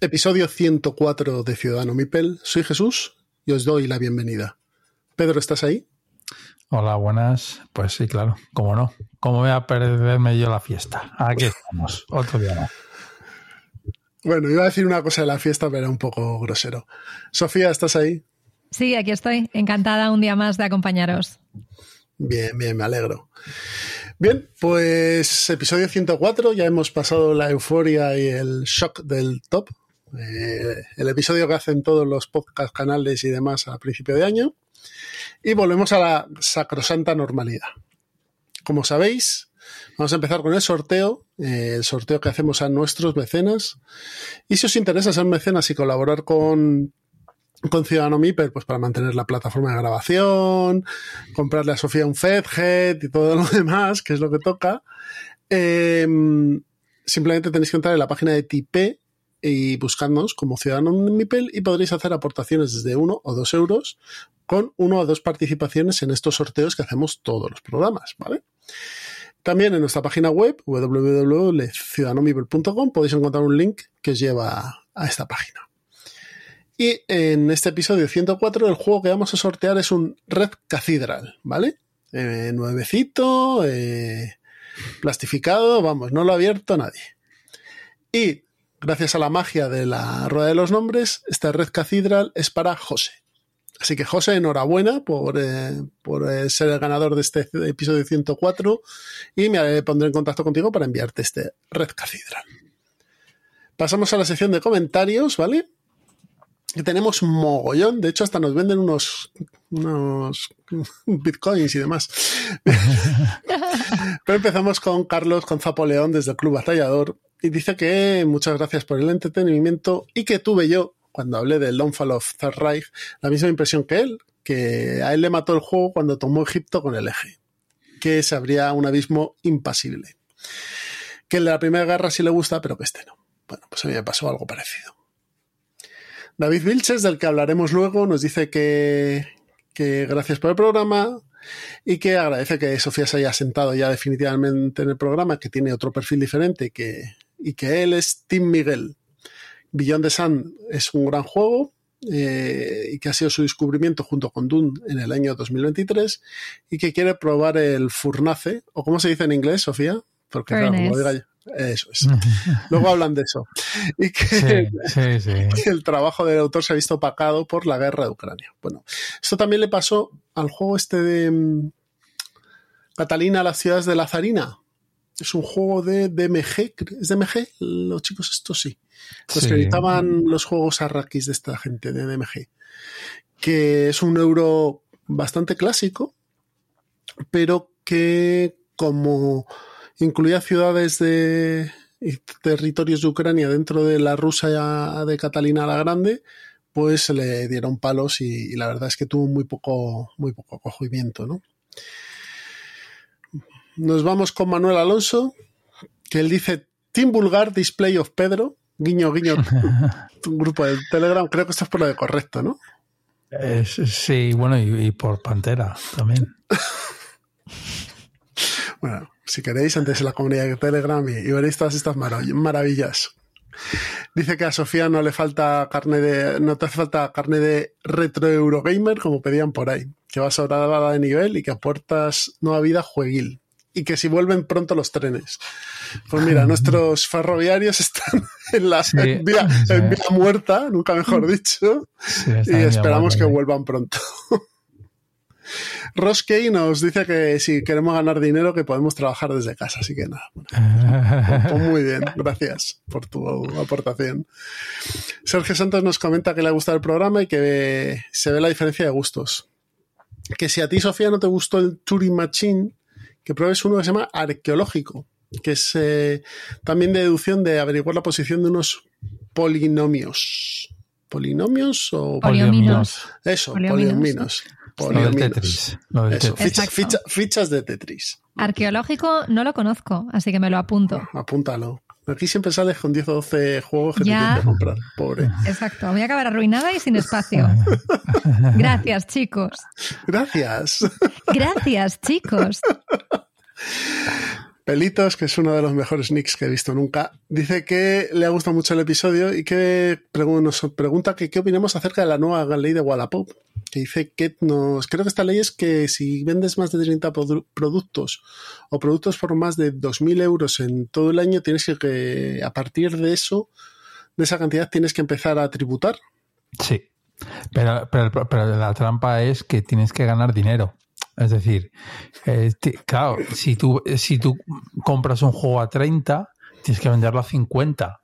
Episodio 104 de Ciudadano Mipel. Soy Jesús y os doy la bienvenida. Pedro, ¿estás ahí? Hola, buenas. Pues sí, claro, cómo no. ¿Cómo voy a perderme yo la fiesta? Aquí estamos, otro día más. Bueno, iba a decir una cosa de la fiesta, pero era un poco grosero. Sofía, ¿estás ahí? Sí, aquí estoy. Encantada un día más de acompañaros. Bien, bien, me alegro. Bien, pues episodio 104, ya hemos pasado la euforia y el shock del top. Eh, el episodio que hacen todos los podcast canales y demás a principio de año. Y volvemos a la sacrosanta normalidad. Como sabéis, vamos a empezar con el sorteo, eh, el sorteo que hacemos a nuestros mecenas. Y si os interesa ser mecenas y colaborar con, con Ciudadano Miper, pues para mantener la plataforma de grabación, comprarle a Sofía un FedHead y todo lo demás, que es lo que toca, eh, simplemente tenéis que entrar en la página de Tipe y buscadnos como Ciudadano Mipel y podréis hacer aportaciones desde uno o dos euros con uno o dos participaciones en estos sorteos que hacemos todos los programas, ¿vale? También en nuestra página web www.ciudadanomipel.com podéis encontrar un link que os lleva a esta página. Y en este episodio 104 el juego que vamos a sortear es un Red Cathedral, ¿vale? Eh, nuevecito, eh, plastificado, vamos, no lo ha abierto nadie. Y gracias a la magia de la rueda de los nombres, esta Red Cathedral es para José. Así que José, enhorabuena por, eh, por eh, ser el ganador de este episodio 104 y me pondré en contacto contigo para enviarte este Red Cathedral. Pasamos a la sección de comentarios, ¿vale? Que tenemos mogollón, de hecho hasta nos venden unos, unos bitcoins y demás. Pero empezamos con Carlos Zapo León desde el Club Batallador y dice que muchas gracias por el entretenimiento y que tuve yo cuando hablé del Downfall of Third Reich, la misma impresión que él, que a él le mató el juego cuando tomó Egipto con el eje, que se abría un abismo impasible. Que el de la Primera Guerra sí le gusta, pero que este no. Bueno, pues a mí me pasó algo parecido. David Vilches, del que hablaremos luego, nos dice que, que gracias por el programa y que agradece que Sofía se haya sentado ya definitivamente en el programa, que tiene otro perfil diferente que, y que él es Tim Miguel, Beyond the Sun es un gran juego eh, y que ha sido su descubrimiento junto con Dune en el año 2023 y que quiere probar el Furnace, o cómo se dice en inglés, Sofía, porque claro, como diga yo, eso es. Luego hablan de eso. Y que, el trabajo del autor se ha visto opacado por la guerra de Ucrania. Bueno, esto también le pasó al juego este de mm, Catalina, las ciudades de Lazarina. Es un juego de DMG, ¿es DMG? Los chicos, esto sí. Los que editaban los juegos arrakis de esta gente de DMG. Que es un euro bastante clásico, pero que como incluía ciudades de y territorios de Ucrania dentro de la Rusia de Catalina la Grande, pues se le dieron palos y, la verdad es que tuvo muy poco, muy poco acogimiento, ¿no? Nos vamos con Manuel Alonso, que él dice Team Vulgar Display of Pedro, guiño, guiño, tu grupo de Telegram, creo que estás por lo de correcto, ¿no? sí, bueno, y, por Pantera también. bueno, si queréis, antes en la comunidad de Telegram y, veréis todas estas maravillas. Dice que a Sofía no le falta carne de. no te hace falta carne de retro Eurogamer, como pedían por ahí. Que va sobrada de nivel y que aportas nueva vida jueguil y que si vuelven pronto los trenes. Pues mira, nuestros ferroviarios están en la vía, muerta, nunca mejor dicho, y esperamos que vuelvan pronto. Ross Kay nos dice que si queremos ganar dinero que podemos trabajar desde casa, así que nada. pues muy bien, gracias por tu aportación. Sergio Santos nos comenta que le ha gustado el programa y que se ve la diferencia de gustos. Que si a ti, Sofía, no te gustó el Turing Machine, que pruebes uno que se llama arqueológico, que es eh, también de deducción de averiguar la posición de unos polinomios. ¿Polinomios o polinomios? Eso, polinomios. Lo Tetris. fichas de Tetris. Arqueológico no lo conozco, así que me lo apunto. apúntalo. Aquí siempre sales con 10 o 12 juegos que tienes que comprar. Pobre. Exacto. Voy a acabar arruinada y sin espacio. Gracias, chicos. Gracias. Gracias, chicos. Pelitos, que es uno de los mejores nicks que he visto nunca, dice que le ha gustado mucho el episodio y que nos pregunta que qué opinamos acerca de la nueva ley de Wallapop. Que dice que nos. Creo que esta ley es que si vendes más de 30 productos o productos por más de 2.000 euros en todo el año, tienes que, a partir de eso, de esa cantidad, tienes que empezar a tributar. Sí. Pero, la trampa es que tienes que ganar dinero. Es decir, eh, claro, si tú, si tú compras un juego a 30, tienes que venderlo a 50.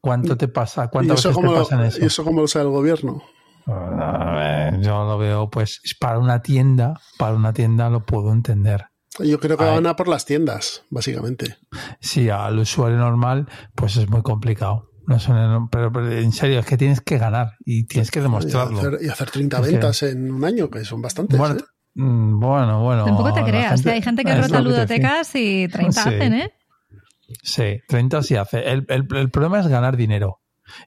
¿Cuánto te pasa? ¿Cuántas veces te pasa en eso? ¿Y eso cómo lo sabe el gobierno? yo lo veo, pues, para una tienda, para una tienda lo puedo entender. Yo creo que van a por las tiendas, básicamente. Sí, al usuario normal, pues es muy complicado. No pero, en serio, es que tienes que ganar y tienes que demostrarlo. Y hacer, 30 ventas en un año, que son bastantes. Bueno, ¿eh? Mm, bueno, bueno. Tampoco te creas, hay gente que rota ludotecas y 30 hacen, ¿eh? Sí, 30 sí hace. El, problema es ganar dinero.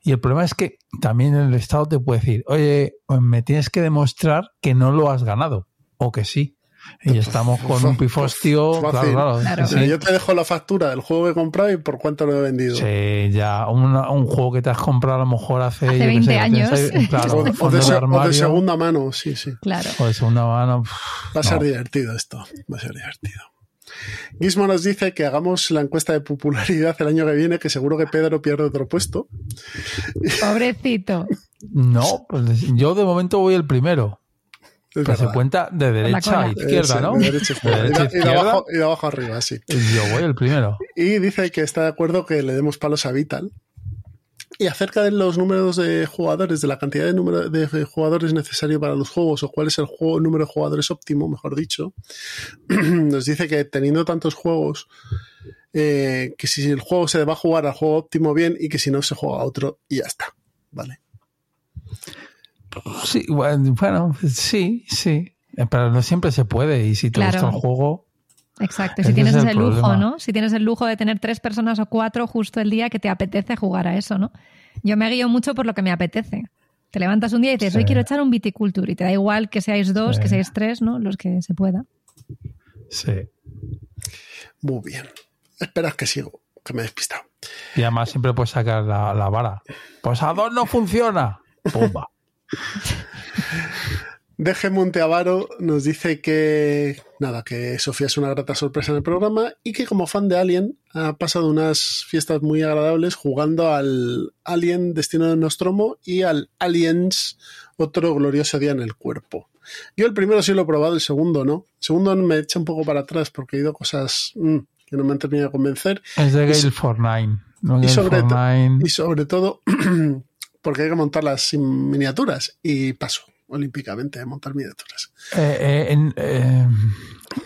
Y el problema es que también el Estado te puede decir, oye, me tienes que demostrar que no lo has ganado, o que sí. Y estamos con un pifostio. Claro, claro. Yo te dejo la factura del juego que he comprado y por cuánto lo he vendido. Sí, ya. un juego que te has comprado a lo mejor hace, hace 20 años. claro, o, de, segunda mano, sí, sí. Claro. O de segunda mano. Va a ser divertido esto. Va a ser divertido. Gizmo nos dice que hagamos la encuesta de popularidad el año que viene, que seguro que Pedro pierde otro puesto. Pobrecito. No, pues yo de momento voy el primero. Se cuenta de derecha a izquierda, ¿no? De derecha, y, de abajo, y, de abajo, arriba, sí. Yo voy el primero. Y dice que está de acuerdo que le demos palos a Vital. Y acerca de los números de jugadores, de la cantidad de, número de jugadores necesario para los juegos, o cuál es el juego, número de jugadores óptimo, mejor dicho, nos dice que teniendo tantos juegos, eh, que si el juego se va a jugar al juego óptimo bien y que si no se juega a otro y ya está. ¿Vale? Sí, bueno, sí, sí. Pero no siempre se puede. Y si te gusta el juego. Exacto, si tienes ese lujo, ¿no? Si tienes el lujo de tener tres personas o cuatro justo el día que te apetece jugar a eso, ¿no? Yo me guío mucho por lo que me apetece. Te levantas un día y dices, hoy quiero echar un viticulture y te da igual que seáis dos, que seáis tres, ¿no? Los que se pueda. Sí. Muy bien. Esperas que sigo, que me he despistado. Y además siempre puedes sacar la, la vara. Pues a dos no funciona. Pumba. Deje Monteavaro nos dice que nada, que Sofía es una grata sorpresa en el programa y que como fan de Alien ha pasado unas fiestas muy agradables jugando al Alien Destino de Nostromo y al Aliens otro glorioso día en el cuerpo. Yo el primero sí lo he probado, el segundo no. El segundo me echa un poco para atrás porque he ido cosas mm, que no me han terminado de convencer. Es de Gale 49. y, sobre y sobre todo porque hay que montar las miniaturas y paso olímpicamente a montar miniaturas. Eh, eh, en, eh,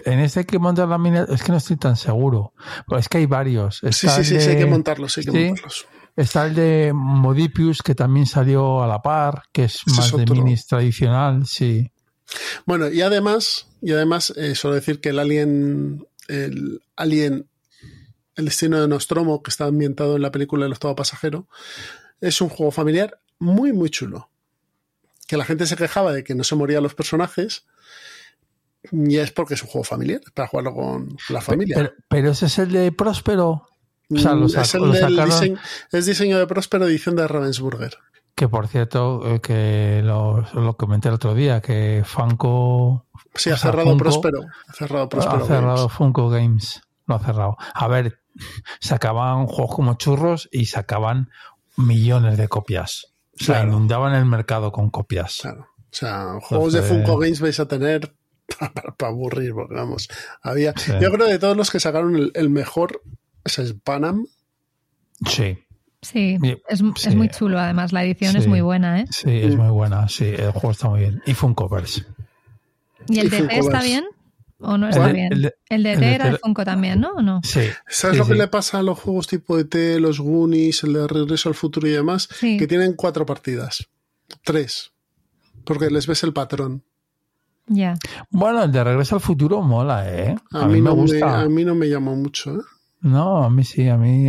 en, este hay que montar las miniaturas, es que no estoy tan seguro, pues es que hay varios. sí, sí, sí, hay que montarlos, hay que montarlos. Está el de Modipius, que también salió a la par, que es más de minis tradicional, sí. Bueno, y además, y además, suelo decir que el Alien, el Alien, el destino de Nostromo, que está ambientado en la película El octavo pasajero, es un juego familiar muy, muy chulo. Que la gente se quejaba de que no se morían los personajes. Y es porque es un juego familiar, para jugarlo con la familia. Pero, ese es el de Próspero. Mm, es, el diseño, es diseño de Próspero, edición de Ravensburger. Que por cierto, eh, que lo, comenté el otro día, que Funko. Sí, ha cerrado Próspero. Ha cerrado Próspero. Ha cerrado Funko Games. Lo ha cerrado. A ver, sacaban juegos como churros y sacaban millones de copias. O sea, inundaban el mercado con copias. Claro. O sea, juegos de Funko Games vais a tener para, aburrir, porque vamos, había... Yo creo que de todos los que sacaron el, mejor es Panam. Sí. Sí, es, muy chulo además, la edición es muy buena, ¿eh? Sí, es muy buena, sí, el juego está muy bien. Y Funko Verse. ¿Y el DT está bien? ¿O no está bien? El, de, era de Funko también, ¿no? ¿O no? Sí. ¿Sabes lo que le pasa a los juegos tipo ET, los Goonies, el de Regreso al Futuro y demás? Que tienen cuatro partidas. Tres. Porque les ves el patrón. Ya. Bueno, el de Regreso al Futuro mola, ¿eh? A, mí, no me gusta. a mí no me llamó mucho, ¿eh? No, a mí sí, a mí.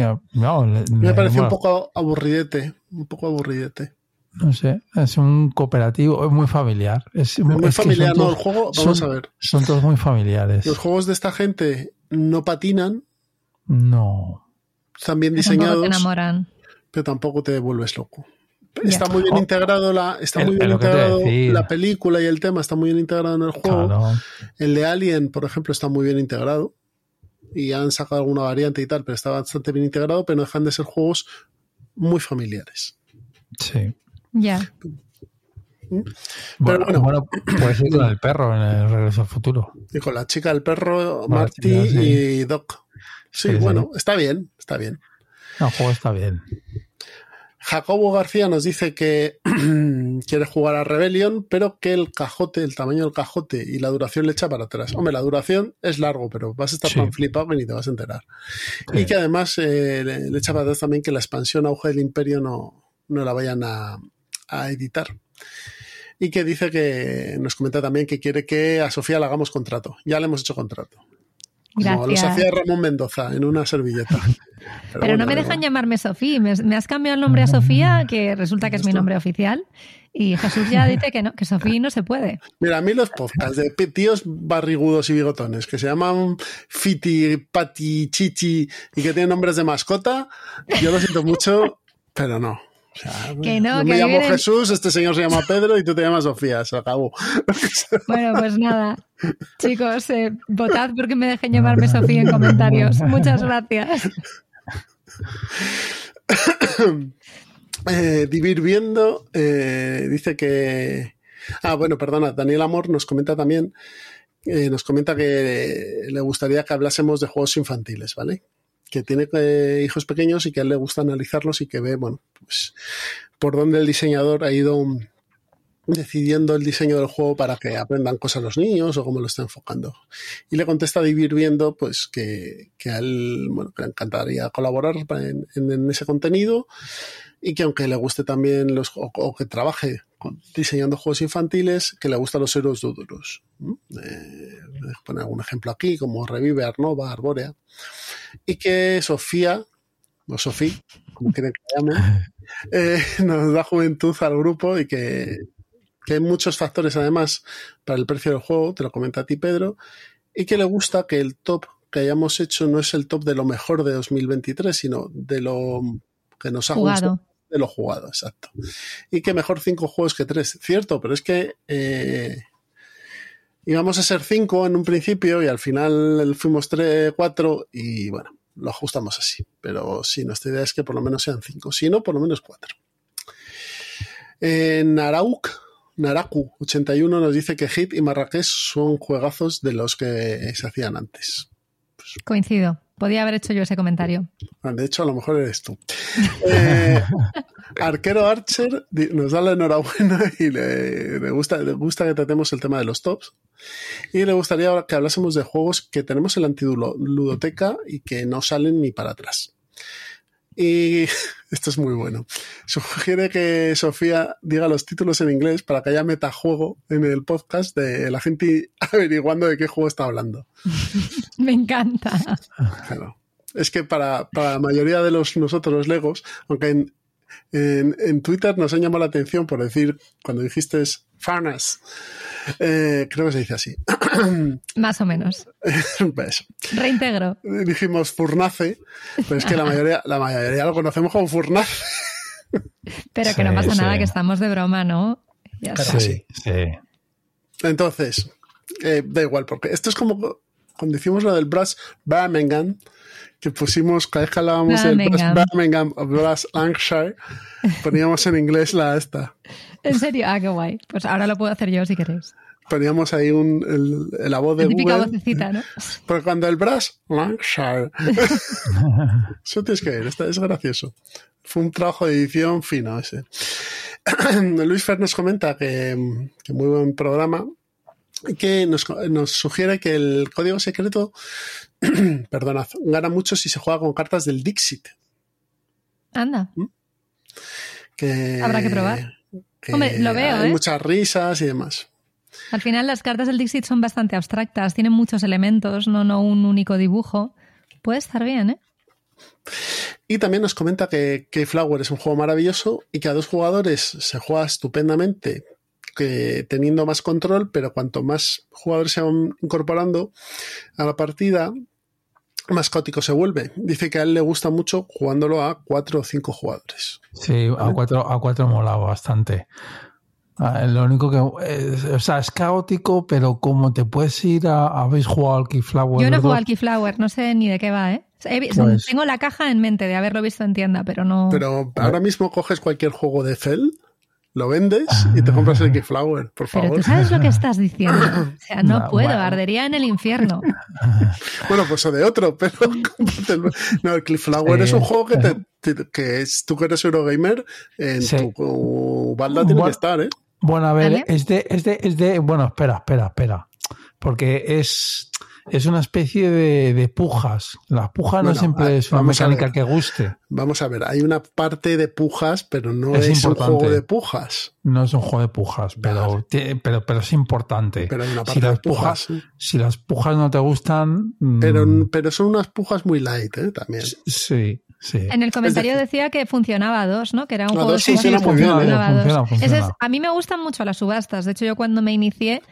me pareció un poco aburridete. Un poco aburridete. No sé, es un cooperativo, es muy familiar. Es, muy familiar, no, el juego, vamos a ver. Son todos muy familiares. Los juegos de esta gente no patinan. No. Están bien diseñados. te enamoran. Pero tampoco te vuelves loco. Está muy bien oh, integrado la, está muy bien integrado la película y el tema está muy bien integrado en el juego. El de Alien, por ejemplo, está muy bien integrado. Y han sacado alguna variante y tal, pero está bastante bien integrado, pero no dejan de ser juegos muy familiares. Sí. Ya. Bueno, bueno, puedes ir con el perro en el Regreso al Futuro. Y con la chica, el perro, Marty y Doc. Sí, bueno, está bien, está bien. el juego está bien. Jacobo García nos dice que quiere jugar a Rebellion, pero que el cajote, el tamaño del cajote y la duración le echa para atrás. Hombre, la duración es largo, pero vas a estar tan flipado que ni te vas a enterar. Y que además eh, le, echa para atrás también que la expansión Auge del Imperio no, no la vayan a, a editar. Y que dice que nos comenta también que quiere que a Sofía le hagamos contrato. Ya le hemos hecho contrato. Como los hacía Ramón Mendoza en una servilleta. Pero, no me dejan llamarme Sofía. Me, has cambiado el nombre a Sofía, que resulta que es mi nombre oficial. Y Jesús ya dice que no, que Sofía no se puede. Mira, a mí los podcasts de tíos barrigudos y bigotones que se llaman Fiti, Pati, Chichi y que tienen nombres de mascota, yo lo siento mucho, pero no que no, me llamo Jesús, este señor se llama Pedro y tú te llamas Sofía, se acabó. Bueno, pues nada, chicos, eh, votad porque me dejen llamarme Sofía en comentarios. Muchas gracias. eh, Vivir Viendo eh, dice que... Ah, bueno, perdona, Daniel Amor nos comenta también, eh, nos comenta que le gustaría que hablásemos de juegos infantiles, ¿vale? Que tiene eh, hijos pequeños y que a él le gusta analizarlos y que ve, bueno, pues por dónde el diseñador ha ido decidiendo el diseño del juego para que aprendan cosas los niños o cómo lo está enfocando. Y le contesta a Vivir Viendo pues que, a él bueno, le encantaría colaborar en, ese contenido y que aunque le guste también los o, que trabaje diseñando juegos infantiles, que le gustan los héroes duros. Eh, poner algún ejemplo aquí, como Revive, Arnova, Arborea y que Sofía, o Sofía, como quieren que llamen, eh, nos da juventud al grupo y que, hay muchos factores además para el precio del juego, te lo comenta a ti Pedro, y que le gusta que el top que hayamos hecho no es el top de lo mejor de 2023, sino de lo que nos ha gustado de lo jugado, exacto. Y que mejor cinco juegos que tres, cierto, pero es que eh, íbamos a ser cinco en un principio y al final fuimos tres, cuatro y bueno, lo ajustamos así. Pero sí, nuestra idea es que por lo menos sean cinco, si no, por lo menos cuatro. En Narauk, Naraku81 nos dice que Hit y Marrakech son juegazos de los que se hacían antes. Coincido. Podía haber hecho yo ese comentario. De hecho, a lo mejor eres tú. Eh, Arquero Archer nos da la enhorabuena y le, gusta, le gusta que tratemos el tema de los tops. Y le gustaría que hablásemos de juegos que tenemos en la antiludoteca y que no salen ni para atrás. Y esto es muy bueno. Sugiere que Sofía diga los títulos en inglés para que haya metajuego en el podcast de la gente averiguando de qué juego está hablando. Me encanta. Es que para, para, la mayoría de los nosotros los Legos, aunque en, en, Twitter nos han llamado la atención por decir, cuando dijiste Farnas, eh, creo que se dice así. Más o menos. pues, Reintegro. Dijimos Furnace, pero es que la mayoría, la mayoría lo conocemos como Furnace. pero que no pasa nada, que estamos de broma, ¿no? Ya sí, sí. Entonces, eh, da igual, porque esto es como cuando hicimos lo del Brass Birmingham, que pusimos, cada vez que hablábamos del Birmingham o Brass Lancashire, poníamos en inglés la esta. ¿En serio? Ah, qué guay. Pues ahora lo puedo hacer yo si queréis. poníamos ahí un, el, la voz de la típica Google. vocecita, ¿no? Porque cuando el Brass, Lancashire. Eso tienes que ver, está- es gracioso. Fue un trabajo de edición fino ese. Luis Fer nos comenta que, que muy buen programa que nos, nos sugiere que el código secreto, perdonad, gana mucho si se juega con cartas del Dixit. Anda. Que, Habrá que probar. que Hombre, lo veo, Hay ¿eh? muchas risas y demás. Al final las cartas del Dixit son bastante abstractas, tienen muchos elementos, no, no un único dibujo. Puede estar bien, ¿eh? Y también nos comenta que, que Flower es un juego maravilloso y que a dos jugadores se juega estupendamente, que teniendo más control, pero cuanto más jugadores se van incorporando a la partida, más caótico se vuelve. Dice que a él le gusta mucho jugándolo a cuatro o cinco jugadores. Sí, a cuatro, a cuatro mola bastante. Ah, Lo único que. es- o sea, es caótico, pero como te puedes ir a. ¿Habéis jugado al Keyflower? Yo no he jugado al Keyflower, no sé ni de qué va, ¿eh? Pues- Tengo la caja en mente de haberlo visto en tienda, pero no. Pero ahora mismo coges cualquier juego de Fell, lo vendes y te compras el Keyflower, por Pero favor. tú sabes lo que estás diciendo. O sea, no No, puedo, bueno. ardería en el infierno. Bueno, pues o de otro, pero no, el Clifflower Sí. es un juego que, te, te- que es tú que eres Eurogamer, en Sí. tu balda tiene Bueno. que estar, ¿eh? Bueno, a ver, ¿Vale? es de, es de, es de, bueno, espera, espera, espera. Porque es, es una especie de, de pujas. La puja no siempre es una mecánica ver. que guste. Vamos a ver, hay una parte de pujas, pero no Es es, un importante. juego de pujas. No es un juego de pujas, pero, pero, pero es importante. Pero hay una si parte de las pujas. pujas, si las pujas no te gustan, mm, Pero, pero son unas pujas muy light, ¿eh? También. sí, sí. En el comentario decía que funcionaba a dos, ¿no? Que era un A juego dos de funciona muy que bien, ¿eh? funcionaba a dos. Funciona, funciona. Ese es- a mí me gustan mucho las subastas. De hecho, yo cuando me inicié,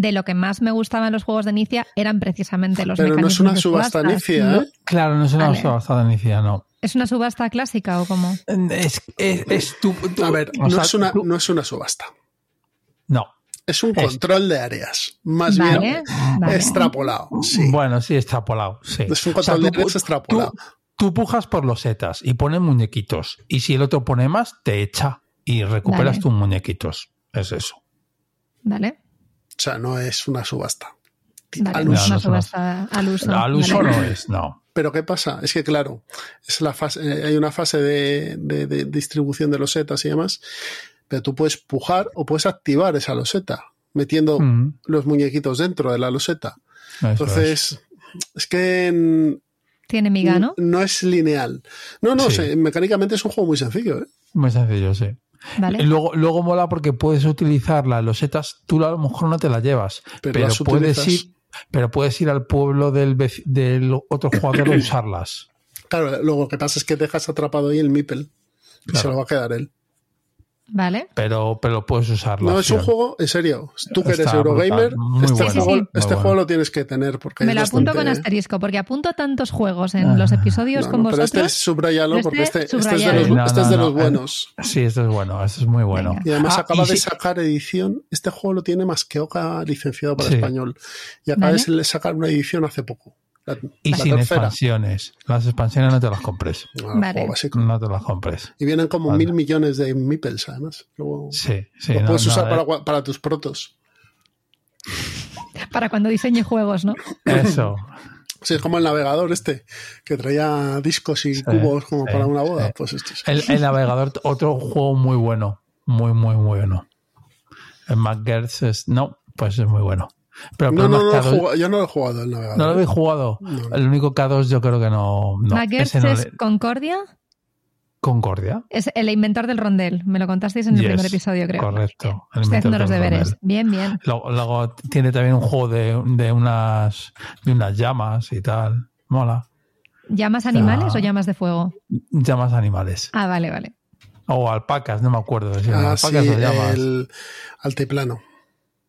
de lo que más me gustaban los juegos de Inicia eran precisamente los Pero no es una subasta No- ¿eh? Claro, no es una Vale. subasta de inicia, no. ¿Es una subasta clásica o cómo? Es, es, es tu, tu- A ver, no, sea, es una, no es una subasta. no. Es un Es- control de áreas. Más Vale, bien vale. extrapolado. Sí. Bueno, sí, extrapolado, sí. Es un O sea, control de áreas extrapolado. Tú, tú pujas por los setas y pones muñequitos. Y si el otro pone más, te echa y recuperas Vale. tus muñequitos. Es eso. ¿Vale? O sea, no es una subasta. Vale, Al no es uso. una No, no es subasta al uso. al uso Vale. no es, no. Pero ¿qué pasa? Es que claro, es la fase, eh, hay una fase de, de- de distribución de losetas y demás, pero tú puedes pujar o puedes activar esa loseta metiendo Mm, los muñequitos dentro de la loseta. eso es. Entonces, es, que mm, Tiene miga, ¿no? no es lineal. No, no, Sí. sé, mecánicamente es un juego muy sencillo. ¿eh? Muy sencillo, sí. Vale. Luego, luego mola porque puedes utilizar las losetas, tú a lo mejor no te las llevas, Pero pero, las puedes utilizas. ir, pero puedes ir al pueblo del, del otro jugador a usarlas. Claro, luego lo que pasa es que dejas atrapado ahí el Mipel y Claro. se lo va a quedar él. Vale. Pero, pero puedes usarlas. No, es un juego, en serio, tú que eres Eurogamer, este, bueno. juego, Sí, sí, sí. este juego lo tienes que tener porque Me lo apunto con asterisco, porque apunto tantos juegos en los episodios No, con no, pero vosotros. este subrayalo porque este, este es de subrayalo. los, No, este es de no, los buenos. Sí, este es bueno, este es muy bueno. Venga. Y además Ah, acaba y de si- sacar edición. Este juego lo tiene más que Oca licenciado para Sí. español. Y acaba Vale. de sacar una edición hace poco. La, Y la sin tercera. expansiones. Las expansiones no te las compres. Ah, el Vale. juego básico. No te las compres. Y vienen como Vale. mil millones de meeples, además. Luego Sí, sí. lo no, puedes no, usar para, gua- para tus protos. Para cuando diseñe juegos, ¿no? Eso. Sí, es como el navegador este, que traía discos y cubos como sí, para una boda. sí. Pues esto es. El, el navegador, otro juego muy bueno. Muy, muy, muy bueno. El MacGertz es. No, pues es muy bueno. Pero No, no, no, jugado- yo no lo he jugado el navegador. ¿No lo habéis jugado? No. El único K2 yo creo que no. no ese no es le- Concordia. Concordia. Es el inventor del rondel. Me lo contasteis en el Yes, primer episodio, creo. Correcto. El Estoy haciendo los deberes. Rondel. Bien, bien. Luego, luego tiene también un juego de, de unas de unas llamas y tal. Mola. ¿Llamas animales Ah. o llamas de fuego? Llamas animales. Ah, vale, vale. O alpacas, no me acuerdo. Si eran Ah, sí, alpacas o llamas. el altiplano.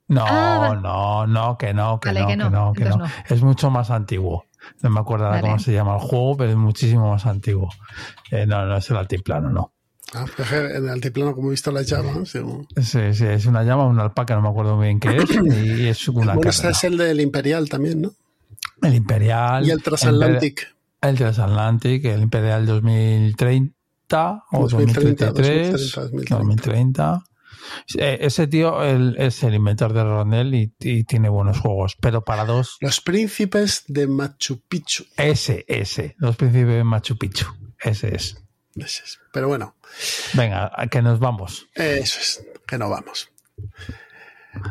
No, Ah, no, no, que no, que Vale, no, que que no, no, que no. Es mucho más antiguo. No me acuerdo Vale. cómo se llama el juego, pero es muchísimo más antiguo. Eh, no, no es el altiplano, no. Ah, en el altiplano, como he visto las llamas. digo, Sí, sí, es una llama, una alpaca, no me acuerdo bien qué es, y es una Bueno, este es el del Imperial también, ¿no? El Imperial. Y el Transatlantic. El Transatlantic, el Imperial 2030 o 2030, 2033, 2030, 2030. Eh, ese tío es el inventor de Ronel y, tiene buenos juegos, pero para dos. Los príncipes de Machu Picchu. Ese, ese. Los príncipes de Machu Picchu. Ese es. Ese es. Pero bueno. Venga, que nos vamos. Eso es, que nos vamos.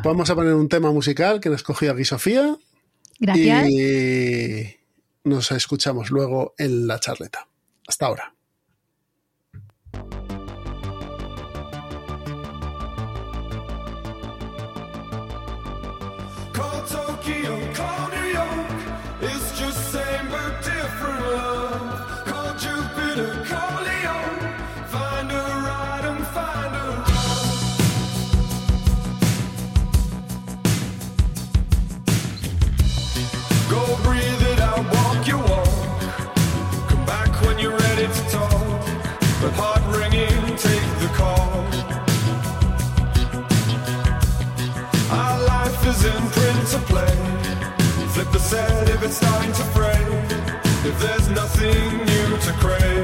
Vamos a poner un tema musical que nos cogió aquí Sofía. Gracias. Y nos escuchamos luego en la charleta. Hasta ahora. It's starting to fray, if there's nothing new to crave.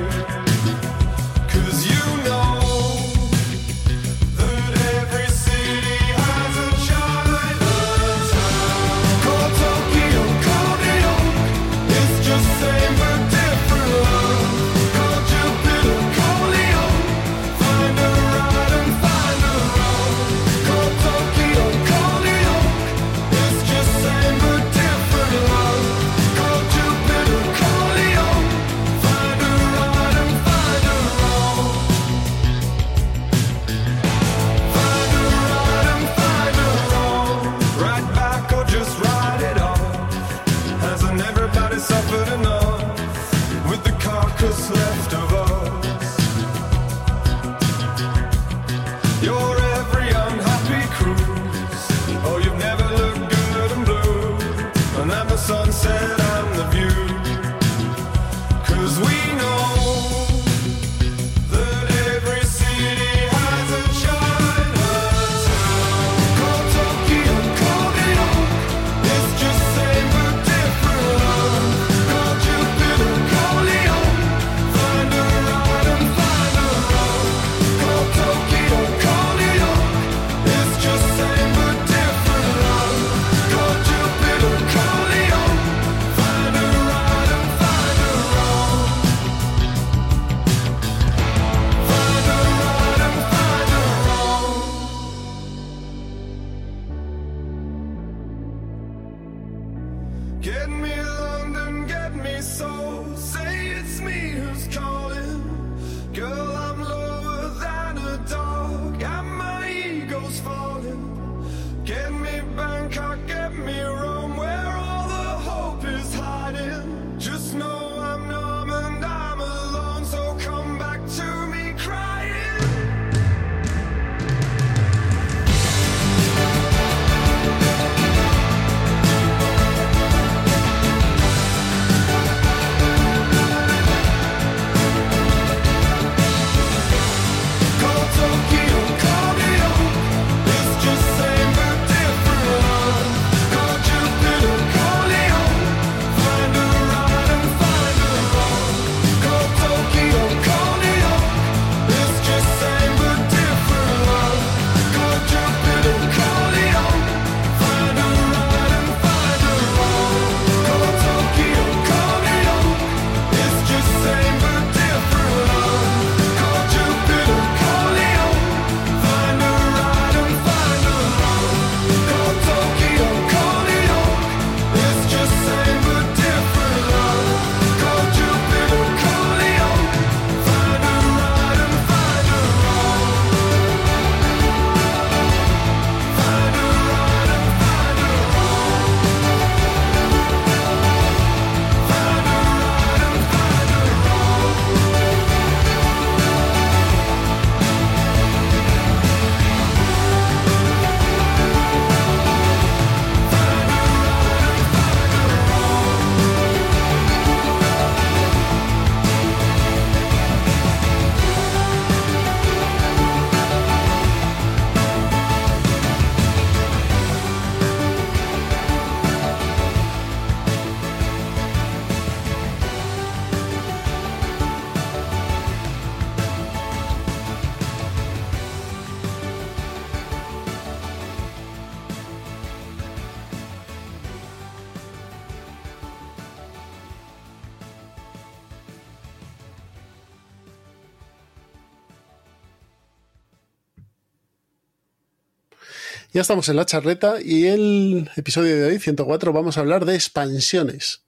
Ya estamos en la charreta y el episodio de hoy, 104, vamos a hablar de expansiones.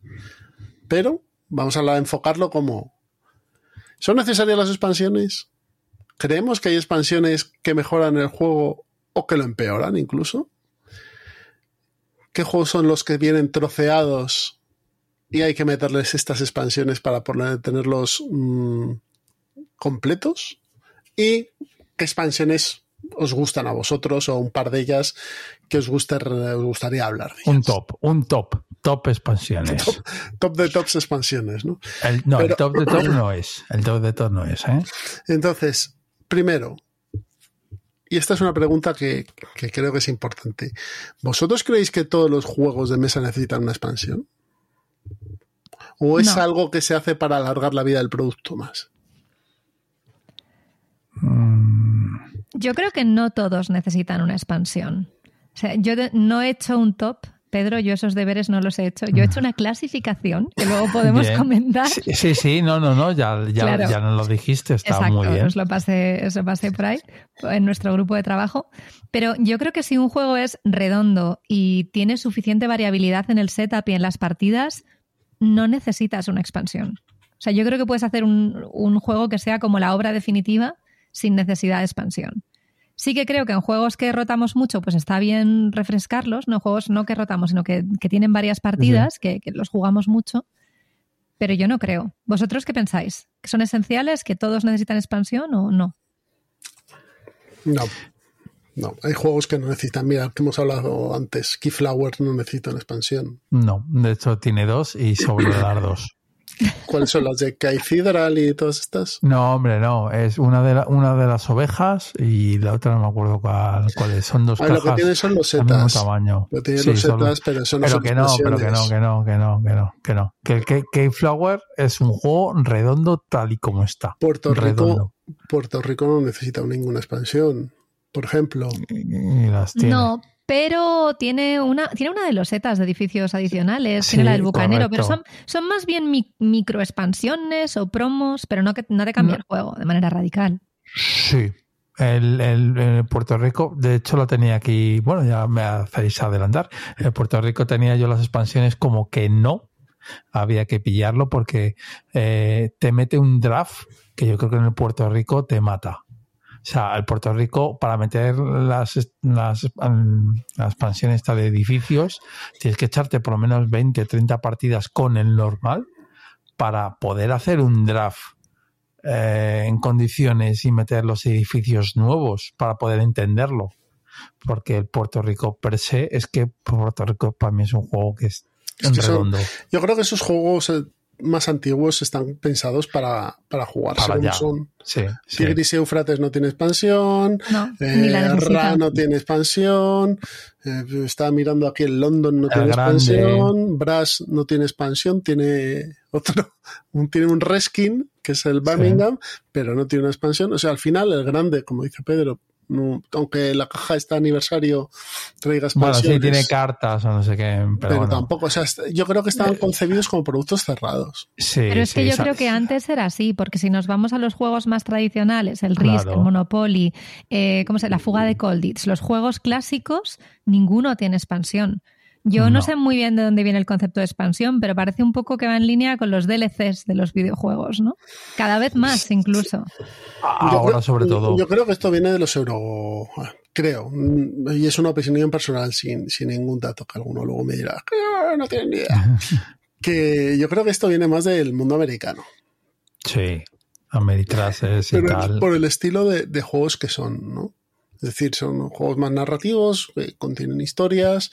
Pero vamos a enfocarlo como... ¿Son necesarias las expansiones? ¿Creemos que hay expansiones que mejoran el juego o que lo empeoran incluso? ¿Qué juegos son los que vienen troceados y hay que meterles estas expansiones para tenerlos mmm, completos? ¿Y qué expansiones os gustan a vosotros o un par de ellas que os, guste, os gustaría hablar de ellas? Un top, un top, top expansiones. Top, top de tops expansiones, ¿no? El, no, Pero, el top de top no es. El top de top no es, ¿eh? Entonces, primero, y esta es una pregunta que, que, creo que es importante. ¿Vosotros creéis que todos los juegos de mesa necesitan una expansión? ¿O es No. algo que se hace para alargar la vida del producto más? Mm, Yo creo que no todos necesitan una expansión. O sea, yo no he hecho un top, Pedro, yo esos deberes no los he hecho. Yo he hecho una clasificación que luego podemos bien. comentar. Sí, sí, sí, no, no, no, ya, ya, Claro. ya nos lo dijiste, está Exacto, muy bien. os lo pasé, os lo pasé por ahí, en nuestro grupo de trabajo. Pero yo creo que si un juego es redondo y tiene suficiente variabilidad en el setup y en las partidas, no necesitas una expansión. O sea, yo creo que puedes hacer un, un juego que sea como la obra definitiva sin necesidad de expansión. Sí que creo que en juegos que rotamos mucho, pues está bien refrescarlos, no juegos no que rotamos, sino que, que tienen varias partidas, que, que los jugamos mucho, pero yo no creo. ¿Vosotros qué pensáis? ¿Que son esenciales? ¿Que todos necesitan expansión o no? No. No, hay juegos que no necesitan. Mira, que hemos hablado antes. Keyflower no necesita una expansión. No, de hecho tiene dos y sobre dar dos. ¿Cuáles son las de Cathedral y todas estas? No, hombre, no. Es una de, la- una de las ovejas y la otra no me acuerdo cuál, cuál es. Son dos Ah, lo que tienen son los setas. tamaño. Lo tienen Sí, los son- setas, pero no pero son que no, pero que no, que no, que no, que no, que no. Que el Keyflower es un juego redondo tal y como está. Puerto Rico, Redondo. Puerto Rico no necesita ninguna expansión. Por ejemplo, Y las tiene. No, pero tiene una, tiene una de los setas de edificios adicionales, Sí, tiene la del bucanero, pero son, son más bien mi- microexpansiones o promos, pero no, que, no te cambia No. el juego de manera radical. Sí. El, el- el Puerto Rico, de hecho lo tenía aquí, bueno, ya me hacéis adelantar. En Puerto Rico tenía yo las expansiones como que no, había que pillarlo porque eh, te mete un draft que yo creo que en el Puerto Rico te mata. O sea, el Puerto Rico, para meter las, las, la expansión esta de edificios, tienes que echarte por lo menos 20, 30 partidas con el normal para poder hacer un draft eh, en condiciones y meter los edificios nuevos para poder entenderlo. Porque el Puerto Rico per se es que Puerto Rico para mí es un juego que es, Es que son- redondo. yo creo que esos juegos eh, más antiguos están pensados para, para como allá. son. Sí, sí. Tigris y Eufrates no tiene expansión. No, eh. Ra no tiene expansión. eh, estaba mirando aquí el London no El tiene grande. expansión. Brass no tiene expansión. Tiene otro. un- tiene un reskin que es el Birmingham, pero no tiene una expansión. O sea, al final el grande, como dice Pedro, no- aunque la caja está aniversario traiga Bueno, expansiones. sí, tiene cartas o no sé qué, pero, pero bueno. tampoco, o sea, yo creo que estaban concebidos como productos cerrados. Sí, Pero es que yo creo que antes era así, porque si nos vamos a los juegos más tradicionales, el Risk, Claro. el Monopoly, eh, ¿cómo se La fuga de Colditz, los juegos clásicos, ninguno tiene expansión. Yo no. No. sé muy bien de dónde viene el concepto de expansión, pero parece un poco que va en línea con los DLCs de los videojuegos, ¿no? Cada vez más, incluso. Yo Ahora creo- sobre todo. Yo creo que esto viene de los euro. Creo. Y es una opinión personal sin, sin ningún dato que alguno luego me dirá. "Ah, No tienen ni idea. que yo creo que esto viene más del mundo americano. Sí, Ameritrases y Pero es tal. por el estilo de, de juegos que son, ¿no? Es decir, son juegos más narrativos, que contienen historias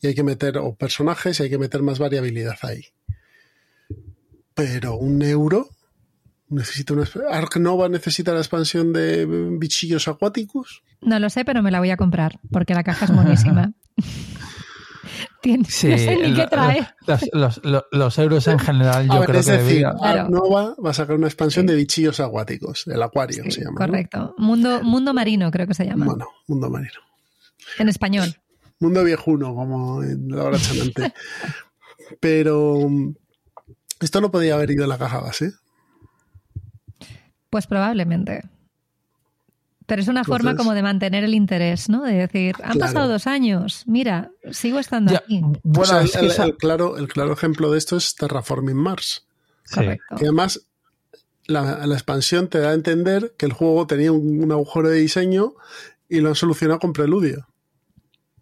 y hay que meter, o personajes, y hay que meter más variabilidad ahí. Pero un euro necesita una. Ark Nova necesita la expansión de bichillos acuáticos. No lo sé, pero me la voy a comprar, porque la caja es buenísima. Tiene- Sí, no sé ni qué trae. Los, los- los- los euros en general yo A ver, creo es que decir, Claro. Ark Nova va a sacar una expansión de bichillos acuáticos, el acuario Sí, se llama. ¿no? correcto. Mundo, mundo marino, creo que se llama. Bueno, mundo marino. En español. Mundo viejuno, como en la hora chanante. Pero esto no podía haber ido en la caja base. Pues probablemente. Pero es una forma como de mantener el interés, ¿no? De decir, han pasado dos años, mira, sigo estando aquí. Bueno, el, claro, el claro ejemplo de esto es Terraforming Mars. Correcto. Que además la, expansión te da a entender que el juego tenía un, agujero de diseño y lo han solucionado con Preludio.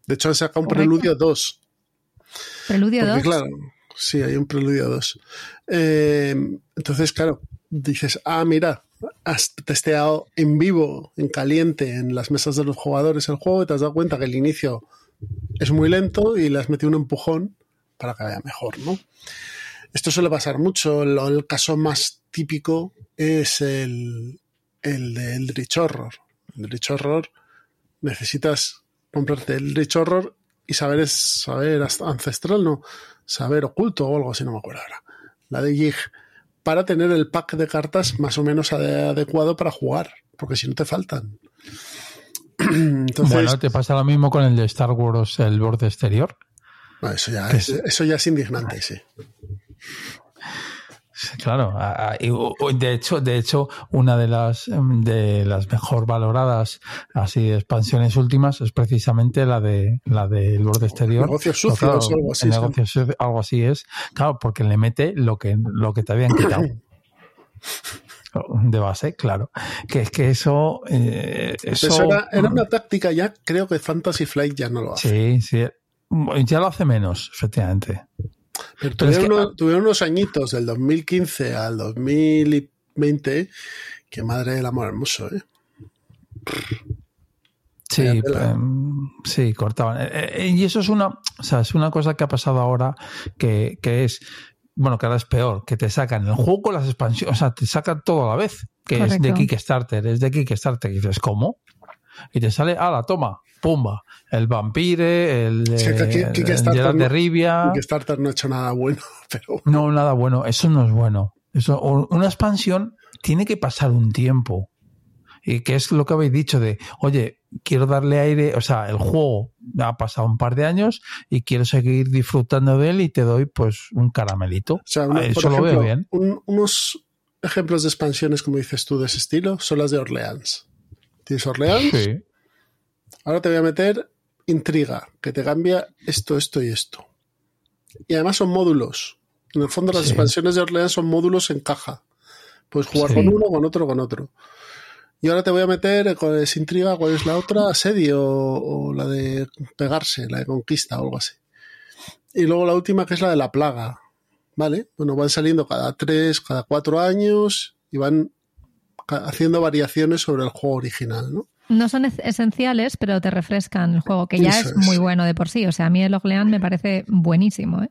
De hecho, han sacado un Preludio 2. ¿Preludio 2? Claro, sí, hay un Preludio 2. Eh, entonces, claro, dices, ah, mira, has testeado en vivo, en caliente, en las mesas de los jugadores el juego y te has dado cuenta que el inicio es muy lento y le has metido un empujón para que vaya mejor, ¿no? Esto suele pasar mucho. El, caso más típico es el, el de Eldritch Horror. Eldritch Horror necesitas comprarte Eldritch Horror y saber es saber ancestral, no, saber oculto o algo así, no me acuerdo ahora. La de Yig para tener el pack de cartas más o menos adecuado para jugar, porque si no te faltan. bueno, te pasa lo mismo con el de Star Wars, el borde exterior. eso, ya es, eso ya es indignante, sí. Claro, de hecho, de hecho, una de las de las mejor valoradas así expansiones últimas es precisamente la de la del borde exterior. Negocios sucios, algo así. algo así es, claro, porque le mete lo que lo que te habían quitado. de base, claro. Que es que eso. Eh, eso, era, era, una táctica ya, creo que Fantasy Flight ya no lo hace. Sí, sí. Ya lo hace menos, efectivamente. Pero, tuvieron, unos, añitos, del 2015 al 2020, que madre del amor hermoso, ¿eh? Sí, em, sí, cortaban. Eh, eh, y eso es una, o sea, es una cosa que ha pasado ahora que, que es, bueno, que ahora es peor, que te sacan el juego con las expansiones, o sea, te sacan todo a la vez, que es de Kickstarter, es de Kickstarter, y dices, ¿cómo? Y te sale, ah, la toma, pumba, el Vampire, el, el, de Rivia. Kickstarter no ha hecho nada bueno, pero... No, nada bueno, eso no es bueno. Eso, una expansión tiene que pasar un tiempo. Y que es lo que habéis dicho de, oye, quiero darle aire, o sea, el juego ha pasado un par de años y quiero seguir disfrutando de él y te doy pues un caramelito. eso lo veo bien. unos ejemplos de expansiones, como dices tú, de ese estilo, son las de Orleans. ¿Tienes Orleans? Sí. Ahora te voy a meter intriga, que te cambia esto, esto y esto. Y además son módulos. En el fondo las expansiones de Orleans son módulos en caja. Puedes jugar con uno, con otro, con otro. Y ahora te voy a meter con esa intriga, ¿cuál es la otra? Asedio o, la de pegarse, la de conquista o algo así. Y luego la última que es la de la plaga. ¿Vale? Bueno, van saliendo cada tres, cada cuatro años y van haciendo variaciones sobre el juego original, ¿no? No son esenciales, pero te refrescan el juego, que ya es, muy bueno de por sí. O sea, a mí el Oglean me parece buenísimo. ¿eh?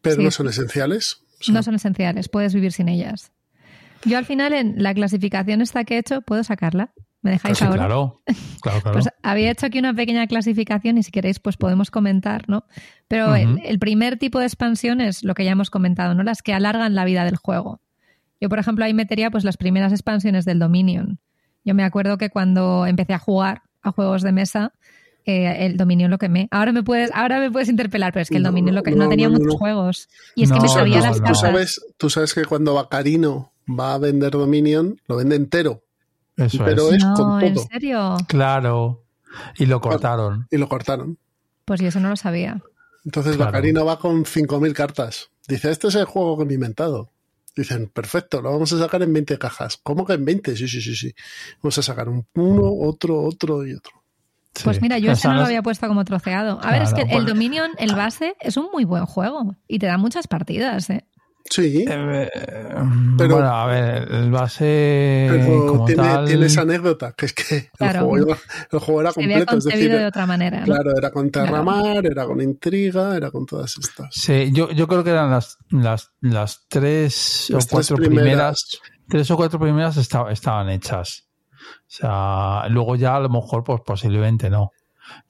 Pero no son esenciales. No son esenciales, puedes vivir sin ellas. Yo al final en la clasificación esta que he hecho, ¿puedo sacarla? ¿Me dejáis ahora? Claro, claro, claro. Pues había hecho aquí una pequeña clasificación y si queréis pues podemos comentar, ¿no? Pero el, el, primer tipo de expansión es lo que ya hemos comentado, ¿no? Las que alargan la vida del juego. Yo, por ejemplo, ahí metería pues las primeras expansiones del Dominion. Yo me acuerdo que cuando empecé a jugar a juegos de mesa, eh, el Dominion lo quemé. Ahora me puedes, ahora me puedes interpelar, pero es que el Dominion lo que no, tenía muchos juegos. Y es que me sabía las tú sabes, tú sabes que cuando Bacarino va a vender Dominion, lo vende entero. Eso pero es, con todo. ¿En serio? Claro. Y lo cortaron. Y lo cortaron. Pues yo eso no lo sabía. Entonces Bacarino va con 5.000 cartas. Dice, este es el juego que me he inventado. Dicen, perfecto, lo vamos a sacar en 20 cajas. ¿Cómo que en 20? Sí, sí, sí, sí. Vamos a sacar un, uno, otro, otro y otro. Pues mira, yo ese no lo había puesto como troceado. A ver, es que el Dominion, el base, es un muy buen juego y te da muchas partidas, ¿eh? Sí. Eh, pero, bueno, a ver, el base. Pero tiene, esa anécdota, que es que el, juego, era completo. es decir, de otra manera. Claro, era con Terramar, era con intriga, era con todas estas. Sí, yo, yo creo que eran las, las, las tres o cuatro primeras. Tres o cuatro primeras estaban hechas. O sea, luego ya a lo mejor, pues posiblemente no.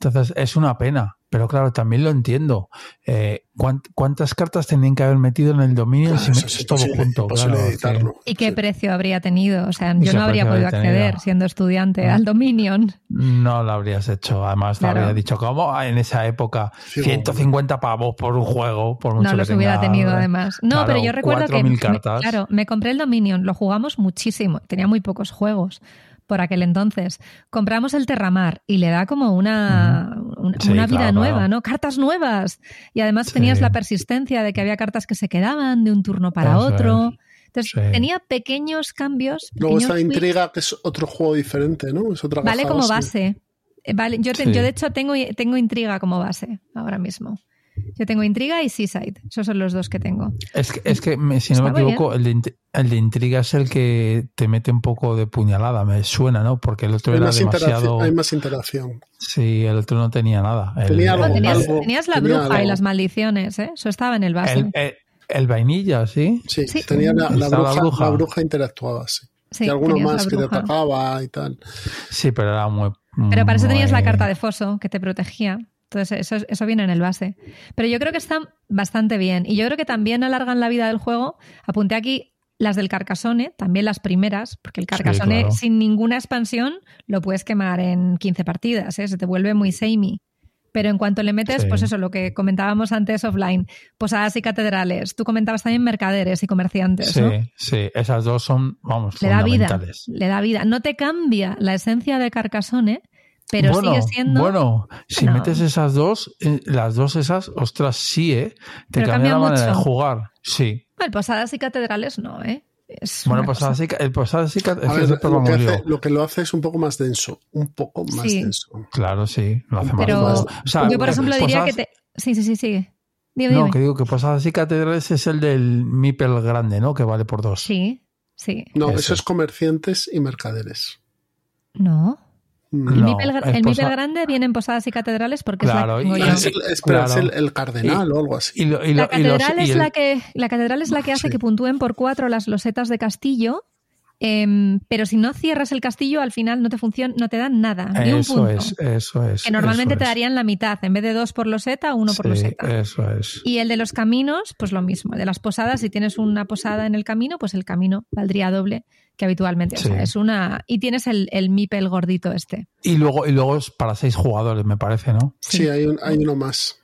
Entonces, es una pena. Pero claro, también lo entiendo. Eh, ¿Cuántas cartas tenían que haber metido en el dominio si metes todo junto? ¿Y qué precio habría tenido? O sea, yo no habría podido acceder siendo estudiante al Dominion. No lo habrías hecho. Además, te habría dicho, ¿cómo? En esa época, 150 pavos por un juego. Por mucho no los hubiera tenido, además. No, pero yo recuerdo que. Me, claro, me compré el Dominion, lo jugamos muchísimo. Tenía muy pocos juegos por aquel entonces. Compramos el Terramar y le da como una, una, vida nueva, ¿no? Cartas nuevas. Y además tenías la persistencia de que había cartas que se quedaban de un turno para otro. Entonces tenía pequeños cambios. Luego está Intriga, que es otro juego diferente, ¿no? Es otra Vale como base. Eh, vale, yo, yo de hecho tengo, tengo Intriga como base ahora mismo. Yo tengo Intriga y Seaside. Esos son los dos que tengo. Es que, es que si no me equivoco, el de, el de, Intriga es el que te mete un poco de puñalada, me suena, ¿no? Porque el otro era demasiado... Hay más interacción. Sí, el otro no tenía nada. Tenía tenías, la bruja y las maldiciones, ¿eh? Eso estaba en el base. El, vainilla, ¿sí? Sí, tenía la, bruja, la, bruja, interactuaba, sí. y alguno más que te atacaba y tal. Sí, pero era muy... Pero para eso tenías la carta de foso que te protegía. Entonces, eso, eso viene en el base. Pero yo creo que están bastante bien. Y yo creo que también alargan la vida del juego. Apunté aquí las del Carcassonne, también las primeras, porque el Carcassonne sin ninguna expansión lo puedes quemar en 15 partidas, ¿eh? se te vuelve muy samey. Pero en cuanto le metes, pues eso, lo que comentábamos antes offline, posadas y catedrales. Tú comentabas también mercaderes y comerciantes. Sí, sí, esas dos son, vamos, le da vida, le da vida. No te cambia la esencia de Carcassonne, pero sigue siendo. Bueno, si metes esas dos, eh, las dos esas, ostras, sí, ¿eh? Te cambia, la manera de jugar. Sí. El Posadas y Catedrales no, ¿eh? bueno, Posadas y, el Posadas y Catedrales. Lo, que hace, lo que lo hace es un poco más denso. Un poco más denso. Claro, sí. Lo hace pero más, Yo, por ejemplo, diría que te. Sí, sí, sí, sigue. no, que digo que Posadas y Catedrales es el del Mipel grande, ¿no? Que vale por dos. Sí, sí. No, eso es comerciantes y mercaderes. No. El, Mipel, grande viene en posadas y catedrales porque es, la el, cardenal o algo así. la, catedral es la, que, la catedral es la que hace que puntúen por cuatro las losetas de castillo, em, pero si no cierras el castillo, al final no te funciona, no te dan nada. Ni un punto. es, eso es. Que normalmente te darían la mitad, en vez de dos por loseta, uno por loseta. Eso es. Y el de los caminos, pues lo mismo. El de las posadas, si tienes una posada en el camino, pues el camino valdría doble que habitualmente. O sea, es una. Y tienes el, el MIPEL gordito este. Y luego, y luego es para seis jugadores, me parece, ¿no? Sí, hay, un, hay uno más.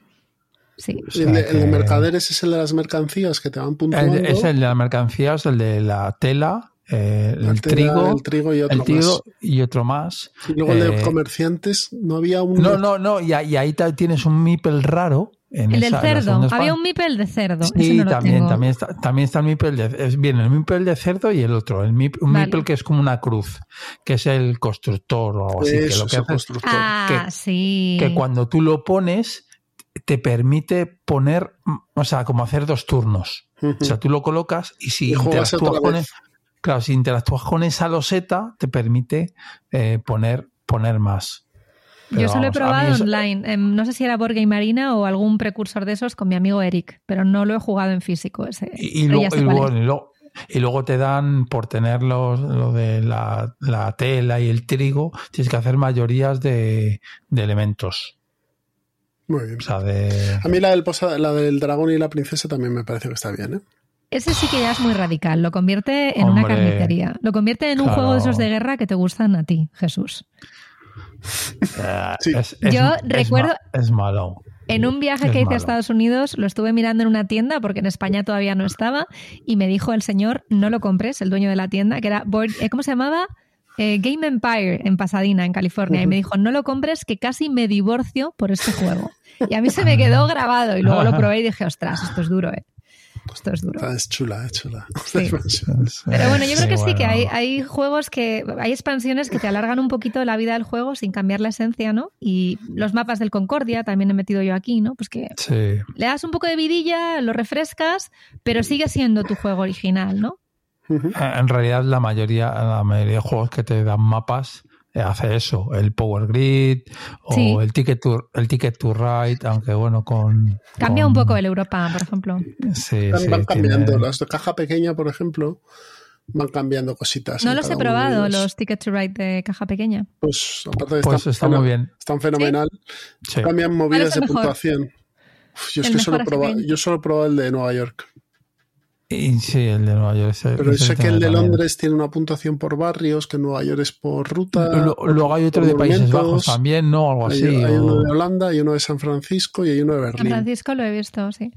Sí. el, de, mercaderes es el de las mercancías que te van puntuando. es el de las mercancías, el de la tela, eh, el, trigo, el trigo y otro más. Y otro más. Y luego el de eh, comerciantes, no había un. No, no, no, y, ahí tienes un MIPEL raro el del cerdo. Había un mipel de cerdo. Sí, también, también, está, también está el mipel de es bien el mipel de cerdo y el otro, el un mipel que es como una cruz, que es el constructor o algo así. que lo que hace ah, que, sí. que cuando tú lo pones te permite poner, o sea, como hacer dos turnos. O sea, tú lo colocas y si interactúas con claro, si interactúas con esa loseta, te permite eh, poner, poner más. Yo solo he probado online. no sé si era Board Game Marina o algún precursor de esos con mi amigo Eric, pero no lo he jugado en físico. Ese, y, luego, y, luego, te dan, por tener lo, de la, tela y el trigo, tienes que hacer mayorías de, elementos. Muy bien. de... A mí la del, la del dragón y la princesa también me parece que está bien, ¿eh? Ese sí que ya es muy radical. Lo convierte en una carnicería. Lo convierte en un juego de esos de guerra que te gustan a ti, Jesús. Yo recuerdo. Es, malo. En un viaje que hice a Estados Unidos lo estuve mirando en una tienda porque en España todavía no estaba y me dijo el señor, no lo compres, el dueño de la tienda, que era, eh, ¿cómo se llamaba? Eh, Game Empire en Pasadena, en California. Y me dijo, no lo compres, que casi me divorcio por este juego. Y a mí se me quedó grabado y luego lo probé y dije, ostras, esto es duro, ¿eh? Esto es duro. Es chula, es chula. Pero bueno, yo creo que sí, que hay, hay juegos que. Hay expansiones que te alargan un poquito la vida del juego sin cambiar la esencia, ¿no? Y los mapas del Concordia también he metido yo aquí, ¿no? Pues que le das un poco de vidilla, lo refrescas, pero sigue siendo tu juego original, ¿no? En realidad, la mayoría, la mayoría de juegos que te dan mapas hace eso, el Power Grid o el Ticket to, el Ticket to Ride, aunque bueno, con... Cambia un poco el Europa, por ejemplo. Sí, van, cambiando. Las de caja pequeña, por ejemplo, van cambiando cositas. No los he probado, los Ticket to Ride de caja pequeña. Pues aparte de pues está muy bien. Están fenomenal. Cambian movidas de puntuación. yo, es que solo yo solo he probado el de Nueva York. Y sí, el de Nueva York. Pero sé que el de Londres tiene una puntuación por barrios, que Nueva York es por ruta. Luego hay otro de Países Bajos también, ¿no? Algo así. Hay, uno de Holanda, hay uno de San Francisco y hay uno de Berlín. San Francisco lo he visto, sí.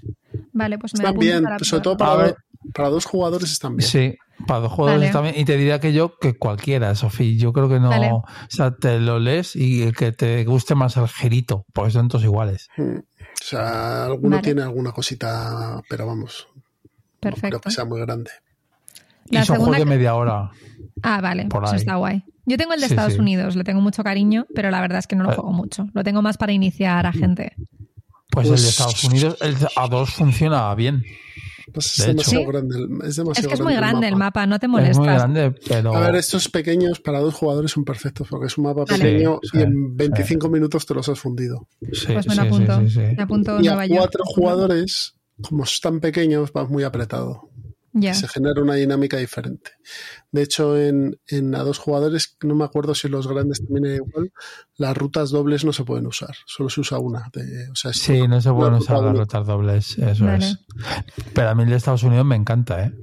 Vale, pues me Están bien, sobre todo para, para, dos jugadores están bien. Sí, Para dos jugadores también. Y te diría que yo, que cualquiera, Sofía. Yo creo que no. O sea, te lo lees y el que te guste más el gerito, porque son todos iguales. Hmm. O sea, alguno tiene alguna cosita, pero vamos. Perfecto. creo que sea muy grande. y son juegos de media hora. Ah, vale. Eso está guay. Yo tengo el de Estados Unidos, le tengo mucho cariño, pero la verdad es que no lo eh. juego mucho. Lo tengo más para iniciar a gente. Pues, el de pues Estados Unidos, el A2 funciona bien. Pues es, demasiado grande, es, es que es muy grande el mapa, no te molestas. Es muy grande, pero... A ver, estos pequeños para dos jugadores son perfectos porque es un mapa pequeño y en 25 minutos te los has fundido. pues me lo apunto. Me apunto y a cuatro jugadores, como están pequeños, vas muy apretado. Se genera una dinámica diferente. De hecho, en, en, a dos jugadores, no me acuerdo si los grandes también es igual, las rutas dobles no se pueden usar, solo se usa una. o sea, sí, no se pueden usar las rutas dobles, eso es. Pero a mí el de Estados Unidos me encanta, ¿eh?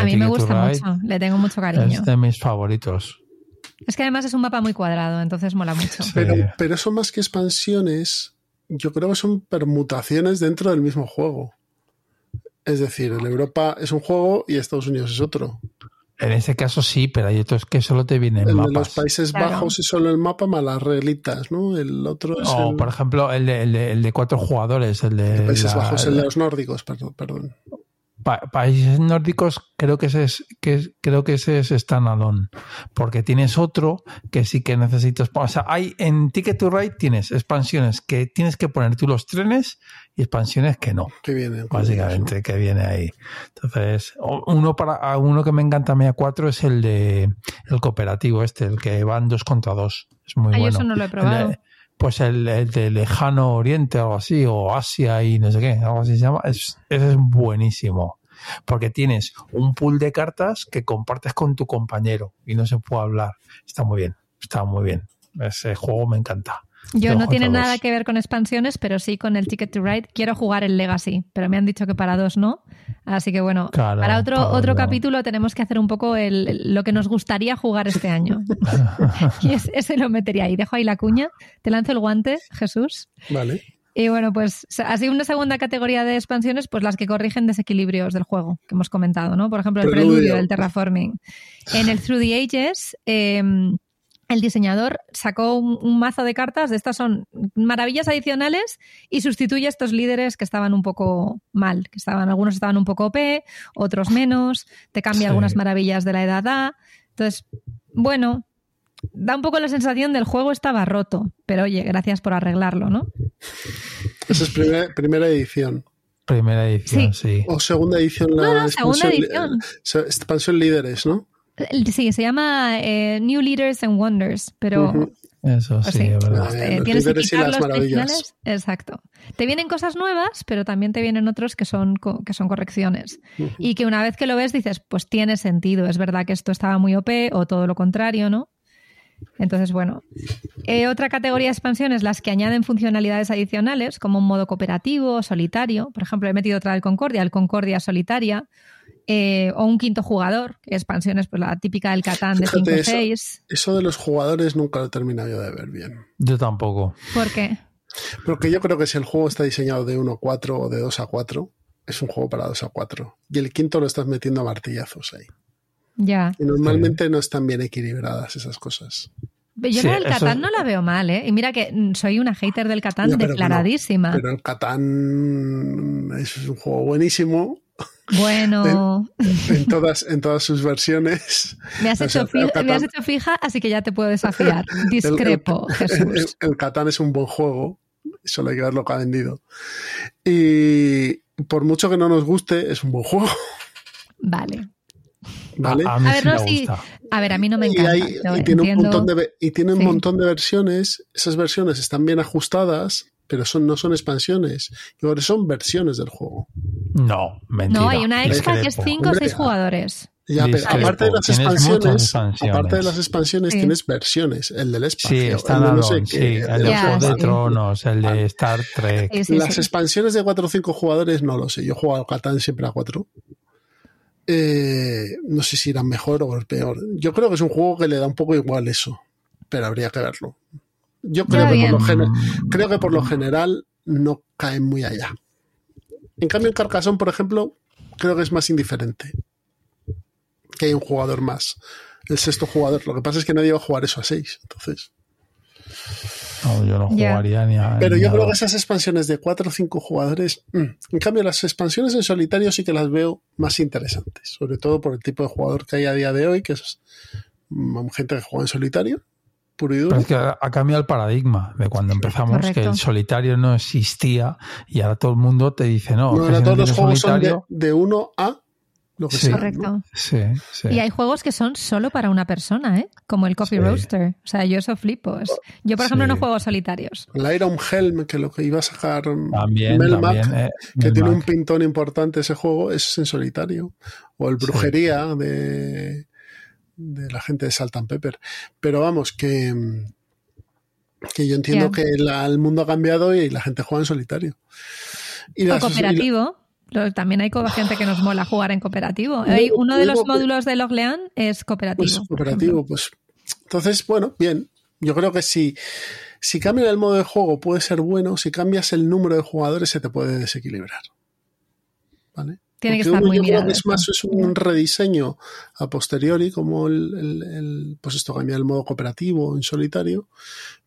a mí me gusta mucho, le tengo mucho cariño. Es de mis favoritos. Es que además es un mapa muy cuadrado, entonces mola mucho. Pero, pero eso más que expansiones, yo creo que son permutaciones dentro del mismo juego. Es decir, el Europa es un juego y Estados Unidos es otro. En ese caso sí, pero hay otros que solo te vienen el mapas. De los Países Bajos es solo el mapa más las reglitas, ¿no? El otro es o, por ejemplo, el de, el, de, cuatro jugadores, el de... Países Bajos, el de los nórdicos, perdón. perdón países nórdicos creo que ese es que creo que ese es standalone porque tienes otro que sí que necesitas o sea hay en Ticket to Ride tienes expansiones que tienes que poner tú los trenes y expansiones que no que vienen básicamente que viene ahí entonces uno para uno que me encanta a mí a cuatro es el de el cooperativo este el que van dos contra dos es muy bueno eso no lo he probado pues el, de lejano oriente o algo así, o Asia y no sé qué, algo así se llama, es, es buenísimo. Porque tienes un pool de cartas que compartes con tu compañero y no se puede hablar. Está muy bien, está muy bien. Ese juego me encanta. Yo no tiene nada que ver con expansiones, pero sí con el Ticket to Ride. Quiero jugar el Legacy, pero me han dicho que para dos no. Así que bueno, para otro, otro capítulo tenemos que hacer un poco el, lo que nos gustaría jugar este año. y ese lo metería ahí. Dejo ahí la cuña. Te lanzo el guante, Jesús. Vale. Y bueno, pues así una segunda categoría de expansiones, pues las que corrigen desequilibrios del juego, que hemos comentado, ¿no? Por ejemplo, el preludio, del terraforming. En el Through the Ages, eh, el diseñador sacó un, mazo de cartas, de estas son maravillas adicionales y sustituye a estos líderes que estaban un poco mal, que estaban, algunos estaban un poco OP, otros menos, te cambia algunas maravillas de la edad A. Entonces, bueno, da un poco la sensación del juego estaba roto, pero oye, gracias por arreglarlo, ¿no? Esa es primera, edición. Primera edición, sí. O segunda edición, la no, segunda edición. expansión líderes, ¿no? Sí, se llama eh, New Leaders and Wonders, pero... Eso sí, es verdad. Eh, tienes que quitar los originales. Exacto. Te vienen cosas nuevas, pero también te vienen otros que son, que son correcciones. Y que una vez que lo ves dices, pues tiene sentido, es verdad que esto estaba muy OP o todo lo contrario, ¿no? Entonces, bueno. Eh, otra categoría de expansiones, las que añaden funcionalidades adicionales, como un modo cooperativo, solitario. Por ejemplo, he metido otra del Concordia, el Concordia Solitaria, eh, o un quinto jugador, expansiones, pues la típica del Catán de 5 6. Eso de los jugadores nunca lo he terminado yo de ver bien. Yo tampoco. ¿Por qué? Porque yo creo que si el juego está diseñado de 1 a 4 o de 2 a 4, es un juego para 2 a 4. Y el quinto lo estás metiendo a martillazos ahí. Ya. Y normalmente no están bien equilibradas esas cosas. Yo sí, el Catán no la veo mal, ¿eh? Y mira que soy una hater del Catán declaradísima. pero el Catán es un juego buenísimo. Bueno. En, todas, en todas sus versiones. Me has, hecho fija, así que ya te puedo desafiar. Discrepo, Jesús. El, Catán es un buen juego, solo hay que ver lo que ha vendido. Y por mucho que no nos guste, es un buen juego. Vale. ¿Vale? A, ver, no, sí. a ver, a mí no me encanta. Y, tiene, un montón de, y tiene un montón de versiones. Esas versiones están bien ajustadas pero son, no son expansiones. son versiones del juego. No, mentira. No, hay una extra que es 5 o 6 jugadores. Ya, pero aparte de las expansiones, aparte de las expansiones tienes versiones, el del espacio, sí, está el de, no sé sí, el de Juego de Tronos, el de Star Trek. las expansiones de 4 o 5 jugadores no lo sé, yo juego al Catán siempre a 4. Eh, no sé si irán mejor o peor. Yo creo que es un juego que le da un poco igual eso, pero habría que verlo. Yo creo que, por lo creo que por lo general no caen muy allá. En cambio, en Carcassonne, por ejemplo, creo que es más indiferente. que hay un jugador más. El sexto jugador. Lo que pasa es que nadie va a jugar eso a seis. Entonces. No, yo no jugaría ni a. Pero yo creo que esas expansiones de cuatro o cinco jugadores. Mm, en cambio, las expansiones en solitario sí que las veo más interesantes. Sobre todo por el tipo de jugador que hay a día de hoy, que es mm, gente que juega en solitario. Puro y duro. Pero es que ha cambiado el paradigma de cuando empezamos, que el solitario no existía y ahora todo el mundo te dice no. no todos los juegos son de, de 1 a Correcto. Y hay juegos que son solo para una persona, ¿eh? Como el Coffee Roaster. O sea, yo eso flipo. Yo, por ejemplo, no juego solitarios. El Iron Helm, que lo que iba a sacar también, Melmac, eh, que tiene un pintón importante ese juego, es en solitario. O el Brujería de, de la gente de Salt and Pepper. Pero vamos, que, que yo entiendo que el mundo ha cambiado y la gente juega en solitario. Y o cooperativo. También hay gente que nos mola jugar en cooperativo. Uno de los módulos de Loglean es cooperativo. Pues cooperativo, pues. Entonces, bueno, bien. Yo creo que si, si cambia el modo de juego puede ser bueno, si cambias el número de jugadores se te puede desequilibrar. ¿Vale? Tiene que estar muy bien. Es más, es un rediseño a posteriori, como el, pues esto cambia el modo cooperativo en solitario.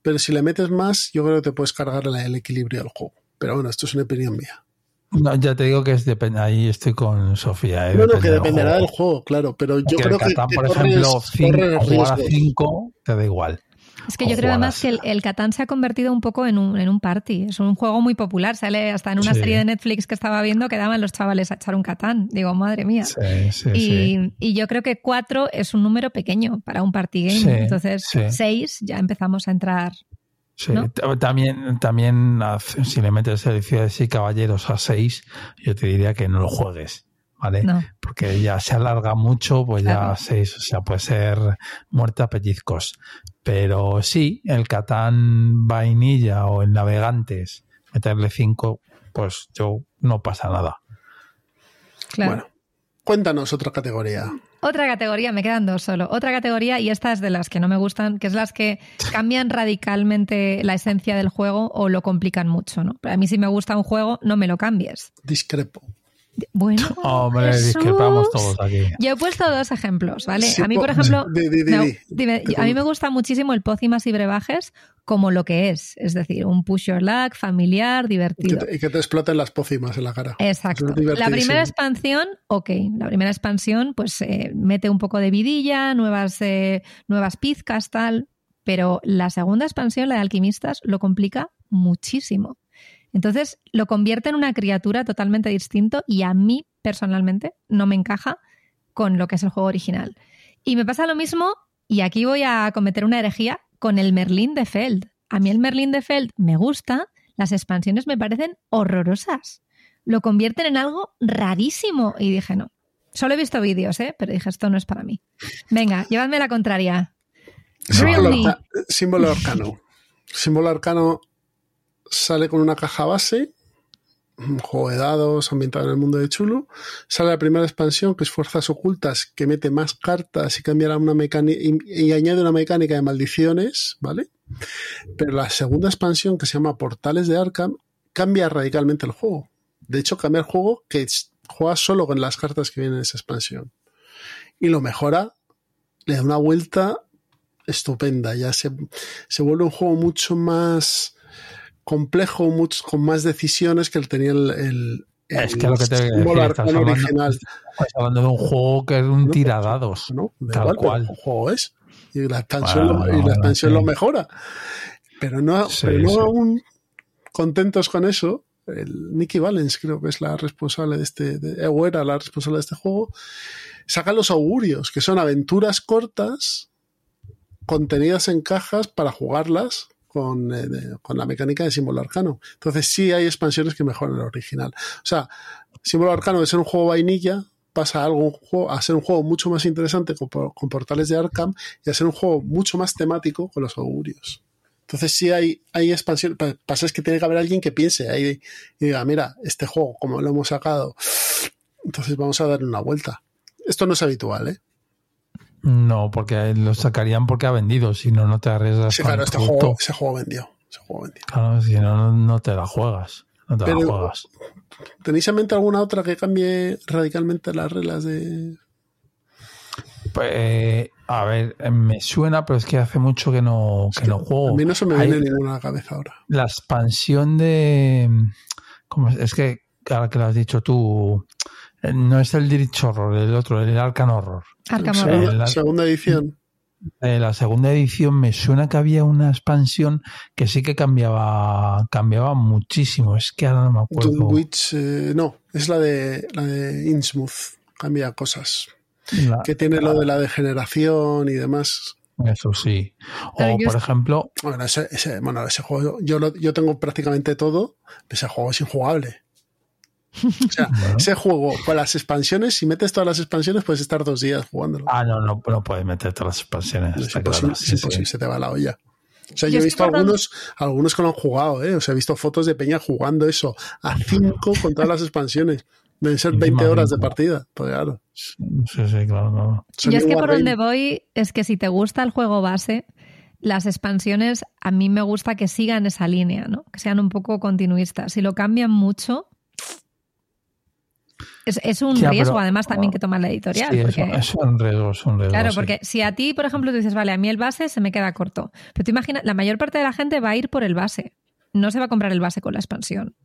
Pero si le metes más, yo creo que te puedes cargar el equilibrio del juego. Pero bueno, esto es una opinión mía. No, ya te digo que es depende, ahí estoy con Sofía. ¿eh? No, no, que dependerá del juego. claro, pero yo creo que, por ejemplo, jugar a 5 te da igual. Es que yo creo además que el, el, Catán se ha convertido un poco en un, en un party. Es un juego muy popular. Sale hasta en una serie de Netflix que estaba viendo que daban los chavales a echar un Catán. Digo, madre mía. Sí, y, y, yo creo que 4 es un número pequeño para un party game. Entonces, 6 ya empezamos a entrar Sí, también, también si le metes el de y caballeros a 6, yo te diría que no lo juegues, ¿vale? Porque ya se alarga mucho, pues ya 6, o sea, puede ser muerte a pellizcos. Pero sí, el Catán vainilla o el Navegantes, meterle 5, pues yo no pasa nada. Claro. Bueno, cuéntanos otra categoría. Otra categoría, me quedan dos solo. Otra categoría, y esta es de las que no me gustan, que es las que cambian radicalmente la esencia del juego o lo complican mucho, ¿no? Pero a mí si me gusta un juego, no me lo cambies. Discrepo. Bueno, hombre, discrepamos todos aquí. Yo he puesto dos ejemplos, ¿vale? a mí, por ejemplo, a mí me gusta muchísimo el pócimas y brebajes como lo que es, es decir, un push your luck, familiar, divertido. Y que te, exploten las pócimas en la cara. Exacto. La primera expansión, ok, la primera expansión pues eh, mete un poco de vidilla, nuevas, eh, nuevas pizcas, tal, pero la segunda expansión, la de alquimistas, lo complica muchísimo. Entonces lo convierte en una criatura totalmente distinto y a mí personalmente no me encaja con lo que es el juego original. Y me pasa lo mismo, y aquí voy a cometer una herejía, con el Merlín de Feld. A mí el Merlín de Feld me gusta, las expansiones me parecen horrorosas. Lo convierten en algo rarísimo y dije no. Solo he visto vídeos, ¿eh? pero dije esto no es para mí. Venga, llévame la contraria. símbolo arcano. Símbolo arcano sale con una caja base, un juego de dados ambientado en el mundo de Chulu. Sale la primera expansión, que es Fuerzas Ocultas, que mete más cartas y cambia una mecánica y, añade una mecánica de maldiciones, ¿vale? Pero la segunda expansión, que se llama Portales de Arkham, cambia radicalmente el juego. De hecho, cambia el juego que juega solo con las cartas que vienen en esa expansión. Y lo mejora, le da una vuelta estupenda. Ya se, se vuelve un juego mucho más complejo, mucho, con más decisiones que el tenía el, el, es que lo que te estás hablando, original. Estás hablando de un juego que es un tiradados. No, tal cual. El juego es. Y la expansión, lo, y la expansión lo mejora. Pero no, pero no aún contentos con eso. El Nicky Valens, creo que es la responsable de este, de, o era la responsable de este juego, saca los augurios, que son aventuras cortas contenidas en cajas para jugarlas eh, con, la mecánica de símbolo arcano. Entonces sí hay expansiones que mejoran el original. O sea, símbolo arcano de ser un juego vainilla pasa a, algo, a ser un juego mucho más interesante con, portales de Arkham y a ser un juego mucho más temático con los augurios. Entonces sí hay, hay expansión. Pasa es que tiene que haber alguien que piense ahí y diga, mira, este juego, como lo hemos sacado, entonces vamos a darle una vuelta. Esto no es habitual, ¿eh? No, porque lo sacarían porque ha vendido, si no, no te arriesgas. Sí, claro, este juego, ese juego vendió. Ese juego vendió. Claro, si no, no te la juegas. No te la juegas. ¿Tenéis en mente alguna otra que cambie radicalmente las reglas de.? Pues, a ver, me suena, pero es que hace mucho que no, que, no juego. A mí no se me viene ninguna a la cabeza ahora. La expansión de. ¿cómo es? es que, ahora que lo has dicho tú, no es el Dirich Horror, el otro, el Arcan Horror. Arkham Horror. segunda, la- segunda edición. De la segunda edición me suena que había una expansión que sí que cambiaba cambiaba muchísimo. Es que ahora no me acuerdo. Dunwich, eh, no, es la de la de Innsmouth. Cambia cosas. La- Que tiene lo de la degeneración y demás. Eso sí. O, por es- Bueno, ejemplo, ese, ese- bueno, ese juego, yo, lo- yo tengo prácticamente todo. Ese juego es injugable. O sea, Bueno. ese juego con las expansiones, si metes todas las expansiones, puedes estar dos días jugándolo. ah, no, no, no puedes meter todas las expansiones. es está imposible, claro. es Sí, sí. imposible, se te va la olla. O sea, Yo yo, he visto algunos, algunos que lo han jugado, ¿eh? O sea, he visto fotos de Peña jugando eso a 5 con todas las expansiones. Deben ser Encima 20 horas de partida. Pues claro. Sí, sí, claro, claro. Son Yo es que por donde voy es que si te gusta el juego base, las expansiones a mí me gusta que sigan esa línea, ¿no? Que sean un poco continuistas. Si lo cambian mucho, es, es un Ya, riesgo pero- además también que toma la editorial. Sí, porque- es un riesgo, es un riesgo. Claro, sí. porque si a ti, por ejemplo, tú dices, vale, a mí el base se me queda corto, pero tú imaginas, la mayor parte de la gente va a ir por el base, no se va a comprar el base con la expansión.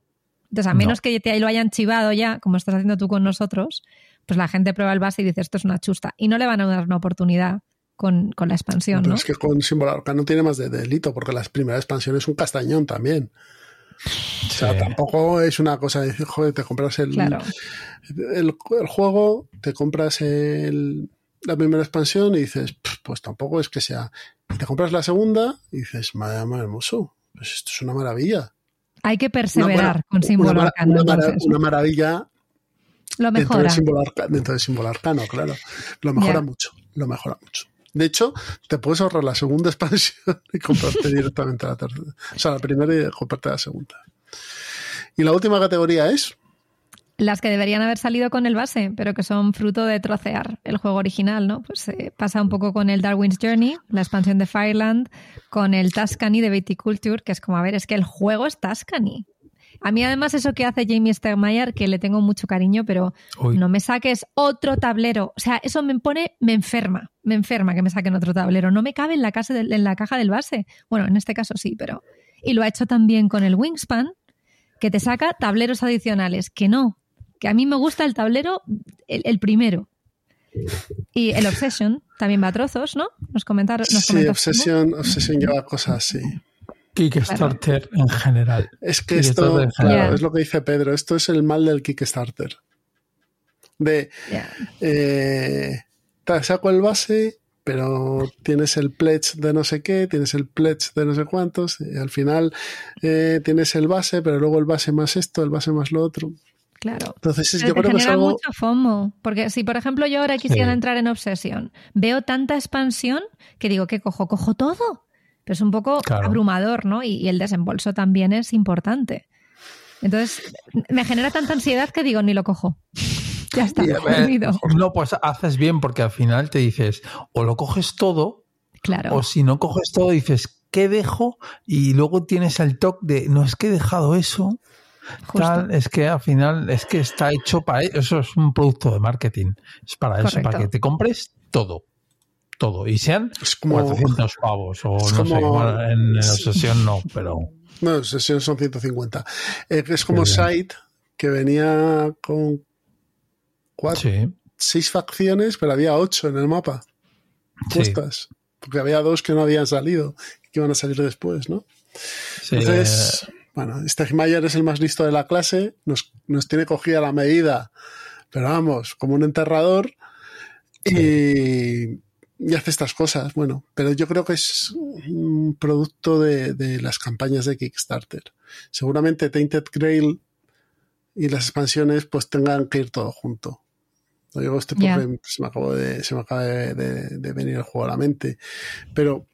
Entonces, a No. menos que te lo hayan chivado ya, como estás haciendo tú con nosotros, pues la gente prueba el base y dice, esto es una chusta. Y no le van a dar una oportunidad con, con la expansión, Pero ¿no? es que con Símbolo Arcano tiene más de delito, porque las primeras expansiones es un castañón también. O sea, Sí. tampoco es una cosa de decir, joder, te compras el, Claro. el, el juego, te compras el, la primera expansión y dices, "Pff, pues tampoco es que sea. Y te compras la segunda y dices, madre mía, hermoso, pues esto es una maravilla. Hay que perseverar con símbolo una arcano. una mara- una maravilla lo dentro mejora. dentro del símbolo arcano, claro. Lo mejora mucho, lo mejora mucho. De hecho, te puedes ahorrar la segunda expansión y comprarte directamente la tercera. O sea, la primera y comprarte la segunda. Y la última categoría es Las que deberían haber salido con el base, pero que son fruto de trocear el juego original, ¿no? Pues eh, pasa un poco con el Darwin's Journey, la expansión de Fireland, con el Tuscany de Viticulture, que es como, a ver, es que el juego es Tuscany. A mí además eso que hace Jamie Stegmaier, que le tengo mucho cariño, pero Uy. no me saques otro tablero. O sea, eso me pone, me enferma, me enferma que me saquen otro tablero. No me cabe en la, casa en la caja del base. Bueno, en este caso sí, pero... Y lo ha hecho también con el Wingspan, que te saca tableros adicionales, que no, que a mí me gusta el tablero, el, el primero. Y el Obsession también va a trozos, ¿no? Nos comentaron. Nos sí. Obsesión, Obsesión lleva cosas así. Kickstarter en general. Es que esto, en general. Es lo que dice Pedro, esto es el mal del Kickstarter. De, eh, te saco el base, pero tienes el pledge de no sé qué, tienes el pledge de no sé cuántos, y al final eh, tienes el base, pero luego el base más esto, el base más lo otro. Claro. Entonces, Pero yo te creo que es algo... mucho FOMO. Porque si, por ejemplo, yo ahora quisiera Sí. entrar en Obsession, veo tanta expansión que digo, ¿qué cojo? ¿Cojo todo? Pero es un poco Claro. abrumador, ¿no? Y, y el desembolso también es importante. Entonces, me genera tanta ansiedad que digo, ni lo cojo. ya está, olvido. no, pues haces bien porque al final te dices, o lo coges todo, Claro. o si no coges todo, dices, ¿qué dejo? Y luego tienes el toque de, no es que he dejado eso. Tal, es que al final es que está hecho para eso, es un producto de marketing. Es para eso, para que te compres todo. Todo. Y sean Es como... 400 pavos o no sé, bueno, en, en obsesión no, pero No, son son 150. Eh, es como Sí, sí. Site, que venía con cuatro, sí. seis facciones, pero había ocho en el mapa Sí, puestas. Porque había dos que no habían salido, que iban a salir después, ¿no? sí, Entonces, bueno, Stegmaier es el más listo de la clase, nos, nos tiene cogida la medida, pero vamos, como un enterrador, y, y hace estas cosas. Bueno, pero yo creo que es un producto de, de las campañas de Kickstarter. Seguramente Tainted Grail y las expansiones pues tengan que ir todo junto. Lo digo esto porque se me acabó de, se me acaba de, de- de venir el juego a la mente. Pero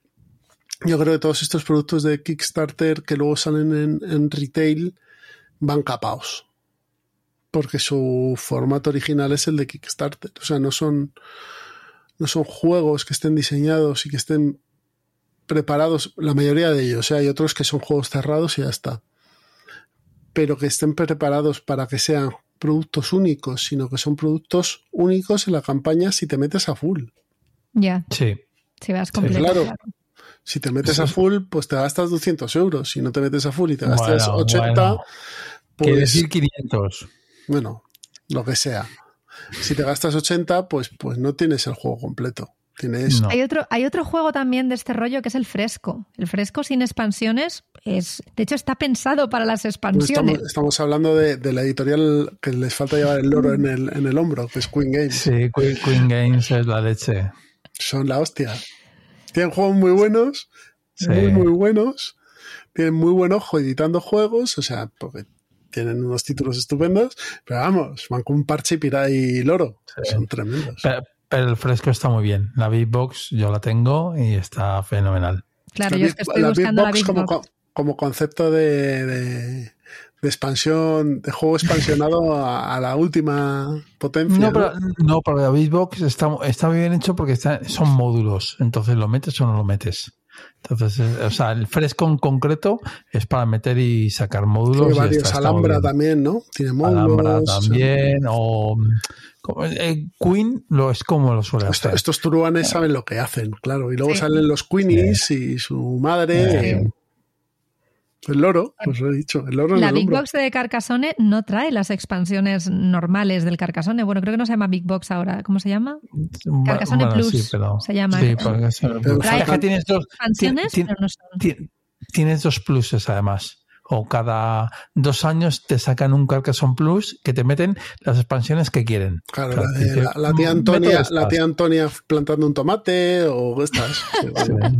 yo creo que todos estos productos de Kickstarter que luego salen en, en retail van capaos. Porque su formato original es el de Kickstarter. O sea, no son, no son juegos que estén diseñados y que estén preparados, la mayoría de ellos. ¿eh? Hay otros que son juegos cerrados y ya está. Pero que estén preparados para que sean productos únicos, sino que son productos únicos en la campaña si te metes a full. Ya. Sí. Si vas Sí, completo. claro. claro. Si te metes a full, pues te gastas 200 euros. Si no te metes a full y te gastas Bueno, 80, bueno. Quiere pues decir 500. bueno, lo que sea. Si te gastas 80, pues, pues no tienes el juego completo. Tienes No. Hay otro, hay otro juego también de este rollo que es el fresco. El fresco sin expansiones es, de hecho, está pensado para las Pues expansiones. estamos, estamos hablando de, de la editorial que les falta llevar el loro en el, en el hombro, que es Queen Games. Sí, Queen, Queen Games es la leche. Son la hostia. Tienen juegos muy buenos, Sí. muy, muy buenos. Tienen muy buen ojo editando juegos, o sea, porque tienen unos títulos estupendos, pero vamos, van con un parche y pira y loro. Sí. Son tremendos. Pero, pero el fresco está muy bien. La Big Box yo la tengo y está fenomenal. Claro, La yo es que estoy la buscando la Big Big Box como, concepto de, de, de expansión, de juego expansionado a, a la última potencia. No, ¿no? pero, no, pero la Big Box está, está muy bien hecho porque está, son módulos. Entonces, ¿lo metes o no lo metes? Entonces, eh, o sea, el fresco en concreto es para meter y sacar módulos. Tiene y varios. Alhambra también, ¿no? Tiene módulos. Alhambra o también, o como- eh, Queen lo es como lo suele hacer. estos turuanes saben lo que hacen, claro. Y luego Sí. salen los Queenies y su madre. Sí. El loro, pues lo he dicho, el loro en La el Big. Box de Carcassonne no trae las expansiones normales del Carcassonne. Bueno, creo que no se llama Big Box ahora. ¿Cómo se llama? Carcassonne Bueno, Plus sí, pero- se llama. Sí, Pero tienes dos, Expansiones, tien- pero no son. Ti- Tienes dos pluses además. O cada dos años te sacan un Carcassonne Plus que te meten las expansiones que quieren. Claro, la, de- dice, la- la tía "Mm, Antonia, la estas". tía Antonia plantando un tomate o estas. Sí.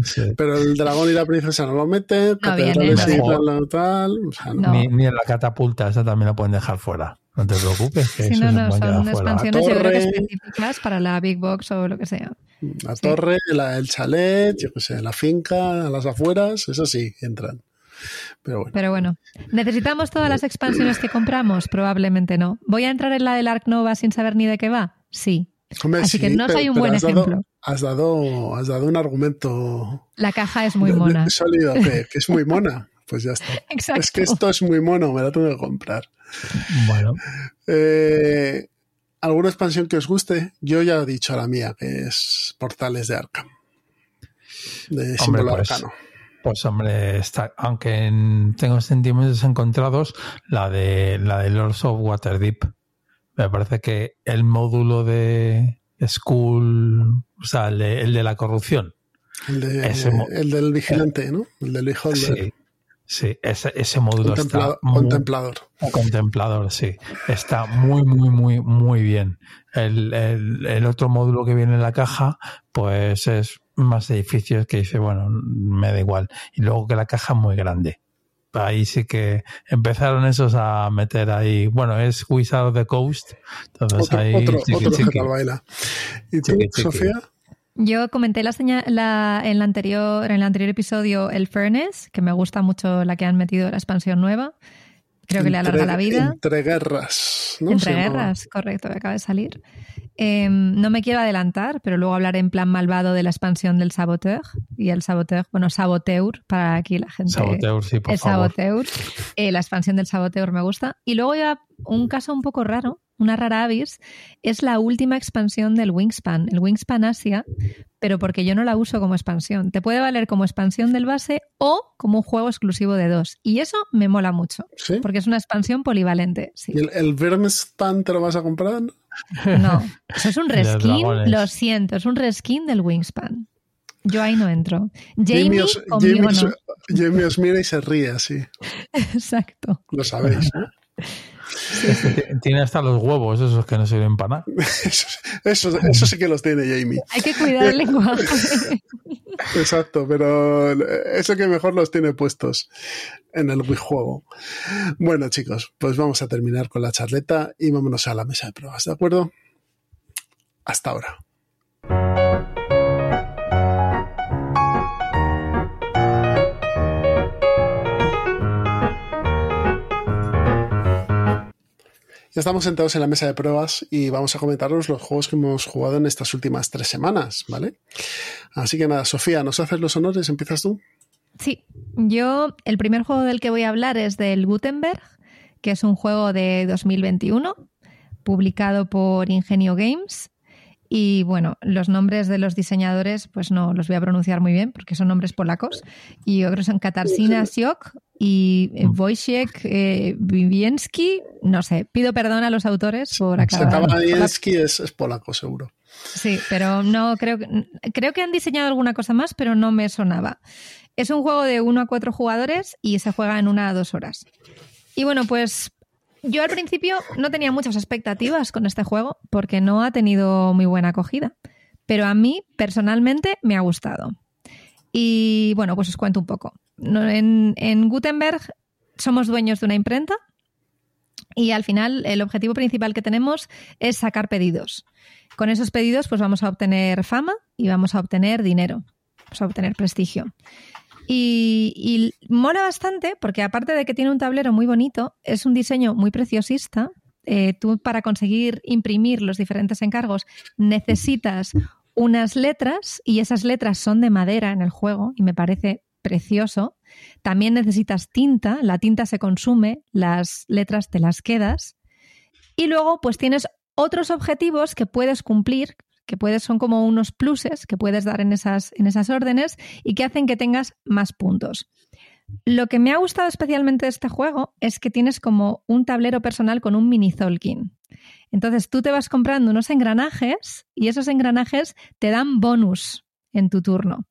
Sí, sí. Pero el dragón y la princesa no lo meten, No viene, catedrales no y viene. tal, tal, o sea, no. No. Ni, ni en la catapulta, esa también la pueden dejar fuera. No te preocupes, que eso no, no, son expansiones yo creo que torre. específicas para la Big Box o lo que sea. La Sí. torre, la- el chalet, yo qué sé, la finca, a las afueras, eso sí, entran. Pero bueno, Pero bueno, ¿necesitamos todas las expansiones que compramos? Probablemente no. ¿Voy a entrar en la del Ark Nova sin saber ni de qué va? Sí. Hombre, Así que no pero- soy un buen has dado- ejemplo. has, dado, has dado un argumento La caja es muy de- de- mona. sólido, que, que es muy mona. Pues ya está. Exacto. Es que esto es muy mono, me la tengo que comprar. Bueno, Eh, ¿Alguna expansión que os guste? Yo ya he dicho la mía, que es Portales de Arkham. De símbolo pues, arcano. Pues hombre, está, aunque en- tengo sentimientos encontrados, la de la de Lords of Waterdeep. Me parece que el módulo de School, o sea, el de, el de la corrupción. El, de- ese mo- el del vigilante, ¿no? El del beholder. Sí, sí, ese, ese módulo Contempla- está muy- contemplador. Contemplador, sí. Está muy, muy, muy, muy bien. El, el- el otro módulo que viene en la caja, pues es más edificios que dice, bueno, me da igual. Y luego que la caja es muy grande. Ahí sí que empezaron esos a meter ahí. Bueno, es Wizard of the Coast. Entonces Otro, ahí. otro, chiqui, otro chiqui. baila. ¿Y tú, chiqui. Sofía? Yo comenté la la- en, la anterior, en el anterior episodio el Furnace, que me gusta mucho la que han metido la expansión nueva. Creo que le alarga la vida. Entre guerras. ¿no? Entre guerras, correcto, que acaba de salir. Eh, no me quiero adelantar, pero luego hablaré en plan malvado de la expansión del Saboteur. Y el Saboteur, bueno, Saboteur, para aquí la gente. Saboteur, sí, por el favor. Saboteur. Eh, la expansión del Saboteur me gusta. Y luego ya un caso un poco raro, una rara avis, es la última expansión del Wingspan, el Wingspan Asia, pero porque yo no la uso como expansión. Te puede valer como expansión del base o como un juego exclusivo de dos. Y eso me mola mucho, ¿Sí? porque es una expansión polivalente. Sí. ¿Y el, el Vermspan te lo vas a comprar? No, eso es un reskin, lo siento, es un reskin del Wingspan. Yo ahí no entro. Jamie, os, conmigo Jamie os- no. Jamie os mira y se ríe así. Exacto. Lo sabéis, ¿no? Tiene hasta los huevos, esos que no sirven para nada. Eso, eso, eso sí que los tiene Jamie. Hay que cuidar el lenguaje. Exacto, pero eso que mejor los tiene puestos en el Wii juego. Bueno, chicos, pues vamos a terminar con la charleta y vámonos a la mesa de pruebas, ¿de acuerdo? Hasta ahora. Estamos sentados en la mesa de pruebas y vamos a comentaros los juegos que hemos jugado en estas últimas tres semanas, ¿vale? Así que nada, Sofía, ¿nos haces los honores? ¿Empiezas tú? Sí, yo el primer juego del que voy a hablar es del Gutenberg, que es un juego de 2021, publicado por Ingenio Games. Y bueno, los nombres de los diseñadores, pues no los voy a pronunciar muy bien porque son nombres polacos. Y yo creo que son Katarzyna Siok y eh, Wojciech eh. No sé, pido perdón a los autores por acabar. Wiwienski es, es polaco, seguro. Sí, pero no creo que. Creo que han diseñado alguna cosa más, pero no me sonaba. Es un juego de uno a cuatro jugadores y se juega en una a dos horas. Y bueno, pues yo al principio no tenía muchas expectativas con este juego porque no ha tenido muy buena acogida. Pero a mí personalmente me ha gustado. Y bueno, pues os cuento un poco. En, en Gutenberg somos dueños de una imprenta y al final el objetivo principal que tenemos es sacar pedidos. Con esos pedidos pues vamos a obtener fama y vamos a obtener dinero, vamos a obtener prestigio. Y, mola bastante porque aparte de que tiene un tablero muy bonito, es un diseño muy preciosista. Eh, tú para conseguir imprimir los diferentes encargos necesitas unas letras y esas letras son de madera en el juego y me parece precioso. También necesitas tinta, la tinta se consume, las letras te las quedas. Y luego pues tienes otros objetivos que puedes cumplir que puedes, son como unos pluses que puedes dar en esas, en esas órdenes y que hacen que tengas más puntos. Lo que me ha gustado especialmente de este juego es que tienes como un tablero personal con un mini Zolkin. Entonces tú te vas comprando unos engranajes y esos engranajes te dan bonus en tu turno.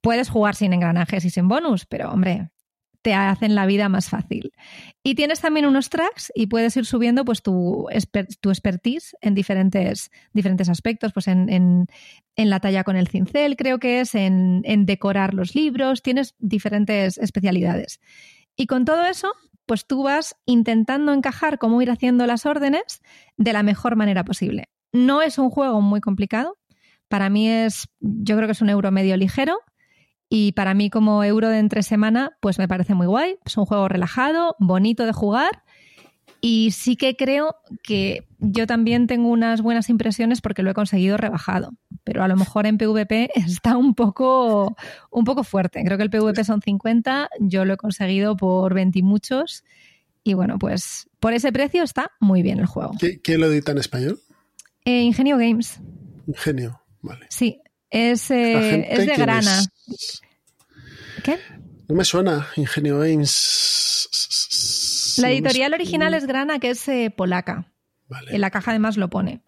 Puedes jugar sin engranajes y sin bonus, pero hombre, te hacen la vida más fácil. Y tienes también unos tracks y puedes ir subiendo pues, tu, tu expertise en diferentes, diferentes aspectos, pues en, en, en, la talla con el cincel, creo que es, en, en decorar los libros, tienes diferentes especialidades. Y con todo eso, pues tú vas intentando encajar cómo ir haciendo las órdenes de la mejor manera posible. No es un juego muy complicado. Para mí es, yo creo que es un euro medio ligero y para mí como euro de entre semana, pues me parece muy guay. Es un juego relajado, bonito de jugar. Y sí que creo que yo también tengo unas buenas impresiones porque lo he conseguido rebajado. Pero a lo mejor en PvP está un poco, un poco fuerte. Creo que el PvP son 50, yo lo he conseguido por 20 y muchos. Y bueno, pues por ese precio está muy bien el juego. ¿Quién lo edita en español? Eh, Ingenio Games. Ingenio, vale. Sí, es, eh, es de grana. ¿Qué? No me suena, Ingenio Games. La editorial original es Grana, que es eh, polaca. En la caja además lo pone.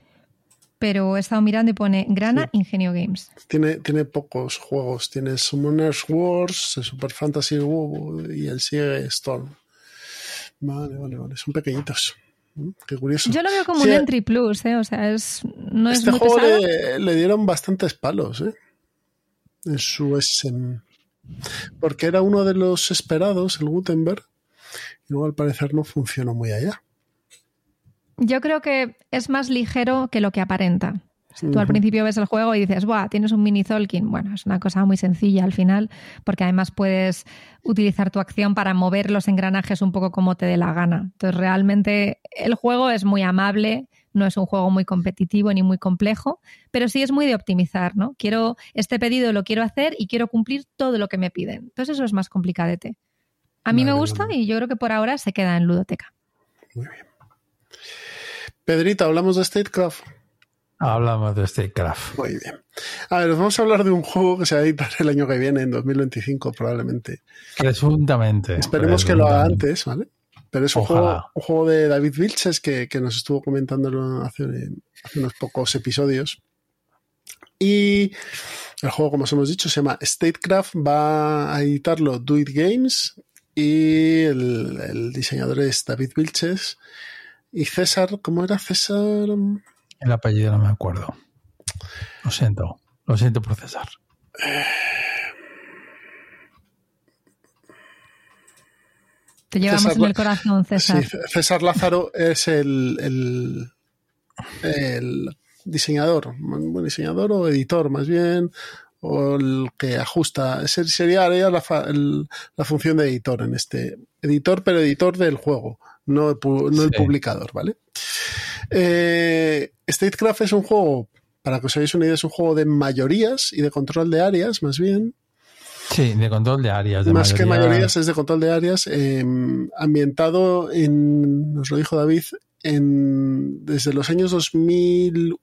Pero he estado mirando y pone Grana Ingenio Games. Tiene, tiene pocos juegos. Tiene Summoners Wars, Super Fantasy y el Sigue Storm. Vale, vale, vale. Son pequeñitos. Qué curioso. Yo lo veo como un entry plus, ¿eh? O sea, es, no este es juego le, le, dieron bastantes palos, ¿eh? En su SM. Porque era uno de los esperados, el Gutenberg, y luego al parecer no funcionó muy allá. Yo creo que es más ligero que lo que aparenta. Tú al principio ves el juego y dices, ¡buah! Tienes un mini Zolkin. Bueno, es una cosa muy sencilla al final, porque además puedes utilizar tu acción para mover los engranajes un poco como te dé la gana. Entonces, realmente el juego es muy amable, no es un juego muy competitivo ni muy complejo, pero sí es muy de optimizar, ¿no? Quiero, este pedido lo quiero hacer y quiero cumplir todo lo que me piden. Entonces, eso es más complicadete. A mí me gusta y yo creo que por ahora se queda en ludoteca. Muy bien. Pedrita, ¿hablamos de Statecraft? Hablamos de StateCraft. Muy bien. A ver, vamos a hablar de un juego que se va a editar el año que viene, en 2025 probablemente. Presuntamente. Esperemos que lo haga antes, ¿vale? Pero es un juego, un juego, de David Vilches que, que nos estuvo comentando hace, hace, unos pocos episodios. Y el juego, como os hemos dicho, se llama Statecraft. Va a editarlo Do It Games y el, el diseñador es David Vilches. Y César, ¿cómo era César? El apellido no me acuerdo. Lo siento. Lo siento por César. Te llevamos en el corazón, César. Sí, César Lázaro es el, el, el diseñador, buen diseñador o editor más bien, o el que ajusta. Ese sería la, la, función de editor en este. Editor, pero editor del juego, no, no el publicador, ¿vale? Eh, Statecraft es un juego, para que os hagáis una idea, es un juego de mayorías y de control de áreas, más bien. Sí, de control de áreas. más que mayorías es de control de áreas, em, ambientado en, nos lo dijo David, en, desde los años 2000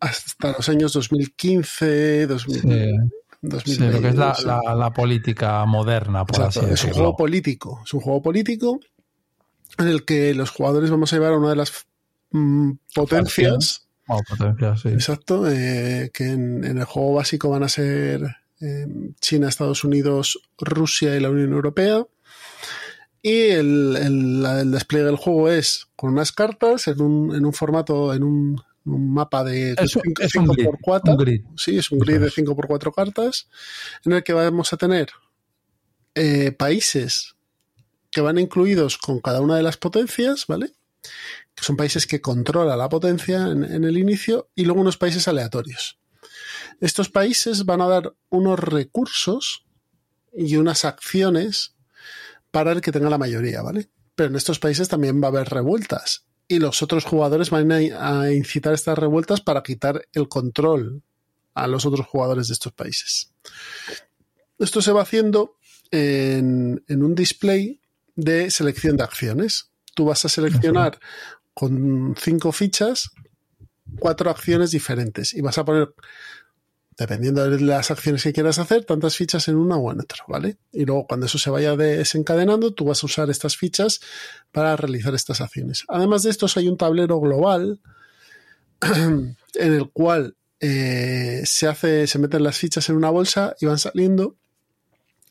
hasta los años 2015, 2000, 2020. lo que es la, política moderna, por así decirlo. Es un juego político. Es un juego político en el que los jugadores vamos a llevar a una de las mm, potencias. Oh, potencias, sí. Exacto. Eh, que en, el juego básico van a ser eh, China, Estados Unidos, Rusia y la Unión Europea. Y el, despliegue del juego es con unas cartas en un, en un formato, en un, mapa de 5x4. Sí, es un grid de 5x4 cartas en el que vamos a tener eh, países que van incluidos con cada una de las potencias, ¿vale? Que son países que controla la potencia en, en el inicio y luego unos países aleatorios. Estos países van a dar unos recursos y unas acciones para el que tenga la mayoría, ¿vale? Pero en estos países también va a haber revueltas y los otros jugadores van a incitar estas revueltas para quitar el control a los otros jugadores de estos países. Esto se va haciendo en, un display de selección de acciones. Tú vas a seleccionar con cinco fichas cuatro acciones diferentes y vas a poner dependiendo de las acciones que quieras hacer, tantas fichas en una o en otra, ¿vale? Y luego cuando eso se vaya desencadenando, tú vas a usar estas fichas para realizar estas acciones. Además de esto, hay un tablero global en el cual eh, se hace, se meten las fichas en una bolsa y van saliendo.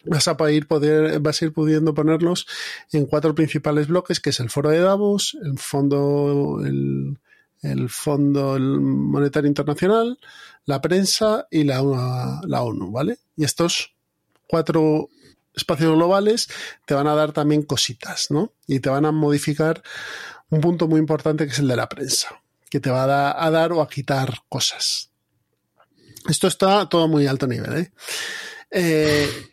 Vas a, ir poder, vas a ir pudiendo ponerlos en cuatro principales bloques, que es el foro de Davos, el fondo, el, el Fondo Monetario Internacional, la prensa y la, la ONU, ¿vale? Y estos cuatro espacios globales te van a dar también cositas, ¿no? Y te van a modificar un punto muy importante que es el de la prensa, que te va a, dar o a quitar cosas. Esto está todo muy alto nivel, ¿eh? eh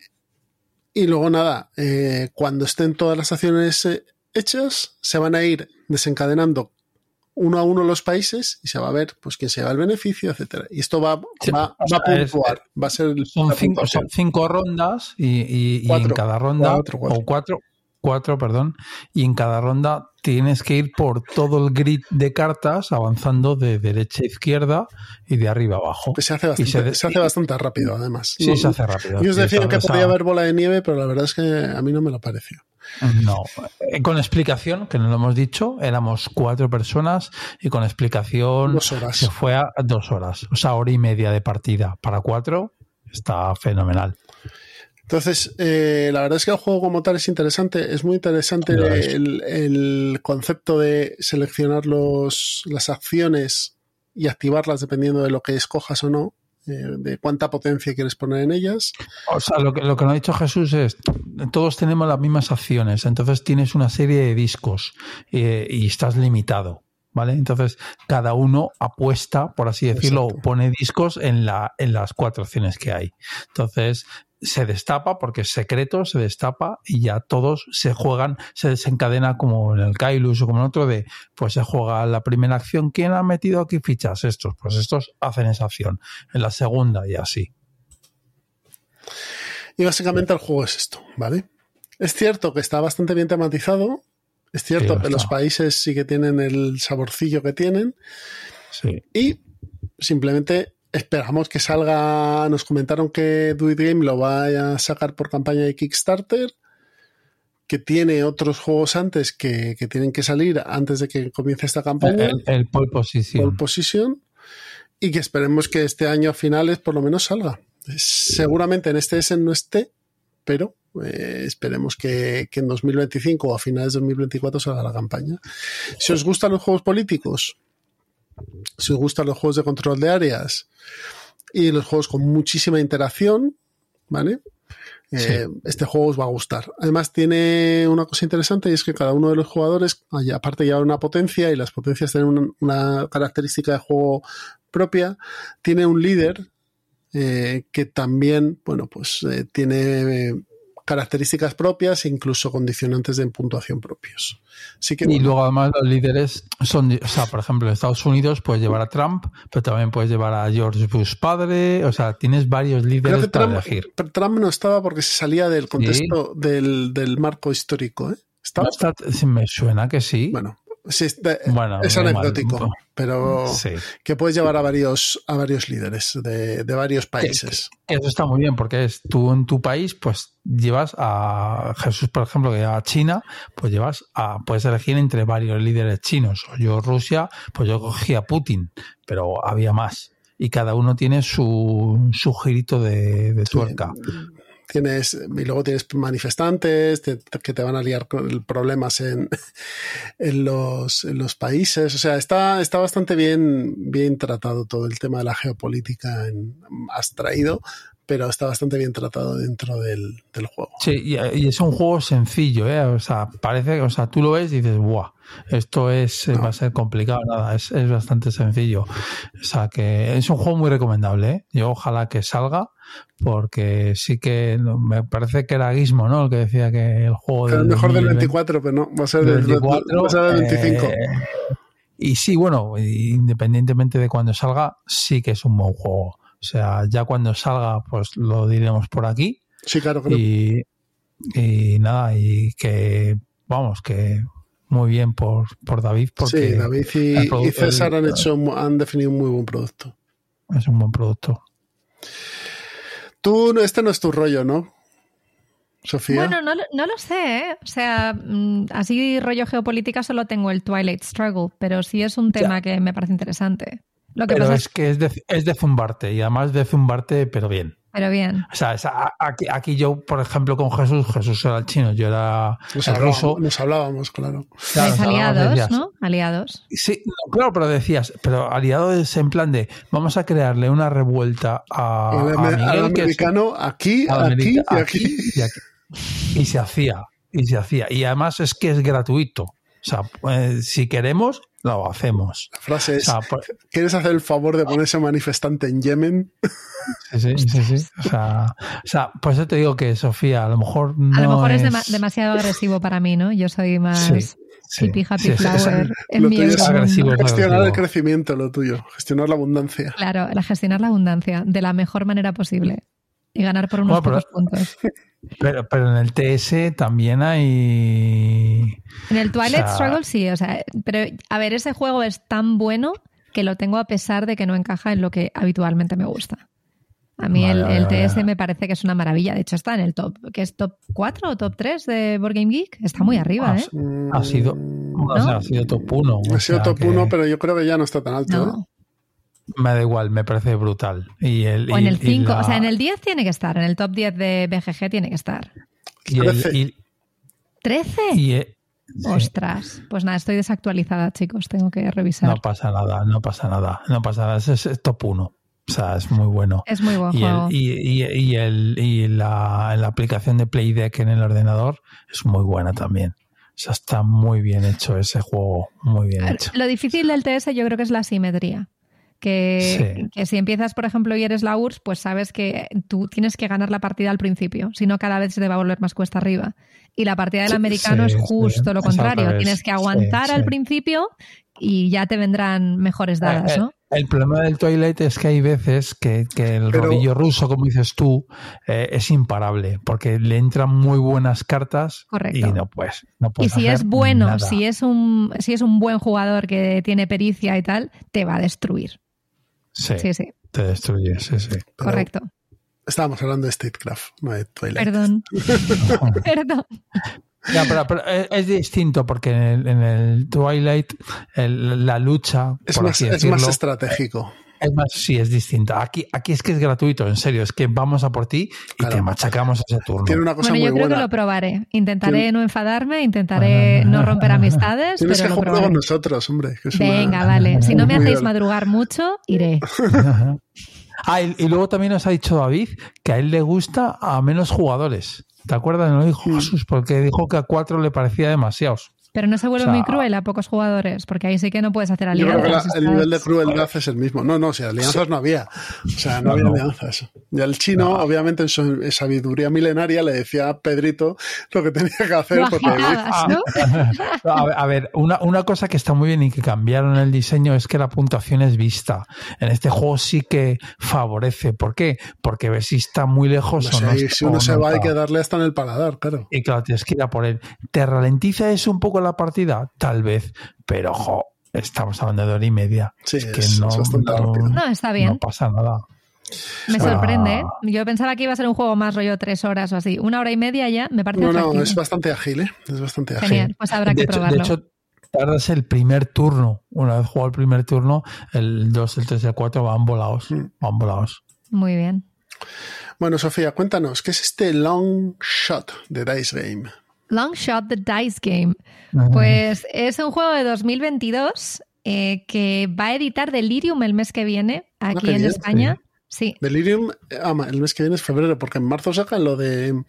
y luego nada, eh, cuando estén todas las acciones eh, hechas, se van a ir desencadenando uno a uno los países y se va a ver pues quién se va el beneficio, etcétera. Y esto va, va, va a puntuar, va a ser son cinco, son cinco, rondas y, y, en cada ronda o cuatro, cuatro, perdón, y en cada ronda tienes que ir por todo el grid de cartas avanzando de derecha a izquierda y de arriba a abajo. se hace bastante, se, hace bastante rápido, además. Sí, se hace rápido. Ellos decían que podía haber bola de nieve, pero la verdad es que a mí no me lo pareció. No, eh, con explicación, que no lo hemos dicho, éramos cuatro personas y con explicación se fue a dos horas, o sea, hora y media de partida. Para cuatro está fenomenal. Entonces, eh, la verdad es que el juego como tal es interesante, es muy interesante el, concepto de seleccionar los, las acciones y activarlas dependiendo de lo que escojas o no. Eh, de cuánta potencia quieres poner en ellas. O sea, lo que, lo que nos ha dicho Jesús es, todos tenemos las mismas acciones, entonces tienes una serie de discos eh, y estás limitado. ¿Vale? Entonces, cada uno apuesta, por así decirlo, pone discos en, la, en las cuatro opciones que hay. Entonces, se destapa porque es secreto, se destapa y ya todos se juegan, se desencadena como en el Kailus o como en otro de, pues se juega la primera acción, ¿quién ha metido aquí fichas? Estos, pues estos hacen esa acción, en la segunda y así. Y básicamente el juego es esto, ¿vale? Es cierto que está bastante bien tematizado, es cierto que los países sí que tienen el saborcillo que tienen. Sí. Y simplemente Esperamos que salga. Nos comentaron que Do Game lo va a sacar por campaña de Kickstarter. Que tiene otros juegos antes que, tienen que salir antes de que comience esta campaña. El, Pole Position. Pole Position. Y que esperemos que este año a finales por lo menos salga. Seguramente en este S no esté, pero eh, esperemos que, que, en 2025 o a finales de 2024 salga la campaña. Si os gustan los juegos políticos, si os gustan los juegos de control de áreas y los juegos con muchísima interacción, ¿vale? Eh, este juego os va a gustar. Además tiene una cosa interesante y es que cada uno de los jugadores, aparte lleva una potencia y las potencias tienen una, característica de juego propia, tiene un líder eh, que también, bueno, pues eh, tiene características propias e incluso condicionantes de puntuación propios. y luego además los líderes son, o sea, por ejemplo, en Estados Unidos puedes llevar a Trump, pero también puedes llevar a George Bush padre, o sea, tienes varios líderes para Trump, elegir. Pero Trump no estaba porque se salía del contexto del, marco histórico, ¿eh? ¿Estaba? me suena que sí. Bueno, Sí, es anecdótico, pero que puedes llevar a varios, a varios líderes de, varios países. Eso está muy bien, porque es tú en tu país, pues llevas a Jesús, por ejemplo, que a China, pues llevas a, puedes elegir entre varios líderes chinos. Yo Rusia, pues yo cogí a Putin, pero había más. Y cada uno tiene su, su girito de, de tuerca tienes y luego tienes manifestantes que te van a liar con problemas en, en, los, en los países. O sea, está, está bastante bien, bien tratado todo el tema de la geopolítica en, abstraído, pero está bastante bien tratado dentro del, del juego. Sí, y, es un juego sencillo, ¿eh? O sea, parece, o sea, tú lo ves y dices, ¡buah! Esto es, va a ser complicado, nada, es, es, bastante sencillo. O sea, que es un juego muy recomendable, ¿eh? Yo ojalá que salga, porque sí que me parece que era Gizmo, ¿no? El que decía que el juego... Del mejor del 24, pero no, va a ser del, 24, va a ser del 25. Eh, y sí, bueno, independientemente de cuando salga, sí que es un buen juego. O sea, ya cuando salga, pues lo diremos por aquí. Sí, claro, Y, y nada, y que, vamos, que muy bien por, por David. Porque sí, David y, César han, hecho, han definido un muy buen producto. Es un buen producto. Tú, este no es tu rollo, ¿no? Sofía. Bueno, no, no lo sé, ¿eh? O sea, mm, así rollo geopolítica solo tengo el Twilight Struggle, pero sí es un tema que me parece interesante. Pero es, que es de, es de zumbarte y además de zumbarte, pero bien. Pero bien. O sea, aquí, aquí, yo, por ejemplo, con Jesús, Jesús era el chino, yo era el ruso. Nos hablábamos, claro. aliados, ¿no? Aliados. Sí, claro, pero decías, pero aliados en plan de vamos a crearle una revuelta a, a Miguel, al americano aquí, aquí, y aquí. y aquí. Y se hacía, y se hacía. Y además es que es gratuito. O sea, pues, si queremos, lo hacemos. La frase es, pues ¿quieres hacer el favor de ponerse manifestante en Yemen? Sí, sí, sí. O, sea, o sea, pues yo te digo que, Sofía, a lo mejor no A lo mejor es, demasiado agresivo para mí, ¿no? Yo soy más hippie, happy flower. en mi es agresivo, gestionar el crecimiento, lo tuyo. Gestionar la abundancia. Claro, la gestionar la abundancia de la mejor manera posible. Y ganar por unos pocos puntos. Pero, pero en el TS también hay. En el Twilight Struggle sí, o sea, pero a ver, ese juego es tan bueno que lo tengo a pesar de que no encaja en lo que habitualmente me gusta. A mí el, TS me parece que es una maravilla. De hecho, está en el top, que es top 4 o top 3 de Board Game Geek. Está muy arriba, ¿eh? Ha sido, ha sido top 1. Ha sido top 1, pero yo creo que ya no está tan alto. ¿eh? Me da igual, me parece brutal. Y el, o en el 5, o sea, en el 10 tiene que estar, en el top 10 de BGG tiene que estar. Y el, ¿13? Ostras, pues nada, estoy desactualizada, chicos, tengo que revisar. No pasa nada, no pasa nada, no pasa nada, es, top 1. O sea, es muy bueno. Es muy buen y juego. y, y, el, y la, la, aplicación de Playdeck en el ordenador es muy buena también. O sea, está muy bien hecho ese juego, muy bien hecho. Lo difícil del TS yo creo que es la simetría. Que, si empiezas, por ejemplo, y eres la URSS, pues sabes que tú tienes que ganar la partida al principio, si no cada vez se te va a volver más cuesta arriba. Y la partida del americano es justo lo contrario, tienes que aguantar al principio y ya te vendrán mejores dadas, ¿no? El, problema del Twilight es que hay veces que, el rodillo ruso, como dices tú, eh, es imparable, porque le entran muy buenas cartas y no puedes. No y si es bueno, si es un si es un buen jugador que tiene pericia y tal, te va a destruir. Sí, sí, Te destruye, sí, sí. Correcto. Estábamos hablando de Statecraft, no de Twilight. Perdón. Perdón. pero, es, distinto porque en el, Twilight la lucha es, más, es más estratégico. Es más, sí, es distinto. Aquí, aquí es que es gratuito, en serio. Es que vamos a por ti y te machacamos ese turno. Tiene una cosa bueno, yo creo que lo probaré. Intentaré no enfadarme, intentaré no romper amistades. Tienes pero que jugar con nosotros, hombre. Venga, vale. Si no me hacéis madrugar mucho, iré. ah, y, luego también nos ha dicho David que a él le gusta a menos jugadores. ¿Te acuerdas? No dijo Jesús, porque dijo que a cuatro le parecía demasiados. Pero no se vuelve muy cruel a pocos jugadores, porque ahí sí que no puedes hacer alianzas. el nivel de crueldad es el mismo. No, no, si alianzas no había. O sea, no, había alianzas. Y el chino, obviamente, en su sabiduría milenaria, le decía a Pedrito lo que tenía que hacer. a, ver, una, una cosa que está muy bien y que cambiaron el diseño es que la puntuación es vista. En este juego sí que favorece. ¿Por qué? Porque ves si está muy lejos o no. Si uno se va, hay que darle hasta en el paladar, claro. Y claro, tienes que ir a por él. Te ralentiza eso un poco poco la partida? Tal vez, pero ojo, estamos hablando de hora y media. Sí, es que es- no, es bastante no- rápido. No, está bien. no pasa nada. Me O sea, sorprende. ¿eh? Yo pensaba que iba a ser un juego más rollo tres horas o así. Una hora y media ya me parece No, no, es bastante ágil, ¿eh? Es bastante ágil. Genial, pues habrá De que hecho, probarlo. de hecho, tardas el primer turno. Una vez jugado el primer turno, el 2, el 3 y el 4 van volados. Mm. Van volados. Muy bien. Bueno, Sofía, cuéntanos, ¿qué es este long shot de Dice Game? Long Shot the Dice Game. Pues es un juego de 2022 eh, que va a editar Delirium el mes que viene aquí qué en bien, España. Sí. Delirium, eh, ah, el mes que viene es febrero, porque en marzo sacan lo de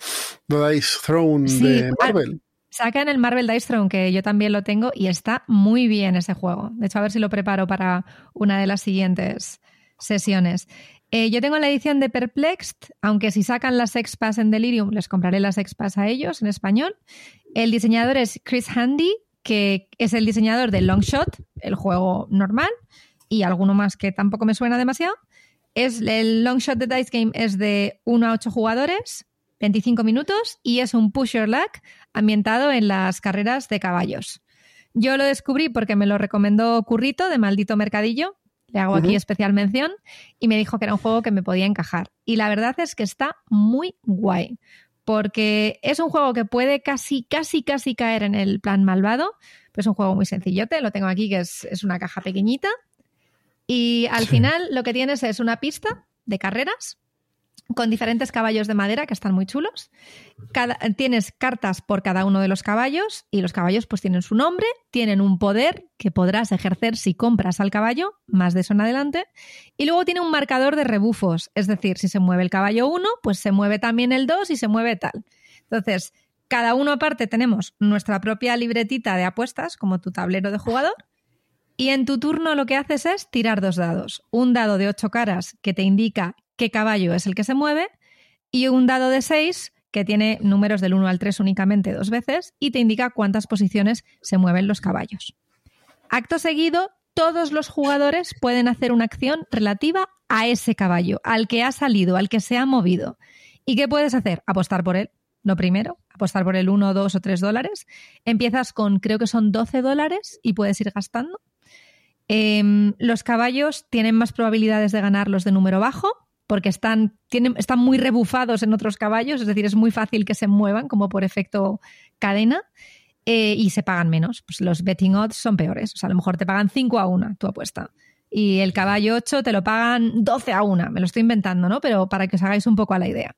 The Dice Throne Sí, de ah, Marvel. Sacan el Marvel Dice Throne, que yo también lo tengo, y está muy bien ese juego. De hecho, a ver si lo preparo para una de las siguientes sesiones. Eh, yo tengo la edición de Perplexed, aunque si sacan las Expas en Delirium, les compraré las Expas a ellos en español. El diseñador es Chris Handy, que es el diseñador de Longshot, el juego normal, y alguno más que tampoco me suena demasiado. Es, el Longshot de Dice Game es de 1 a 8 jugadores, 25 minutos, y es un push your luck ambientado en las carreras de caballos. Yo lo descubrí porque me lo recomendó Currito de Maldito Mercadillo, le hago aquí especial mención, y me dijo que era un juego que me podía encajar. Y la verdad es que está muy guay, porque es un juego que puede casi, casi, casi caer en el plan malvado, pero es un juego muy sencillote, lo tengo aquí que es, es una caja pequeñita, y al Sí. final lo que tienes es una pista de carreras con diferentes caballos de madera que están muy chulos. Cada- tienes cartas por cada uno de los caballos y los caballos pues tienen su nombre, tienen un poder que podrás ejercer si compras al caballo, más de eso en adelante, y luego tiene un marcador de rebufos, es decir, si se mueve el caballo 1, pues se mueve también el 2 y se mueve tal. Entonces, cada uno aparte tenemos nuestra propia libretita de apuestas, como tu tablero de jugador, y en tu turno lo que haces es tirar dos dados. Un dado de ocho caras que te indica qué caballo es el que se mueve y un dado de seis que tiene números del 1 al 3 únicamente dos veces y te indica cuántas posiciones se mueven los caballos. Acto seguido, todos los jugadores pueden hacer una acción relativa a ese caballo, al que ha salido, al que se ha movido. ¿Y qué puedes hacer? Apostar por él. Lo primero, apostar por el 1, 2 o 3 dólares. Empiezas con, creo que son 12 dólares y puedes ir gastando. Em, los caballos tienen más probabilidades de ganar los de número bajo porque están, tienen, están muy rebufados en otros caballos, es decir, es muy fácil que se muevan como por efecto cadena eh, y se pagan menos. Pues los betting odds son peores, o sea, a lo mejor te pagan 5 a 1 tu apuesta y el caballo 8 te lo pagan 12 a 1, me lo estoy inventando, ¿no? Pero para que os hagáis un poco a la idea.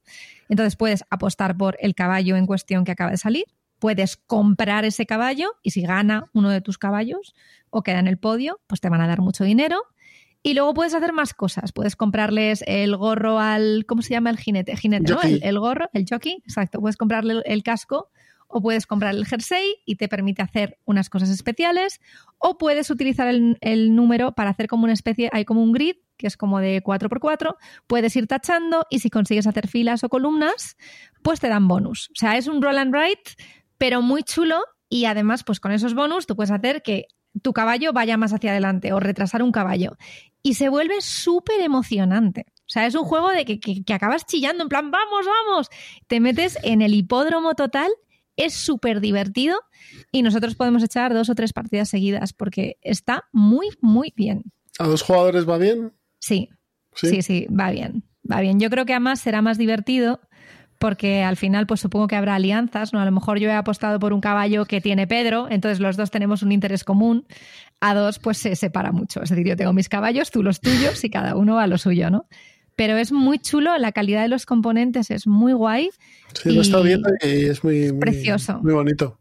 Entonces puedes apostar por el caballo en cuestión que acaba de salir, puedes comprar ese caballo y si gana uno de tus caballos o queda en el podio, pues te van a dar mucho dinero. Y luego puedes hacer más cosas. Puedes comprarles el gorro al. ¿Cómo se llama el jinete? Jinete, ¿no? El, el gorro, el jockey, exacto. Puedes comprarle el, el casco o puedes comprar el jersey y te permite hacer unas cosas especiales. O puedes utilizar el, el número para hacer como una especie. Hay como un grid que es como de 4x4. Puedes ir tachando y si consigues hacer filas o columnas, pues te dan bonus. O sea, es un roll and write, pero muy chulo. Y además, pues con esos bonus tú puedes hacer que tu caballo vaya más hacia adelante o retrasar un caballo. Y se vuelve súper emocionante. O sea, es un juego de que, que- que acabas chillando, en plan, vamos, vamos. Te metes en el hipódromo total, es súper divertido y nosotros podemos echar dos o tres partidas seguidas porque está muy, muy bien. ¿A dos jugadores va bien? Sí, sí, sí, va bien. Va bien. Yo creo que además será más divertido porque al final, pues supongo que habrá alianzas, ¿no? A lo mejor yo he apostado por un caballo que tiene Pedro, entonces los dos tenemos un interés común. A dos, pues se separa mucho. Es decir, yo tengo mis caballos, tú los tuyos y cada uno a lo suyo, ¿no? Pero es muy chulo, la calidad de los componentes es muy guay. Sí, lo he estado viendo y es muy, muy- Precioso. Muy bonito.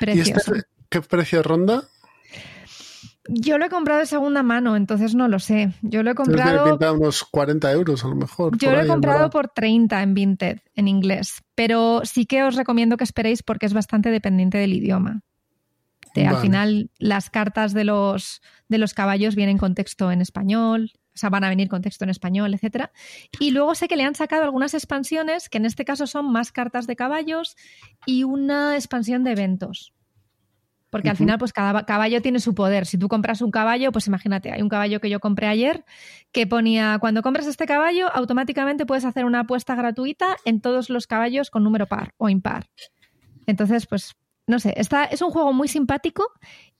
¿Y este, Precioso. qué precio ronda? Yo lo he comprado de segunda mano, entonces no lo sé. Yo lo he que comprado. pintar unos 40 euros a lo mejor. Yo lo he comprado por 30 en Vinted, en inglés, pero sí que os recomiendo que esperéis porque es bastante dependiente del idioma. Te- Al final, las cartas de los, de los caballos vienen con texto en español, o sea, van a venir con texto en español, etcétera. Y luego sé que le han sacado algunas expansiones, que en este caso son más cartas de caballos y una expansión de eventos. Porque al final, pues cada caballo tiene su poder. Si tú compras un caballo, pues imagínate, hay un caballo que yo compré ayer que ponía, cuando compras este caballo, automáticamente puedes hacer una apuesta gratuita en todos los caballos con número par o impar. Entonces, pues no sé, está, es un juego muy simpático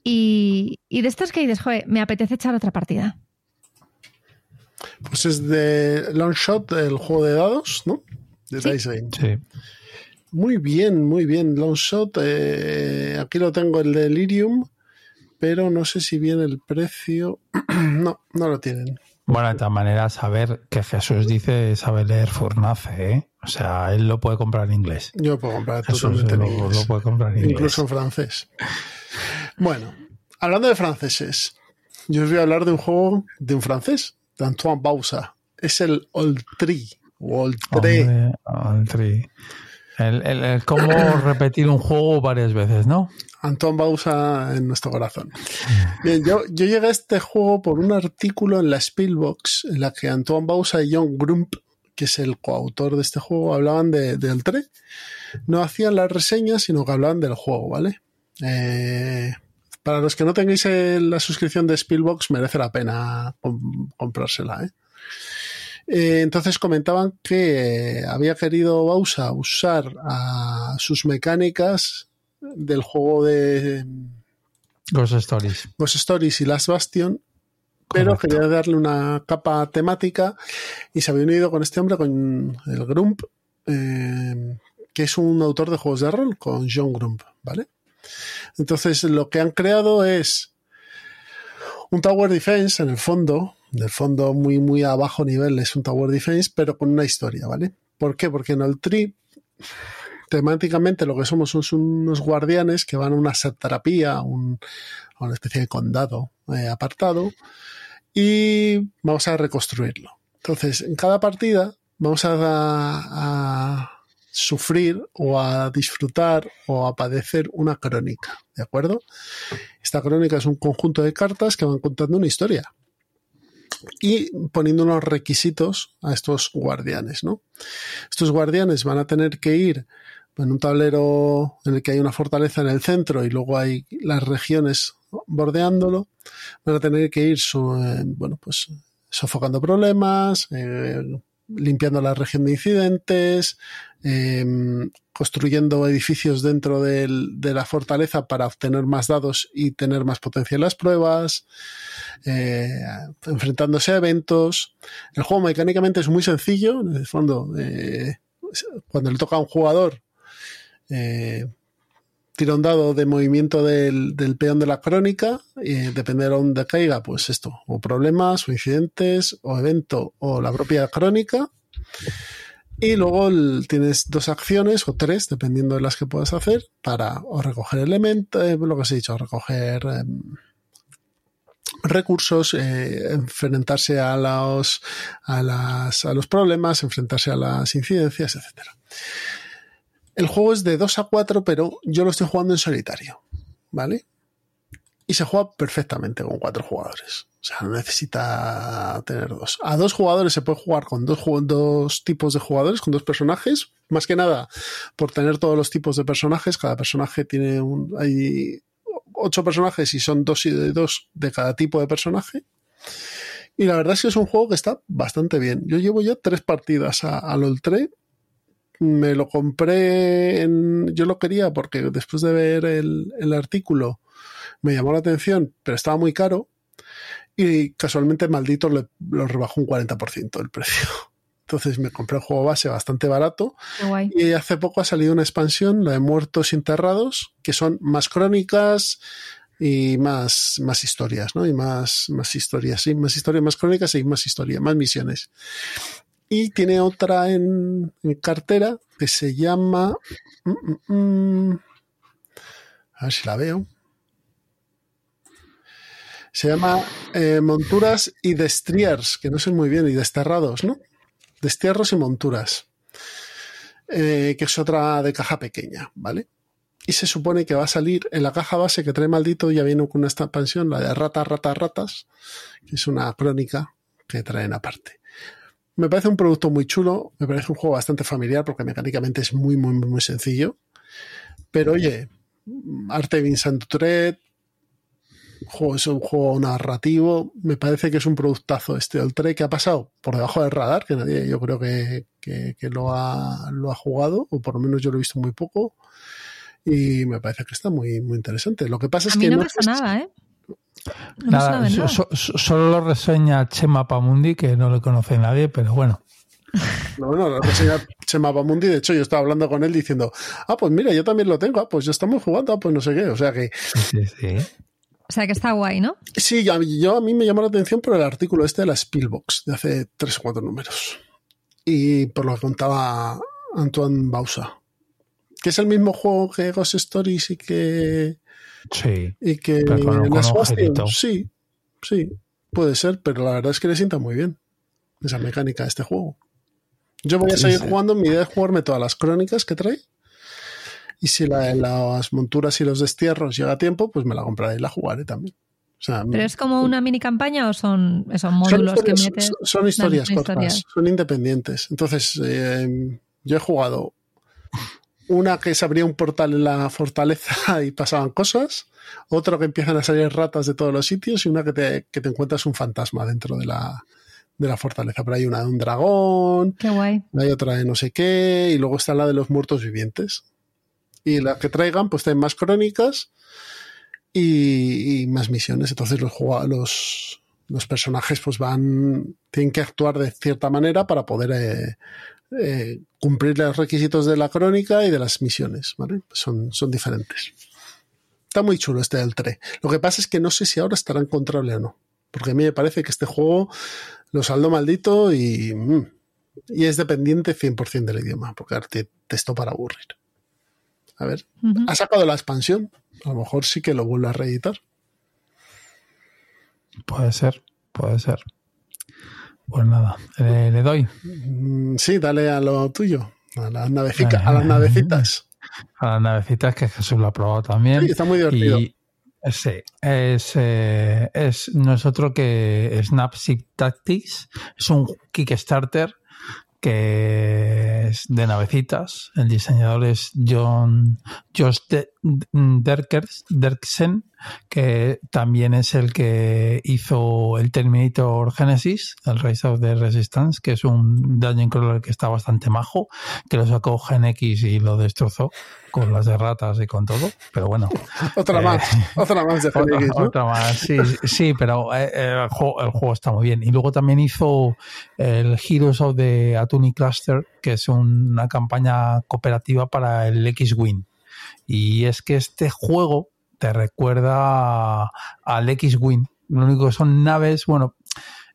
y, de estos que dices, joder, me apetece echar otra partida. Pues es de Long Shot, el juego de dados, ¿no? De sí. Sí. Muy bien, muy bien. Long Shot, eh, aquí lo tengo el Delirium, pero no sé si viene el precio. no, no lo tienen. Bueno, de todas maneras, saber que Jesús dice sabe leer Furnace, ¿eh? O sea, él lo puede comprar en inglés. Yo lo puedo comprar totalmente en inglés. Lo puede comprar en inglés. Incluso en francés. Bueno, hablando de franceses, yo os voy a hablar de un juego de un francés, de Antoine Bausa. Es el Oltri. O Oltré. Oltri. El, el, cómo repetir un juego varias veces, ¿no? Antoine Bausa en nuestro corazón. Bien, yo, yo llegué a este juego por un artículo en la Spielbox en la que Antoine Bausa y John Grump, que es el coautor de este juego, hablaban de, del 3. No hacían las reseñas, sino que hablaban del juego, ¿vale? Eh, para los que no tengáis la suscripción de Spielbox, merece la pena comprársela, ¿eh? Eh, entonces comentaban que había querido Bausa usar a sus mecánicas del juego de Ghost Stories. Ghost Stories y Last Bastion, pero Correcto. quería darle una capa temática y se había unido con este hombre, con el Grump, eh, que es un autor de juegos de rol, con John Grump, ¿vale? Entonces lo que han creado es un Tower Defense en el fondo, del fondo muy muy a bajo nivel es un Tower Defense, pero con una historia, ¿vale? ¿Por qué? Porque en el Tree temáticamente lo que somos son unos guardianes que van a una satrapía, un, a una especie de condado eh, apartado, y vamos a reconstruirlo. Entonces, en cada partida vamos a, a, sufrir o a disfrutar o a padecer una crónica, ¿de acuerdo? Esta crónica es un conjunto de cartas que van contando una historia y poniendo unos requisitos a estos guardianes, ¿no? Estos guardianes van a tener que ir en un tablero en el que hay una fortaleza en el centro y luego hay las regiones bordeándolo, van a tener que ir eh, bueno, pues sofocando problemas, eh, limpiando la región de incidentes, eh, construyendo edificios dentro del, de la fortaleza para obtener más dados y tener más potencia en las pruebas, eh, enfrentándose a eventos. El juego mecánicamente es muy sencillo, en el fondo, eh, cuando le toca a un jugador, eh, tira un dado de movimiento del, del peón de la crónica y depende de dónde caiga, pues esto, o problemas, o incidentes, o evento, o la propia crónica. Y luego tienes dos acciones o tres, dependiendo de las que puedas hacer, para o recoger elementos, eh, lo que os he dicho, recoger eh, recursos, eh, enfrentarse a los, a, las, a los problemas, enfrentarse a las incidencias, etcétera. El juego es de 2 a 4, pero yo lo estoy jugando en solitario, ¿vale? Y se juega perfectamente con cuatro jugadores. O sea, no necesita tener dos. A dos jugadores se puede jugar con dos, tipos de jugadores, con dos personajes. Más que nada, por tener todos los tipos de personajes. Cada personaje tiene un. Hay ocho personajes y son dos y dos de cada tipo de personaje. Y la verdad es que es un juego que está bastante bien. Yo llevo ya tres partidas a, a LOL3 me lo compré en, yo lo quería porque después de ver el, el, artículo me llamó la atención, pero estaba muy caro y casualmente maldito le, lo rebajó un 40% el precio. Entonces me compré el juego base bastante barato Guay. y hace poco ha salido una expansión, la de Muertos Enterrados, que son más crónicas y más, más historias, ¿no? Y más, más historias, sí, más historias, más crónicas y más historias, más misiones y tiene otra en, cartera que se llama. Mm, mm, mm, a ver si la veo. Se llama eh, Monturas y Destriers, que no sé muy bien, y Desterrados, ¿no? Destierros y Monturas. Eh, que es otra de caja pequeña, ¿vale? Y se supone que va a salir en la caja base que trae maldito, ya viene con una expansión, la de Ratas, Ratas, Ratas, que es una crónica que traen aparte. Me parece un producto muy chulo, me parece un juego bastante familiar porque mecánicamente es muy, muy, muy sencillo. Pero oye, arte Vincent juego, es un juego narrativo, me parece que es un productazo este Oltre que ha pasado por debajo del radar, que nadie yo creo que, que, que lo, ha, lo ha jugado, o por lo menos yo lo he visto muy poco. y me parece que está muy, muy interesante. Lo que pasa es mí que no no me sonaba, ¿eh? No Nada, so- so- solo lo reseña Chema Pamundi, que no le conoce nadie, pero bueno. No, no, lo reseña Chema Bamundi. De hecho, yo estaba hablando con él diciendo, ah, pues mira, yo también lo tengo, ah, pues ya estamos jugando, ah, pues no sé qué. O sea que Sí, sí, sí. O sea que está guay, ¿no? sí, yo, yo- a mí me llamó la atención por el artículo este de la Spielbox, de hace tres o cuatro números. Y por lo que contaba Antoine Bausa. Que es el mismo juego que Ghost Stories y que. Sí. Y que con-. Sí, sí, puede ser, pero la verdad es que le sienta muy bien esa mecánica de este juego. Yo voy a seguir sí. jugando, mi idea es jugarme todas las crónicas que trae. Y si la, las monturas y los destierros llega a tiempo, pues me la compraré y la jugaré también. O sea, ¿Pero es como una mini campaña o son esos son módulos que metes? son- son historias son cortas, historias. son independientes. Entonces, eh, yo he jugado una que se abría un portal en la fortaleza y pasaban cosas, otro que empiezan a salir ratas de todos los sitios y una que te, que te encuentras un fantasma dentro de la, de la fortaleza. Pero hay una de un dragón, Qué guay. hay otra de no sé qué, y luego está la de los muertos vivientes. Y la que traigan, pues traen más crónicas y, y más misiones. Entonces los, los, los personajes pues van, tienen que actuar de cierta manera para poder eh, eh, cumplir los requisitos de la crónica y de las misiones, ¿vale? Son, son diferentes. Está muy chulo este del 3. Lo que pasa es que no sé si ahora estará encontrable o no. Porque a mí me parece que este juego lo saldo maldito y, mm, y es dependiente 100% del idioma, porque ahora te texto para aburrir. A ver, ha sacado la expansión. A lo mejor sí que lo vuelve a reeditar. Puede ser, puede ser. Pues nada, le, le doy Mm, Sí, dale a lo tuyo, a las, navecica- a las navecitas. a las navecitas que Jesús lo ha probado también. Sí, está muy divertido. Y sí, es, eh, es no es otro que Snapship Tactics. Es un Kickstarter que es de navecitas. El diseñador es John Josh De- Derksen, que también es el que hizo el Terminator Genesis, el Rise of the Resistance, que es un dungeon crawler que está bastante majo, que lo sacó Gen X y lo destrozó con las de ratas y con todo. Pero bueno, Otra eh, más, otra más de otra, ¿no? otra más, sí, sí, pero eh, eh, el, juego, el juego está muy bien. Y luego también hizo el Heroes of the Atuni Cluster, que es una campaña cooperativa para el X-Wing. Y es que este juego te recuerda al X-Wing. Lo único que son naves, bueno,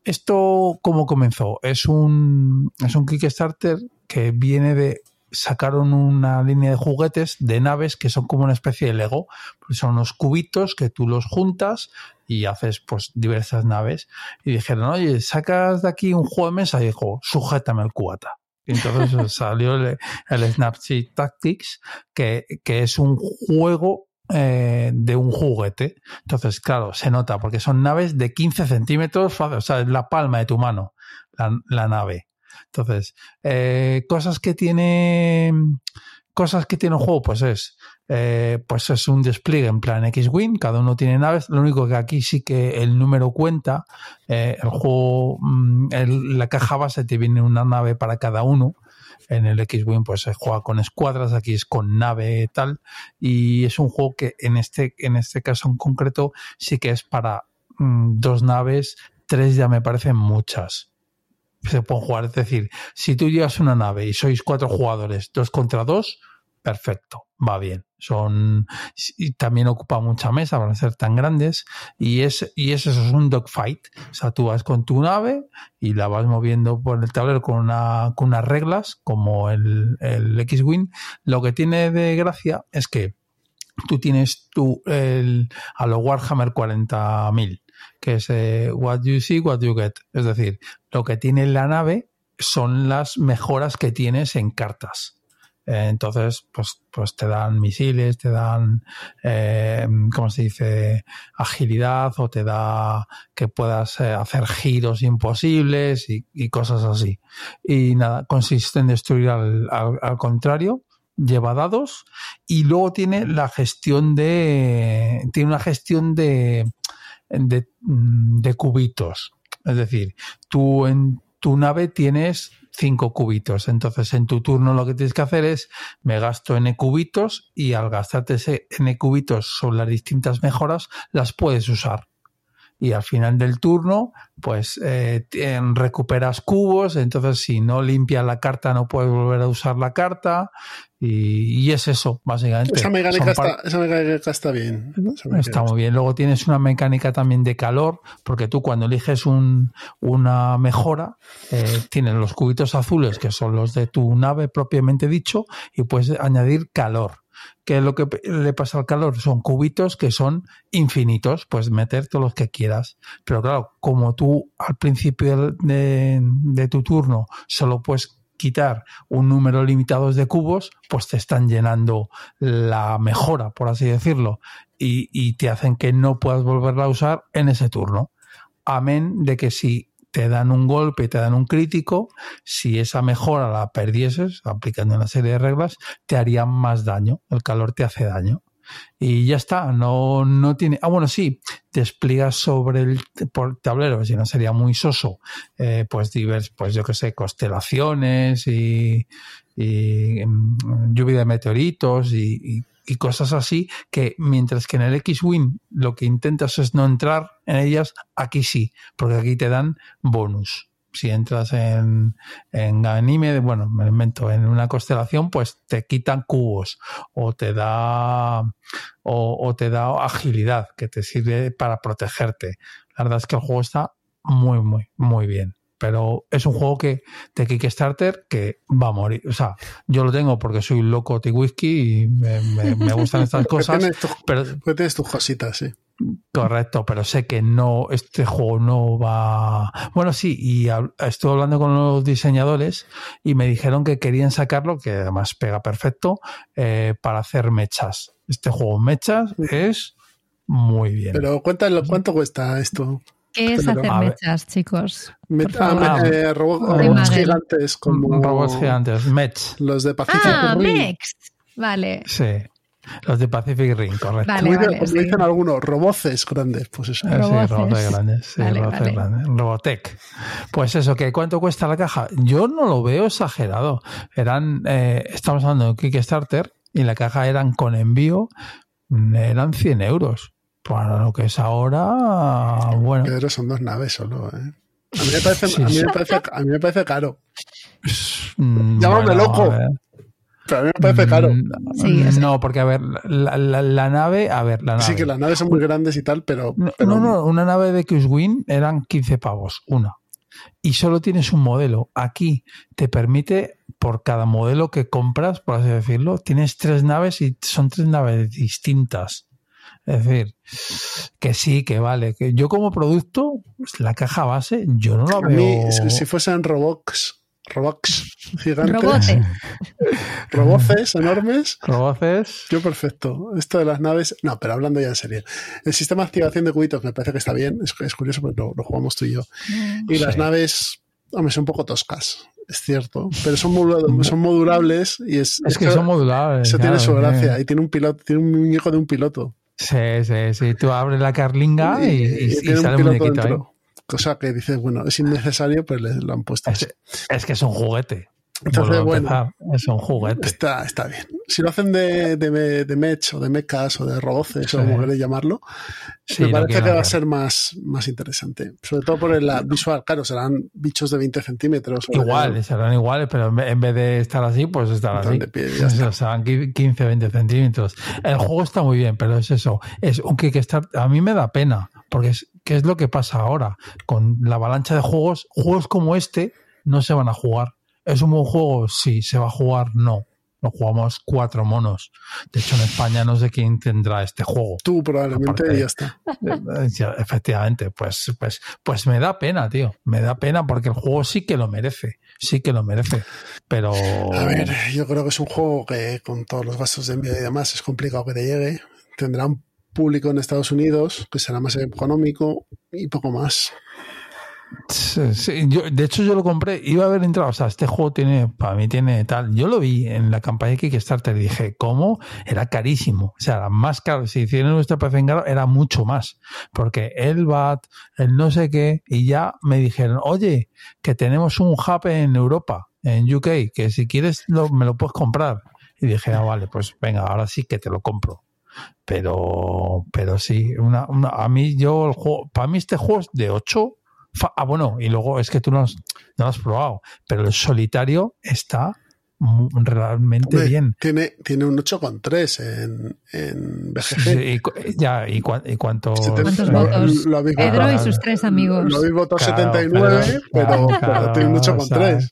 esto cómo comenzó? Es un, es un Kickstarter que viene de sacaron una línea de juguetes de naves que son como una especie de Lego. Pues son unos cubitos que tú los juntas y haces pues diversas naves. Y dijeron, oye, sacas de aquí un juego de mesa y dijo, sujétame el cubata. Y entonces salió el, el Snapchat Tactics, que, que es un juego eh, de un juguete. Entonces, claro, se nota porque son naves de 15 centímetros, o sea, es la palma de tu mano, la, la nave. Entonces, eh, cosas que tiene cosas que tiene un juego, pues es eh, pues es un despliegue en plan X-Wing, cada uno tiene naves, lo único que aquí sí que el número cuenta, eh, el juego, mm, la caja base te viene una nave para cada uno, en el X-Wing pues se juega con escuadras, aquí es con nave tal, y es un juego que en este, en este caso en concreto sí que es para mm, dos naves, tres ya me parecen muchas se pueden jugar. Es decir, si tú llevas una nave y sois cuatro jugadores, dos contra dos, perfecto, va bien. Son y también ocupa mucha mesa para ser tan grandes y es y es eso es un dogfight. O sea, tú vas con tu nave y la vas moviendo por el tablero con una con unas reglas como el, el X-wing. Lo que tiene de gracia es que tú tienes tu el a lo Warhammer 40.000 que es eh, what you see, what you get. Es decir, lo que tiene la nave son las mejoras que tienes en cartas. Eh, entonces, pues, pues te dan misiles, te dan, eh, ¿cómo se dice? Agilidad o te da que puedas eh, hacer giros imposibles y, y cosas así. Y nada, consiste en destruir al, al, al contrario lleva dados y luego tiene la gestión de tiene una gestión de de, mm, de cubitos es decir tú en tu nave tienes cinco cubitos. Entonces, en tu turno lo que tienes que hacer es, me gasto n cubitos y al gastarte ese n cubitos sobre las distintas mejoras, las puedes usar y al final del turno, pues eh, recuperas cubos, entonces si no limpias la carta no puedes volver a usar la carta y, es eso, básicamente. Esa mecánica, está, bien. está muy bien. Luego tienes una mecánica también de calor, porque tú cuando eliges un, una mejora, eh, tienes los cubitos azules, que son los de tu nave propiamente dicho, y puedes añadir calor. ¿Qué es lo que le pasa al calor? Son cubitos que son infinitos, puedes meter todos los que quieras. Pero claro, como tú al principio de, tu turno solo puedes quitar un número limitado de cubos, pues te están llenando la mejora, por así decirlo, y, y te hacen que no puedas volverla a usar en ese turno. Amén de que si te dan un golpe te dan un crítico, si esa mejora la perdieses, aplicando una serie de reglas, te haría más daño. El calor te hace daño. Y ya está, no, no tiene. Ah, bueno, sí, despliegas sobre el tablero, si no sería muy soso, eh, pues divers, pues yo que sé, constelaciones y, mm, lluvia de meteoritos y cosas así que mientras que en el X-Wing lo que intentas es no entrar en ellas, aquí sí, porque aquí te dan bonus. Si entras en, en anime, bueno, me invento, en una constelación, pues te quitan cubos o te da o, te da agilidad que te sirve para protegerte. La verdad es que el juego está muy, muy, muy bien pero es un juego que de Kickstarter que va a morir. O sea, yo lo tengo porque soy loco de whisky y me, gustan estas cosas. pero tienes tus cositas, sí. Correcto, pero sé que no, este juego no va. Bueno, sí, y estuve hablando con los diseñadores y me dijeron que querían sacarlo, que además pega perfecto, eh, para hacer mechas. Este juego mechas es muy bien. Pero cuéntalo, ¿cuánto cuesta esto? ¿Qué es hacer mechas, chicos? Ah, eh, robots gigantes como robots gigantes, mechs. Los de Pacific ah, Ring. Vale. Sí. Los de Pacific Ring, correcto. Vale, vale, como dicen algunos, roboces grandes, pues eso. Sí, roboces grandes, sí, roboces grandes. Robotech. Pues eso, ¿qué ¿cuánto cuesta la caja? Yo no lo veo exagerado. Eran, eh, estamos hablando de Kickstarter y la caja eran con envío, eran 100 euros. Para lo que es ahora, bueno. Pero son dos naves solo, ¿eh? A mí me parece, a mí me parece, a mí me parece caro. Mm, Llámame loco. Pero a mí me parece caro. Mm, sí, no, porque a ver, la, la, nave, a ver, la nave. Sí, que las naves son muy grandes y tal, pero. No, no, una nave de X-Wing eran 15 pavos, una. Y solo tienes un modelo. Aquí te permite, por cada modelo que compras, por así decirlo, tienes tres naves y son tres naves distintas. Es decir, que sí, que vale. Que yo como producto, pues, la caja base, yo no la veo. si fuesen Robox, Robox gigantes. Roboces enormes. Roboces. Yo perfecto. Esto de las naves. No, pero hablando ya en serio. El sistema de activación de cubitos me parece que está bien. Es, curioso porque lo, jugamos tú y yo. Y las naves, hombre, son un poco toscas es cierto, pero son, son modulables y es... Es que son modulables. Eso tiene su gracia y tiene un piloto, tiene un muñeco de un piloto. Sí, sí, sí. Tú abres la carlinga y, sale un muñequito ahí. Cosa que dices, bueno, es innecesario, pero le, lo han puesto es, Es que es un juguete. Entonces, bueno, es un juguete. Está, está bien. Si lo hacen de, de, de mech o de mechas o de roboces o como queréis llamarlo, me parece que va a ser más, más interesante. Sobre todo por el visual. Claro, serán bichos de 20 centímetros. Iguales, serán iguales, pero en vez de estar así, pues estar así. serán 15, 20 centímetros. El juego está muy bien, pero es eso. Es un Kickstarter. A mí me da pena, porque es, ¿qué es lo que pasa ahora? Con la avalancha de juegos, juegos como este no se van a jugar ¿Es un buen juego? Sí. ¿Se va a jugar? No. Lo jugamos cuatro monos. De hecho, en España no sé quién tendrá este juego. Tú probablemente ya está. efectivamente, pues, pues, pues me da pena, tío. Me da pena porque el juego sí que lo merece. Sí que lo merece. Pero. A ver, yo creo que es un juego que con todos los gastos de envío y demás es complicado que te llegue. Tendrá un público en Estados Unidos que será más económico y poco más. De hecho yo lo compré, iba a haber entrado, o sea, este juego tiene, para mí tiene tal, yo lo vi en la campaña de Kickstarter y dije, ¿cómo? Era carísimo, o sea, era más caro, si hicieron nuestro PC era mucho más, porque el VAT, el no sé qué, y ya me dijeron, oye, que tenemos un hub en Europa, en UK, que si quieres me lo puedes comprar. Y dije, ah, vale, pues venga, ahora sí que te lo compro. Pero, pero sí, una, a mí yo el juego, para mí este juego es de 8 Ah, bueno, y luego es que tú no, lo has probado, pero el solitario está realmente bien. Tiene, tiene un 8,3 en, en BGG. Sí, y, ya, ¿y, cuánto, cuántos votos? Pedro y sus tres amigos. Lo habéis votado 79, pero, pero, tiene un 8,3.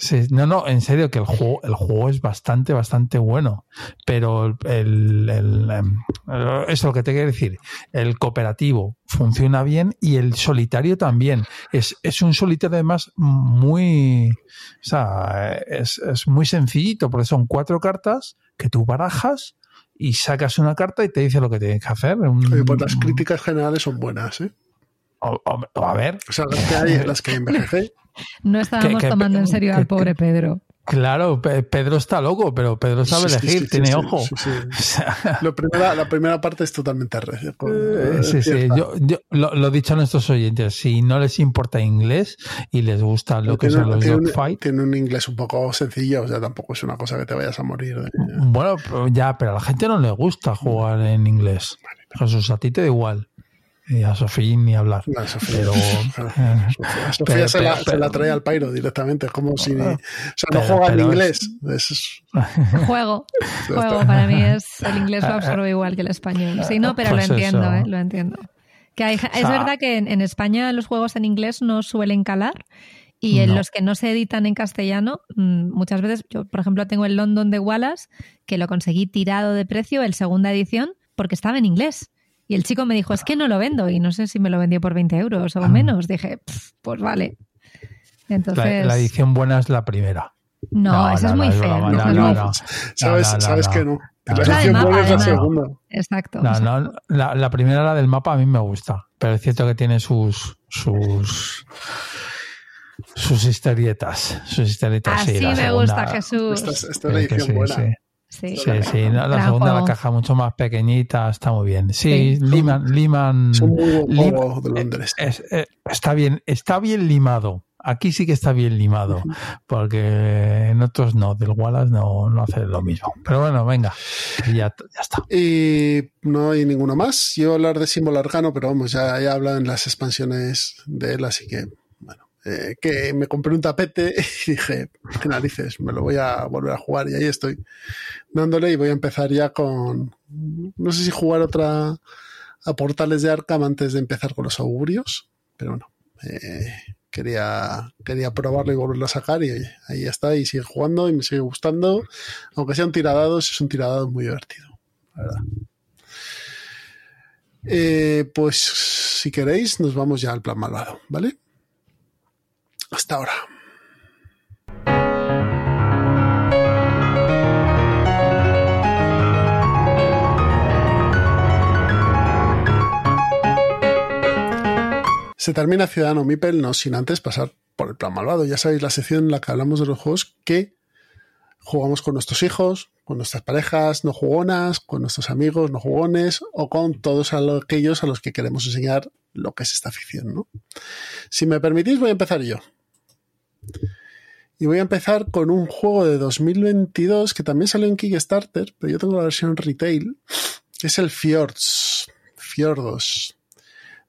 Sí, no, no, en serio que el juego, el juego es bastante, bastante bueno. Pero el, el, em, eso es lo que te quiero decir. El cooperativo funciona bien y el solitario también. Es, es un solitario además muy, o sea, es, es muy sencillito porque son cuatro cartas que tú barajas y sacas una carta y te dice lo que tienes que hacer. pues las críticas generales son buenas, ¿eh? a ver. O sea, las que hay, las que no estábamos tomando en serio al pobre Pedro. Claro, Pedro está loco, pero Pedro sabe elegir, tiene ojo. la primera parte es totalmente eh, Sí, sí, yo, lo, he dicho a nuestros oyentes, si no les importa inglés y les gusta lo que son los dogfight. Tiene un inglés un poco sencillo, o sea, tampoco es una cosa que te vayas a morir. Bueno, ya, pero a la gente no le gusta jugar en inglés. Jesús, a ti te da igual. Y a Sofía ni hablar. Pero, Sofía, se, la, trae al Pairo directamente. Es como si. o sea, no juega en inglés. Juego. Juego. Para mí es. El inglés lo absorbe igual que el español. Sí, no, pero lo pues entiendo, ¿eh? Lo entiendo. Que hay, es verdad que en, España los juegos en inglés no suelen calar. Y en los que no se editan en castellano, mm, muchas veces, yo por ejemplo tengo el London de Wallace, que lo conseguí tirado de precio, el segunda edición, porque estaba en inglés. Y el chico me dijo, es que no lo vendo. Y no sé si me lo vendió por 20 euros o ah. menos. Dije, pues vale. Entonces... La, edición buena es la primera. No, esa es muy fea. Sabes, sabes que no. La edición buena es la segunda. Exacto. No, la, la, primera, la del mapa, a mí me gusta. Pero es cierto que tiene sus. sus sus historietas. Sus historietas. Así me gusta, Jesús. Esta, es la edición buena. Sí, sí, la segunda la caja mucho más pequeñita, está muy bien. Sí, liman, liman, son muy de Londres. está bien, está bien limado. Aquí sí que está bien limado, porque en otros no, del Wallace no, no hace lo mismo. Pero bueno, venga, ya, ya está. Y no hay ninguno más. Yo hablar de símbolo arcano, pero vamos, ya, ya hablan en las expansiones de él, así que eh, que me compré un tapete y dije, qué narices, me lo voy a volver a jugar y ahí estoy dándole y voy a empezar ya con, no sé si jugar otra a portales de Arkham antes de empezar con los augurios, pero bueno, eh, quería, quería probarlo y volverlo a sacar y ahí está y sigue jugando y me sigue gustando, aunque sean tiradados, es un tiradado muy divertido, la verdad. Eh, pues si queréis, nos vamos ya al plan malvado, ¿vale? Hasta ahora. Se termina Ciudadano Mipel no sin antes pasar por el plan malvado. Ya sabéis la sección en la que hablamos de los juegos que jugamos con nuestros hijos, con nuestras parejas no jugonas, con nuestros amigos no jugones o con todos aquellos a los que queremos enseñar lo que es esta ficción. ¿no? Si me permitís, voy a empezar yo. Y voy a empezar con un juego de 2022 que también salió en Kickstarter, pero yo tengo la versión retail, es el Fjords, Fjordos,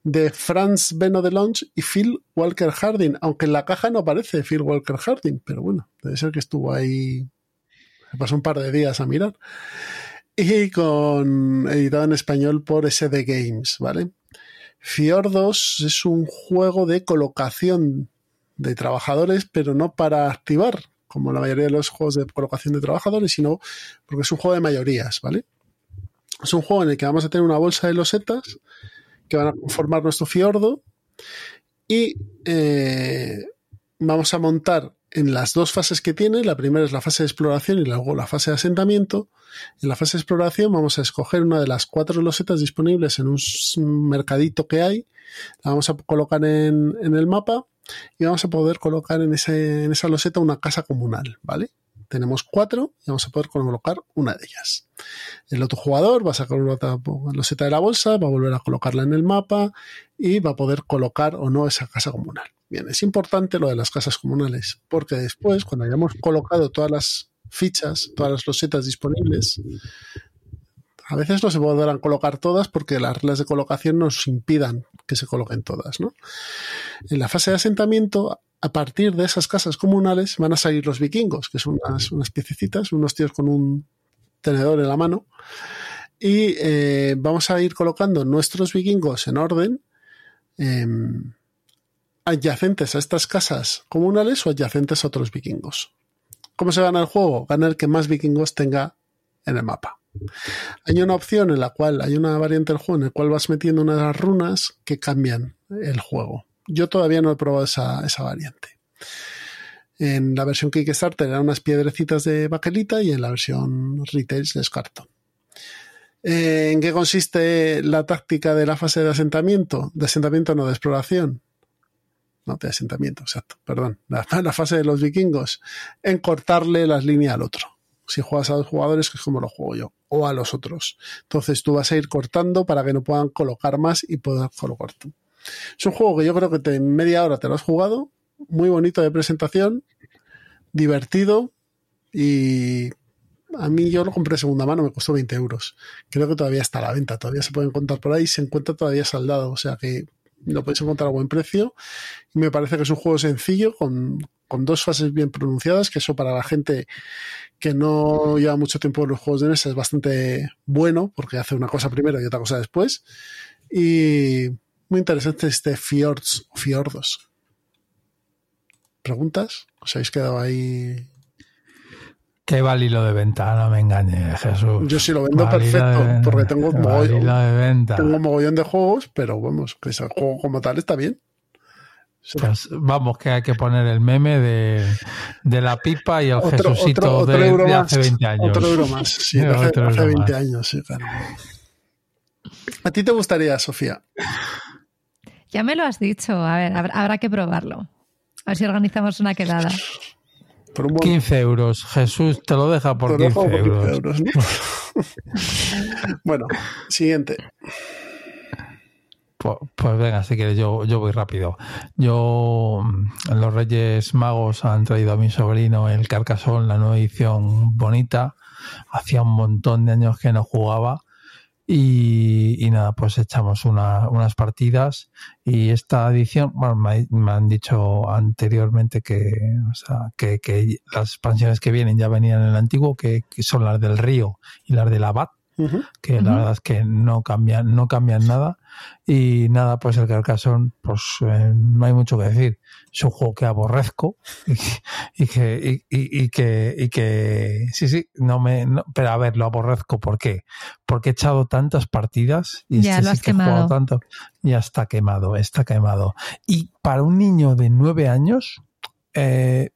de Franz Beno de y Phil Walker Harding, aunque en la caja no aparece Phil Walker Harding, pero bueno, debe ser que estuvo ahí, pasó un par de días a mirar. Y con editado en español por SD Games, ¿vale? Fiordos es un juego de colocación de trabajadores, pero no para activar, como la mayoría de los juegos de colocación de trabajadores, sino porque es un juego de mayorías, ¿vale? Es un juego en el que vamos a tener una bolsa de losetas que van a conformar nuestro fiordo y eh, vamos a montar en las dos fases que tiene, la primera es la fase de exploración y luego la fase de asentamiento. En la fase de exploración vamos a escoger una de las cuatro losetas disponibles en un mercadito que hay, la vamos a colocar en, el mapa y vamos a poder colocar en, en esa loseta una casa comunal, ¿vale? Tenemos cuatro y vamos a poder colocar una de ellas. El otro jugador va a sacar una loseta de la bolsa, va a volver a colocarla en el mapa y va a poder colocar o no esa casa comunal. Bien, es importante lo de las casas comunales, porque después, cuando hayamos colocado todas las fichas, todas las losetas disponibles, a veces no se podrán colocar todas porque las reglas de colocación nos impidan que se coloquen todas. ¿no? En la fase de asentamiento, a partir de esas casas comunales van a salir los vikingos, que son unas, unas piececitas, unos tíos con un tenedor en la mano, y eh, vamos a ir colocando nuestros vikingos en orden. Em, adyacentes a estas casas comunales o adyacentes a otros vikingos. ¿Cómo se gana el juego? Gana el que más vikingos tenga en el mapa. Hay una opción en la cual hay una variante del juego en la cual vas metiendo unas runas que cambian el juego. Yo todavía no he probado esa, variante. En la versión Kickstarter eran unas piedrecitas de baquelita y en la versión retail les carto. Eh, ¿En qué consiste la táctica de la fase de asentamiento? De asentamiento no de exploración no de asentamiento, exacto, perdón, la, fase de los vikingos, en cortarle las líneas al otro. Si juegas a dos jugadores, que es como lo juego yo, o a los otros. Entonces tú vas a ir cortando para que no puedan colocar más y puedas colocar tú. Es un juego que yo creo que en media hora te lo has jugado, muy bonito de presentación, divertido y a mí yo lo compré de segunda mano, me costó 20 euros. Creo que todavía está a la venta, todavía se puede encontrar por ahí, se encuentra todavía saldado, o sea que lo podéis encontrar a buen precio. Me parece que es un juego sencillo, con, dos fases bien pronunciadas, que eso para la gente que no lleva mucho tiempo en los juegos de mesa es bastante bueno, porque hace una cosa primero y otra cosa después. Y muy interesante este Fjords o Fiordos. ¿Preguntas? ¿Os habéis quedado ahí ¿Qué va hilo de venta? No me engañes, Jesús. Yo sí lo vendo perfecto, porque tengo mogollón, de tengo mogollón de juegos, pero vamos, que ese juego como tal está bien. Pues vamos, que hay que poner el meme de, de la pipa y el Jesucito de, hace 20 años. Otro euro más, sí, de hace, hace 20 años, sí, claro. ¿A ti te gustaría, Sofía? Ya me lo has dicho, a ver, habrá que probarlo. A ver si organizamos una quedada. 15 euros. Jesús te lo deja por, 15, euros. bueno, siguiente. Pues, pues, venga, si quieres, yo, yo voy rápido. Yo, los Reyes Magos han traído a mi sobrino el Carcassonne, la nueva edición bonita. Hacía un montón de años que no jugaba y, nada, pues echamos unas partidas. Y esta edición, bueno, me, han dicho anteriormente que, o sea, que, las expansiones que vienen ya venían en el antiguo, que, son las del río y las del abad, que la verdad es que no cambian, no cambian nada. Y nada, pues el Carcassonne, pues eh, no hay mucho que decir. Es un juego que aborrezco y, que, y, que, y que, sí, sí, no me, pero a ver, lo aborrezco. ¿Por qué? Porque he echado tantas partidas y ya este sí que he jugado tanto. Ya está quemado, está quemado. Y para un niño de nueve años, eh,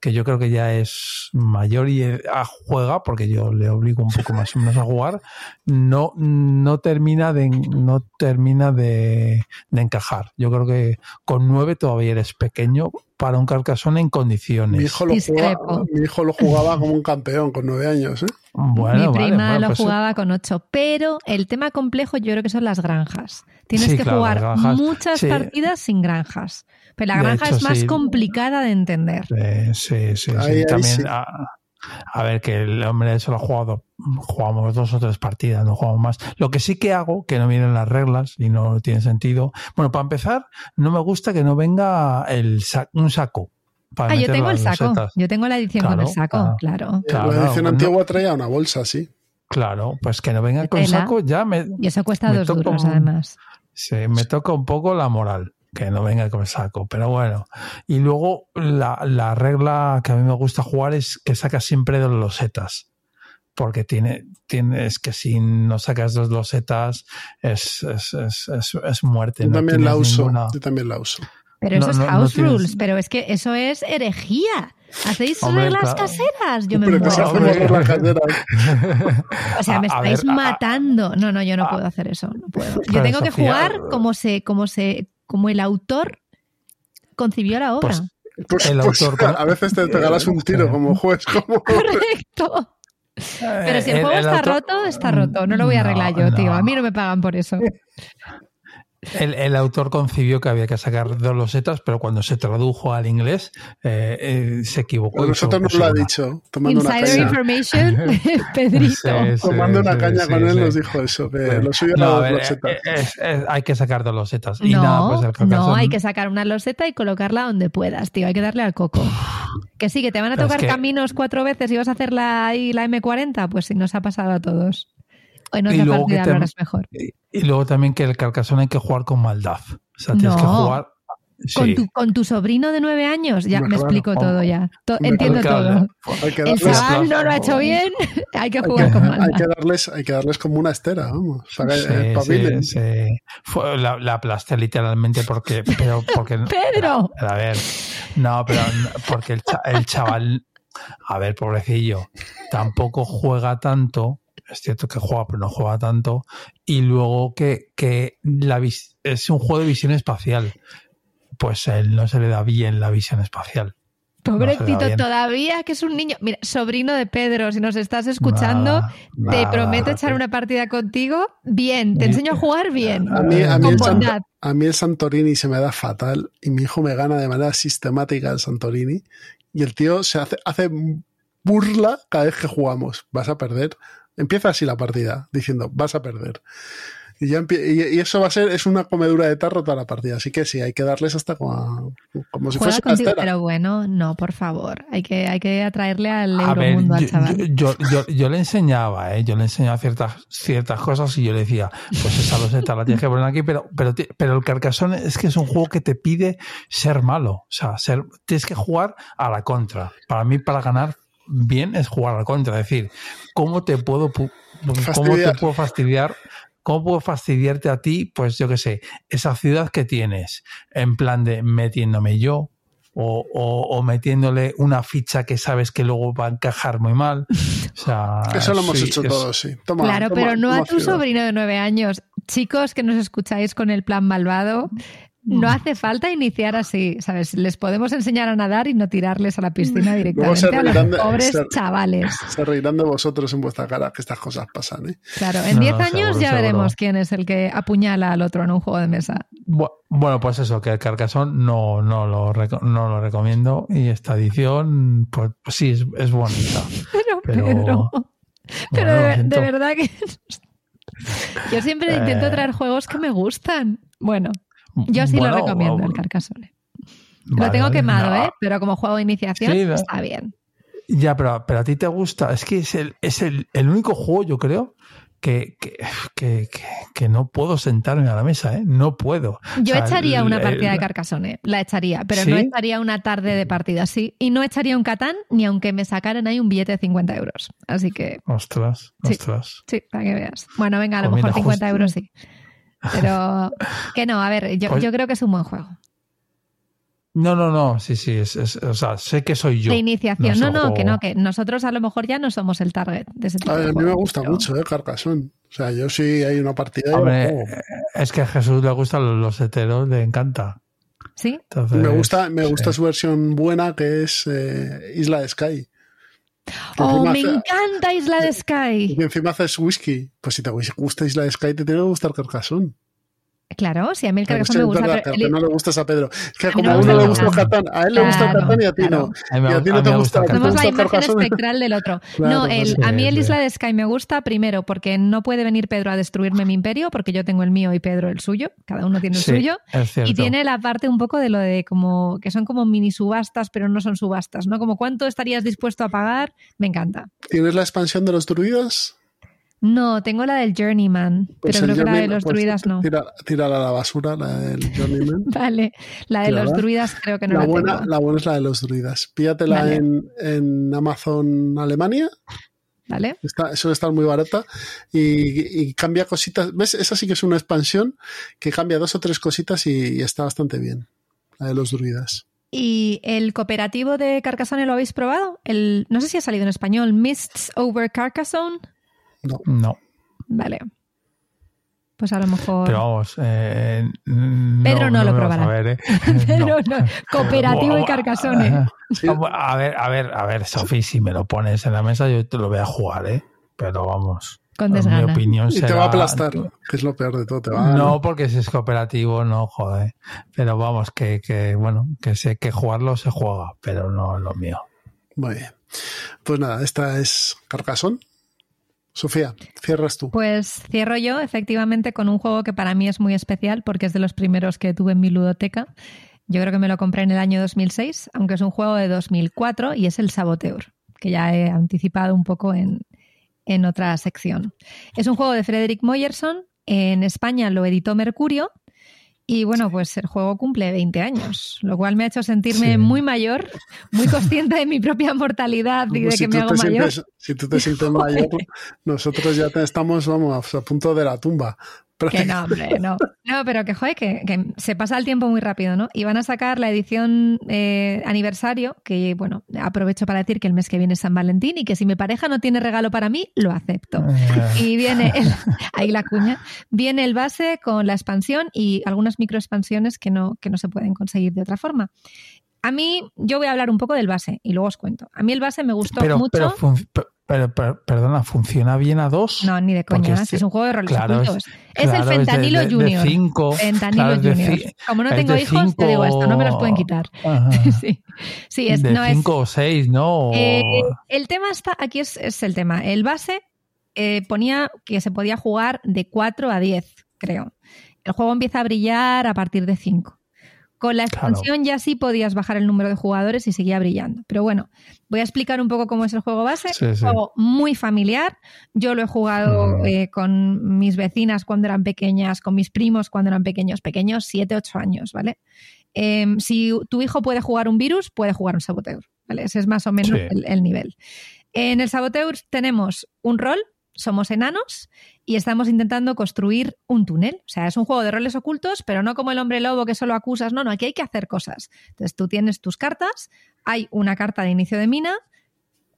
que yo creo que ya es mayor y eh, juega, porque yo le obligo un poco más o menos a jugar, no, no termina de no termina de, encajar. Yo creo que con nueve todavía eres pequeño para un Carcassonne en condiciones. Mi hijo lo, jugaba, mi hijo lo jugaba como un campeón con nueve años. ¿eh? Mi prima lo pues jugaba con ocho, pero el tema complejo yo creo que son las granjas. Tienes que jugar muchas partidas sin granjas. Pero la granja es más complicada de entender. Sí, sí, sí. También, a, ver, que el hombre eso lo ha jugado, jugamos dos o tres partidas, no jugamos más. Lo que sí que hago, que no vienen las reglas y no tiene sentido. Bueno, para empezar, no me gusta que no venga el un saco. Ah, yo tengo el saco. Yo tengo la edición con el saco, claro. la edición antigua traía una bolsa, sí. Claro, pues que no venga con saco ya me. Y eso cuesta dos duros, además. Sí, me toca un poco la moral que no venga con saco, pero bueno. Y luego la, la, regla que a mí me gusta jugar es que sacas siempre dos losetas. Porque tiene, tienes que si no sacas dos losetas es, es, es, es, muerte. Yo también la uso. Yo también la uso. Pero eso es house rules, pero es que eso es herejía. ¿Hacéis reglas caseras? Yo me muero. o sea, me estáis matando. no, no, yo no puedo hacer eso. No puedo. Yo tengo que jugar como se, como se, como el autor concibió la obra. Pues, pues, el pues, autor, a veces te regalas un tiro como juez. Como... Correcto. Pero si el, juego está roto, está roto. No lo voy a arreglar yo, tío. A mí no me pagan por eso. El, autor concibió que había que sacar dos losetas, pero cuando se tradujo al inglés eh, eh, se equivocó. nosotros nos lo ha dicho. Tomando Insider una information, Pedrito. tomando una caña con él nos dijo eso, que lo suyo era dos losetas. Eh, hay que sacar dos losetas. Y no, nada, pues no, hay que sacar una loseta y colocarla donde puedas, tío. Hay que darle al coco. Que sí, que te van a tocar caminos cuatro veces y vas a hacer la, ahí la M40, pues sí, nos ha pasado a todos. Hoy no y luego mejor. Y, luego también que el Carcassonne hay que jugar con maldad. O sea, tienes que jugar. Con, tu, con, tu, sobrino de nueve años, ya me explico todo ya. entiendo todo. el chaval no lo ha hecho bien, hay que jugar con maldad. Hay que, darles, hay que darles como una estera, vamos. sí, sí, la, la, aplasté literalmente porque... Pero, porque ¡Pedro! A ver, no, pero porque el, el chaval, a ver, pobrecillo, tampoco juega tanto es cierto que juega, pero no juega tanto. Y luego que, que la es un juego de visión espacial. Pues a él no se le da bien la visión espacial. Pobrecito, todavía que es un niño. Mira, sobrino de Pedro, si nos estás escuchando, te prometo echar una partida contigo. Bien, te enseño a jugar bien. A mí, a, mí el a mí, el Santorini se me da fatal y mi hijo me gana de manera sistemática el Santorini. Y el tío se hace, hace burla cada vez que jugamos. Vas a perder. Empieza así la partida, diciendo, vas a perder. Y, ya y, eso va a ser, es una comedura de tarro toda la partida. Así que sí, hay que darles hasta como, como si fuese contigo, Pero bueno, no, por favor. Hay que, hay que atraerle al Euromundo al chaval. Yo, yo, yo, le enseñaba, ¿eh? yo le enseñaba ciertas, ciertas cosas y yo le decía, pues esa loseta la tienes que poner aquí, pero, pero, pero el Carcassonne es que es un juego que te pide ser malo. O sea, ser, tienes que jugar a la contra. Para mí, para ganar, bien es jugar al contra. Es decir, ¿cómo te puedo, cómo te puedo fastidiar? ¿Cómo puedo fastidiarte a ti? Pues yo qué sé, esa ciudad que tienes, en plan de metiéndome yo, o, o, metiéndole una ficha que sabes que luego va a encajar muy mal. O sea, Eso lo hemos hecho todos, sí. claro, pero no a tu sobrino de nueve años. Chicos que nos escucháis con el plan malvado, no hace falta iniciar así, ¿sabes? Les podemos enseñar a nadar y no tirarles a la piscina directamente a los pobres chavales. Se reirán de vosotros en vuestra cara que estas cosas pasan, ¿eh? Claro, en 10 años ya veremos quién es el que apuñala al otro en un juego de mesa. Bueno, pues eso, que el Carcassonne no, no, lo, no lo recomiendo y esta edición, pues, pues sí, es, bonita. Pero, pero, pero de, verdad que... Yo siempre intento eh. traer juegos que me gustan. Bueno, yo sí lo recomiendo, el Carcassonne. lo tengo quemado, ¿eh? Pero como juego de iniciación está bien. Ya, pero, pero a ti te gusta. Es que es el, es el, único juego, yo creo, que, que, que, no puedo sentarme a la mesa, ¿eh? No puedo. Yo echaría una partida de Carcassonne, la echaría, pero no echaría una tarde de partida, sí. Y no echaría un Catán ni aunque me sacaran ahí un billete de 50 euros. Así que. Ostras, ostras. Sí, para que veas. Bueno, venga, a lo pues mejor 50 euros sí. Pero que no, a ver, yo, pues yo creo que es un buen juego. No, no, no, sí, sí, es, o sea, sé que soy yo. De iniciación, no, no, que no, que nosotros a lo mejor ya no somos el target de ese tipo a, a mí me gusta mucho, ¿eh? Carcassonne. O sea, yo sí hay una partida. Hombre, es que a Jesús le gustan los heteros, le encanta. Sí. me gusta, me gusta su versión buena que es eh, Isla de Sky. Oh, me encanta Isla de Sky. Y encima haces whisky. Pues si te gusta Isla de Sky, te tiene que gustar Carcassonne. Claro, si a mí el Carcassonne me gusta. pero no le gustas a Pedro. Es que como a uno le gusta el Catán, a él le gusta el Catán y a ti no. Y a ti no te gusta. Somos la imagen espectral del otro. no, el, a mí el Isla de Sky me gusta primero porque no puede venir Pedro a destruirme mi imperio porque yo tengo el mío y Pedro el suyo. Cada uno tiene el suyo. Y tiene la parte un poco de lo de como que son como mini subastas, pero no son subastas, ¿no? Como cuánto estarías dispuesto a pagar. Me encanta. ¿Tienes la expansión de los druidas? No, tengo la del Journeyman, pues pero creo que la de los pues druidas no. Tira, a la basura la del Journeyman. vale, la de los druidas creo que no la, la buena, La buena es la de los druidas. Pídatela en, en Amazon Alemania. Vale. Está, suele estar muy barata y, y, cambia cositas. ¿Ves? Esa sí que es una expansión que cambia dos o tres cositas y, está bastante bien. la de los druidas. ¿Y el cooperativo de Carcassonne lo habéis probado? El, no sé si ha salido en español, Mists Over Carcassonne. No. No. Vale. Pues a lo mejor. Pero vamos. Eh, Pedro no, lo probará. A ver, ¿eh? Pero No. no, Cooperativo y Carcassonne. Sí. A ver, a ver, a ver, Sofi, si me lo pones en la mesa, yo te lo voy a jugar, ¿eh? Pero vamos. Con en desgana. Mi opinión Y te será- va a aplastar, que es lo peor de todo. Te va a- No, porque si es cooperativo, no, joder. Pero vamos, que, que bueno, que sé que jugarlo se juega, pero no es lo mío. Muy bien. Pues nada, esta es Carcassonne. Sofía, cierras tú. Pues cierro yo, efectivamente, con un juego que para mí es muy especial porque es de los primeros que tuve en mi ludoteca. Yo creo que me lo compré en el año 2006, aunque es un juego de 2004 y es el Saboteur, que ya he anticipado un poco en, en otra sección. Es un juego de Frederick Moyerson. En España lo editó Mercurio. Y bueno, pues el juego cumple 20 años, lo cual me ha hecho sentirme Sí. muy mayor, muy consciente de mi propia mortalidad y de que me hago te mayor. sientes, si tú te sientes mayor, nosotros ya te- estamos, vamos, a punto de la tumba. Que no, hombre, no. No, pero que joder, que, que se pasa el tiempo muy rápido, ¿no? Y van a sacar la edición eh, aniversario, que bueno, aprovecho para decir que el mes que viene es San Valentín y que si mi pareja no tiene regalo para mí, lo acepto. Eh, Y viene, el- ahí la cuña, viene el base con la expansión y algunas microexpansiones que no, que no se pueden conseguir de otra forma. A mí, yo voy a hablar un poco del base y luego os cuento. A mí el base me gustó pero, mucho. pero, fun- perdona, ¿funciona bien a dos? no, ni de coña, si es un juego de roles claro, es-. Es, claro, el Fentanilo de- de Junior. cinco, Fentanilo claro, es Junior. Como no es tengo hijos, te digo esto, no me los pueden cinco- quitar. Sí, sí, es, de no es, cinco o seis, ¿no? Eh, el tema está, aquí es, es el tema. El base eh, ponía que se podía jugar de 4 a 10, creo. El juego empieza a brillar a partir de 5. Con la Claro. expansión ya sí podías bajar el número de jugadores y seguía brillando. Pero bueno, voy a explicar un poco cómo es el juego base. Sí, un sí. juego muy familiar. Yo lo he jugado Mm. eh, con mis vecinas cuando eran pequeñas, con mis primos cuando eran pequeños, pequeños, 7, 8 años, ¿vale? Em, si tu hijo puede jugar un virus, puede jugar un saboteur, ¿vale? Ese es más o menos Sí. el, el nivel. En el saboteur tenemos un rol, somos enanos y estamos intentando construir un túnel. O sea, es un juego de roles ocultos, pero no como el hombre lobo que solo acusas, no, no, aquí hay que hacer cosas. Entonces tú tienes tus cartas, hay una carta de inicio de mina,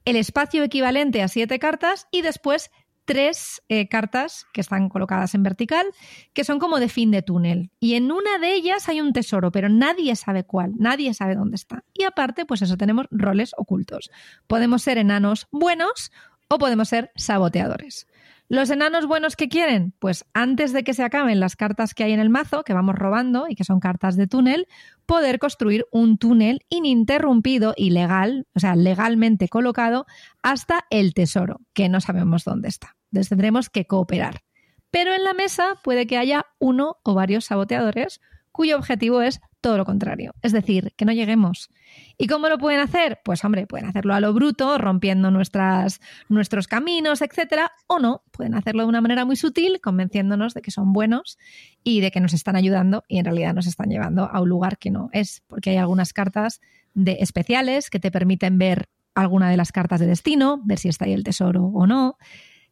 el espacio equivalente a siete cartas y después tres eh, cartas que están colocadas en vertical, que son como de fin de túnel. Y en una de ellas hay un tesoro, pero nadie sabe cuál, nadie sabe dónde está. Y aparte, pues eso, tenemos roles ocultos. Podemos ser enanos buenos o podemos ser saboteadores. Los enanos buenos que quieren, pues antes de que se acaben las cartas que hay en el mazo, que vamos robando y que son cartas de túnel, poder construir un túnel ininterrumpido y legal, o sea, legalmente colocado, hasta el tesoro, que no sabemos dónde está. Entonces tendremos que cooperar. Pero en la mesa puede que haya uno o varios saboteadores cuyo objetivo es todo lo contrario, es decir, que no lleguemos. ¿Y cómo lo pueden hacer? Pues hombre, pueden hacerlo a lo bruto, rompiendo nuestras, nuestros caminos, etcétera, o no, pueden hacerlo de una manera muy sutil, convenciéndonos de que son buenos y de que nos están ayudando y en realidad nos están llevando a un lugar que no es, porque hay algunas cartas de especiales que te permiten ver alguna de las cartas de destino, ver si está ahí el tesoro o no.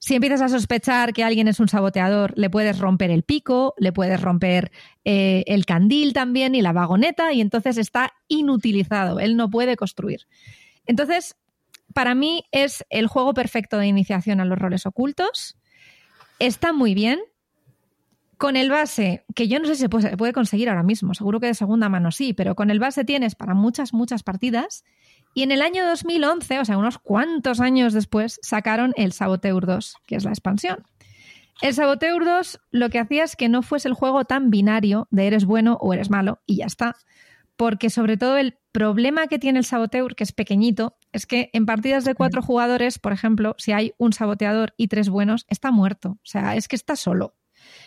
Si empiezas a sospechar que alguien es un saboteador, le puedes romper el pico, le puedes romper eh, el candil también y la vagoneta y entonces está inutilizado, él no puede construir. Entonces, para mí es el juego perfecto de iniciación a los roles ocultos. Está muy bien. Con el base, que yo no sé si se puede, se puede conseguir ahora mismo, seguro que de segunda mano sí, pero con el base tienes para muchas, muchas partidas. Y en el año 2011, o sea, unos cuantos años después, sacaron el Saboteur 2, que es la expansión. El Saboteur 2 lo que hacía es que no fuese el juego tan binario de eres bueno o eres malo y ya está. Porque sobre todo el problema que tiene el Saboteur, que es pequeñito, es que en partidas de cuatro jugadores, por ejemplo, si hay un saboteador y tres buenos, está muerto. O sea, es que está solo.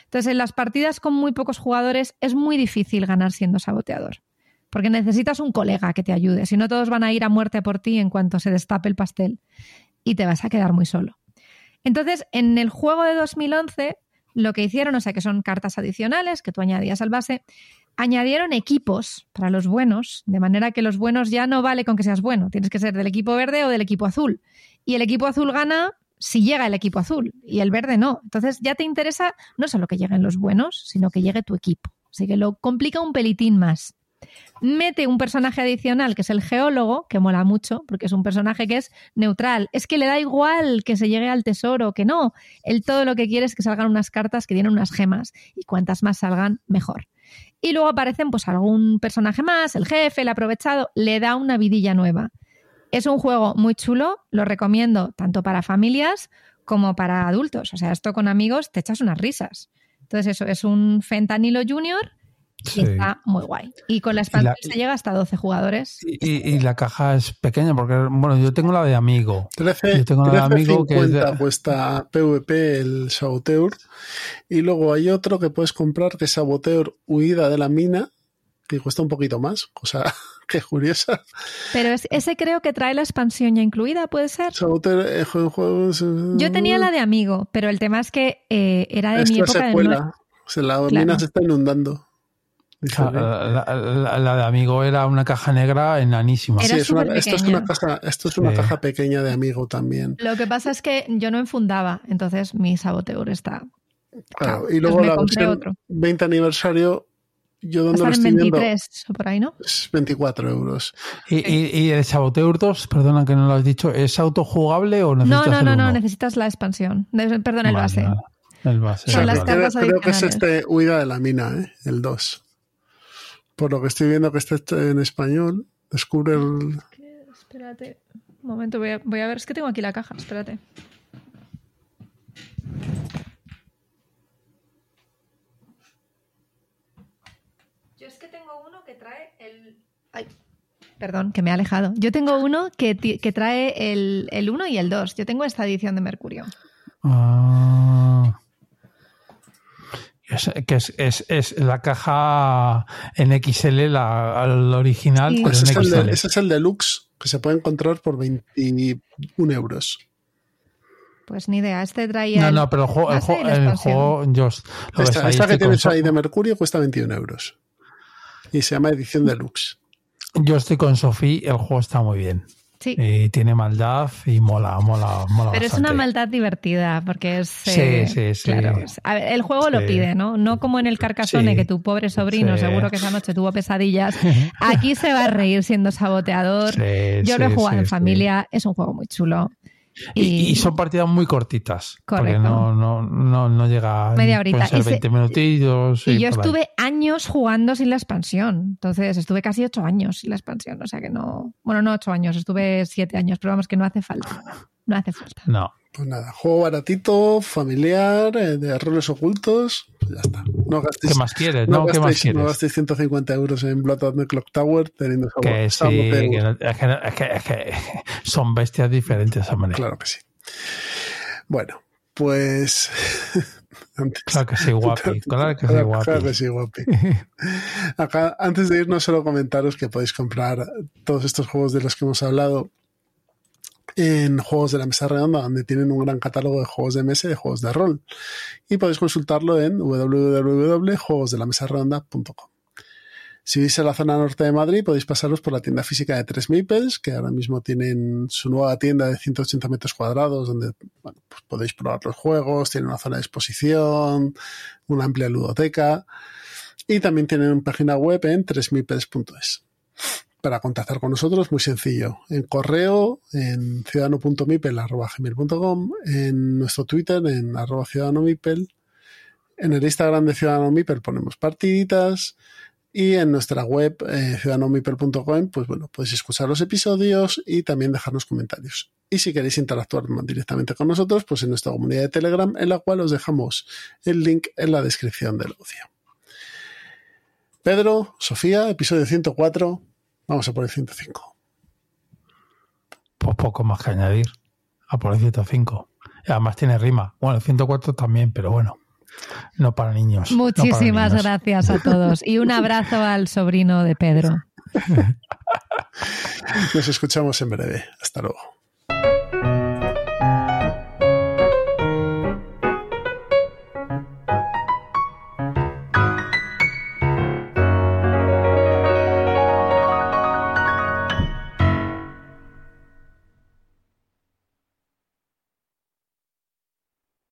Entonces, en las partidas con muy pocos jugadores es muy difícil ganar siendo saboteador. Porque necesitas un colega que te ayude. Si no, todos van a ir a muerte por ti en cuanto se destape el pastel y te vas a quedar muy solo. Entonces, en el juego de 2011, lo que hicieron, o sea, que son cartas adicionales que tú añadías al base, añadieron equipos para los buenos, de manera que los buenos ya no vale con que seas bueno, tienes que ser del equipo verde o del equipo azul. Y el equipo azul gana si llega el equipo azul y el verde no. Entonces ya te interesa no solo que lleguen los buenos, sino que llegue tu equipo. Así que lo complica un pelitín más. Mete un personaje adicional que es el geólogo, que mola mucho, porque es un personaje que es neutral. Es que le da igual que se llegue al tesoro, que no. Él todo lo que quiere es que salgan unas cartas que tienen unas gemas y cuantas más salgan, mejor. Y luego aparecen pues algún personaje más, el jefe, el aprovechado, le da una vidilla nueva. Es un juego muy chulo, lo recomiendo tanto para familias como para adultos. O sea, esto con amigos te echas unas risas. Entonces eso, es un Fentanilo Junior y está muy guay. Y con la expansión se llega hasta 12 jugadores. Y, la caja es pequeña porque, bueno, yo tengo la de amigo. 13, yo tengo la de amigo que es de... cuesta PvP el Saboteur. Y luego hay otro que puedes comprar que es Saboteur Huida de la Mina, que cuesta un poquito más, cosa que curiosa. Pero ese creo que trae la expansión ya incluida, ¿puede ser? Saboteur, eh, juegos, yo tenía la de amigo, pero el tema es que eh, era de mi época de o sea, la mina se está inundando. La, de Amigo era una caja negra enanísima. Sí, es esto es una, caja, esto es una caja pequeña de Amigo también. Lo que pasa es que yo no enfundaba, entonces mi saboteur está. Claro, y luego la versión 20 aniversario, yo donde lo estoy 23 o por ahí, ¿no? Es 24 euros. ¿Y, el Saboteur 2, perdona que no lo has dicho, ¿es autojugable o necesitas No, no, no, no, necesitas la expansión. Perdón, el base. El base. Son las cartas creo, que es este Huida de la Mina, ¿eh? el 2 por lo que estoy viendo que está en español, descubre el... Espérate, un momento, voy a, voy a ver, es que tengo aquí la caja, espérate. Yo es que tengo uno que trae el... Ay, perdón, que me ha alejado. Yo tengo uno que, que trae el, el 1 y el 2. Yo tengo esta edición de Mercurio. Ah que es, es, es, la caja en XL, la, original, pero ese, en XL. Es ese es el deluxe, que se puede encontrar por 21 euros. Pues ni idea, este traía. No, no, pero el juego, el juego, el juego lo esta, esta que tienes ahí de Mercurio cuesta 21 euros. Y se llama edición deluxe. Yo estoy con Sofía, el juego está muy bien. Sí. Y tiene maldad y mola, mola, mola. Pero es una maldad divertida, porque es. Sí, eh, sí, sí. Claro, el juego lo pide, ¿no? No como en el Carcassonne, que tu pobre sobrino, seguro que esa noche tuvo pesadillas. Aquí se va a reír siendo saboteador. Yo lo he jugado en familia, es un juego muy chulo. Y, son partidas muy cortitas. Correcto. Porque no, no, no, no llega Media horita. Ser 20 minutitos. Y, yo estuve años jugando sin la expansión. Entonces estuve casi ocho años sin la expansión. O sea que no. Bueno, no ocho años, estuve siete años, pero vamos que no hace falta. No hace falta. No. Pues nada, juego baratito, familiar, eh, de roles ocultos, pues ya está. No gastéis, ¿Qué más quieres? No, ¿qué más quieres? No gastéis 150 euros en Blood of the Clock Tower teniendo que sí, que es, que, es, que, son bestias diferentes, hombre. Claro que sí. Bueno, pues... Antes, claro que sí, guapi. Claro que sí, guapi. Claro que sí, guapi. Acá, antes de irnos, solo comentaros que podéis comprar todos estos juegos de los que hemos hablado en Juegos de la Mesa Redonda, donde tienen un gran catálogo de juegos de mesa y de juegos de rol. Y podéis consultarlo en www.juegosdelamesaredonda.com. Si vivís en la zona norte de Madrid, podéis pasaros por la tienda física de Tres Maples, que ahora mismo tienen su nueva tienda de 180 metros cuadrados, donde pues podéis probar los juegos, tienen una zona de exposición, una amplia ludoteca, y también tienen una página web en tresmipels.es para contactar con nosotros, muy sencillo. En correo, en ciudadano.mipel.com, en nuestro Twitter, en arroba ciudadanomipel, en el Instagram de Ciudadano Mipel ponemos partiditas y en nuestra web eh, ciudadanomipel.com, pues bueno, podéis escuchar los episodios y también dejarnos comentarios. Y si queréis interactuar directamente con nosotros, pues en nuestra comunidad de Telegram, en la cual os dejamos el link en la descripción del audio. Pedro, Sofía, episodio 104. Vamos a por el 105. Pues poco más que añadir. A por el 105. Y además tiene rima. Bueno, el 104 también, pero bueno. No para niños. Muchísimas gracias a todos. Y un abrazo al sobrino de Pedro. Nos escuchamos en breve. Hasta luego.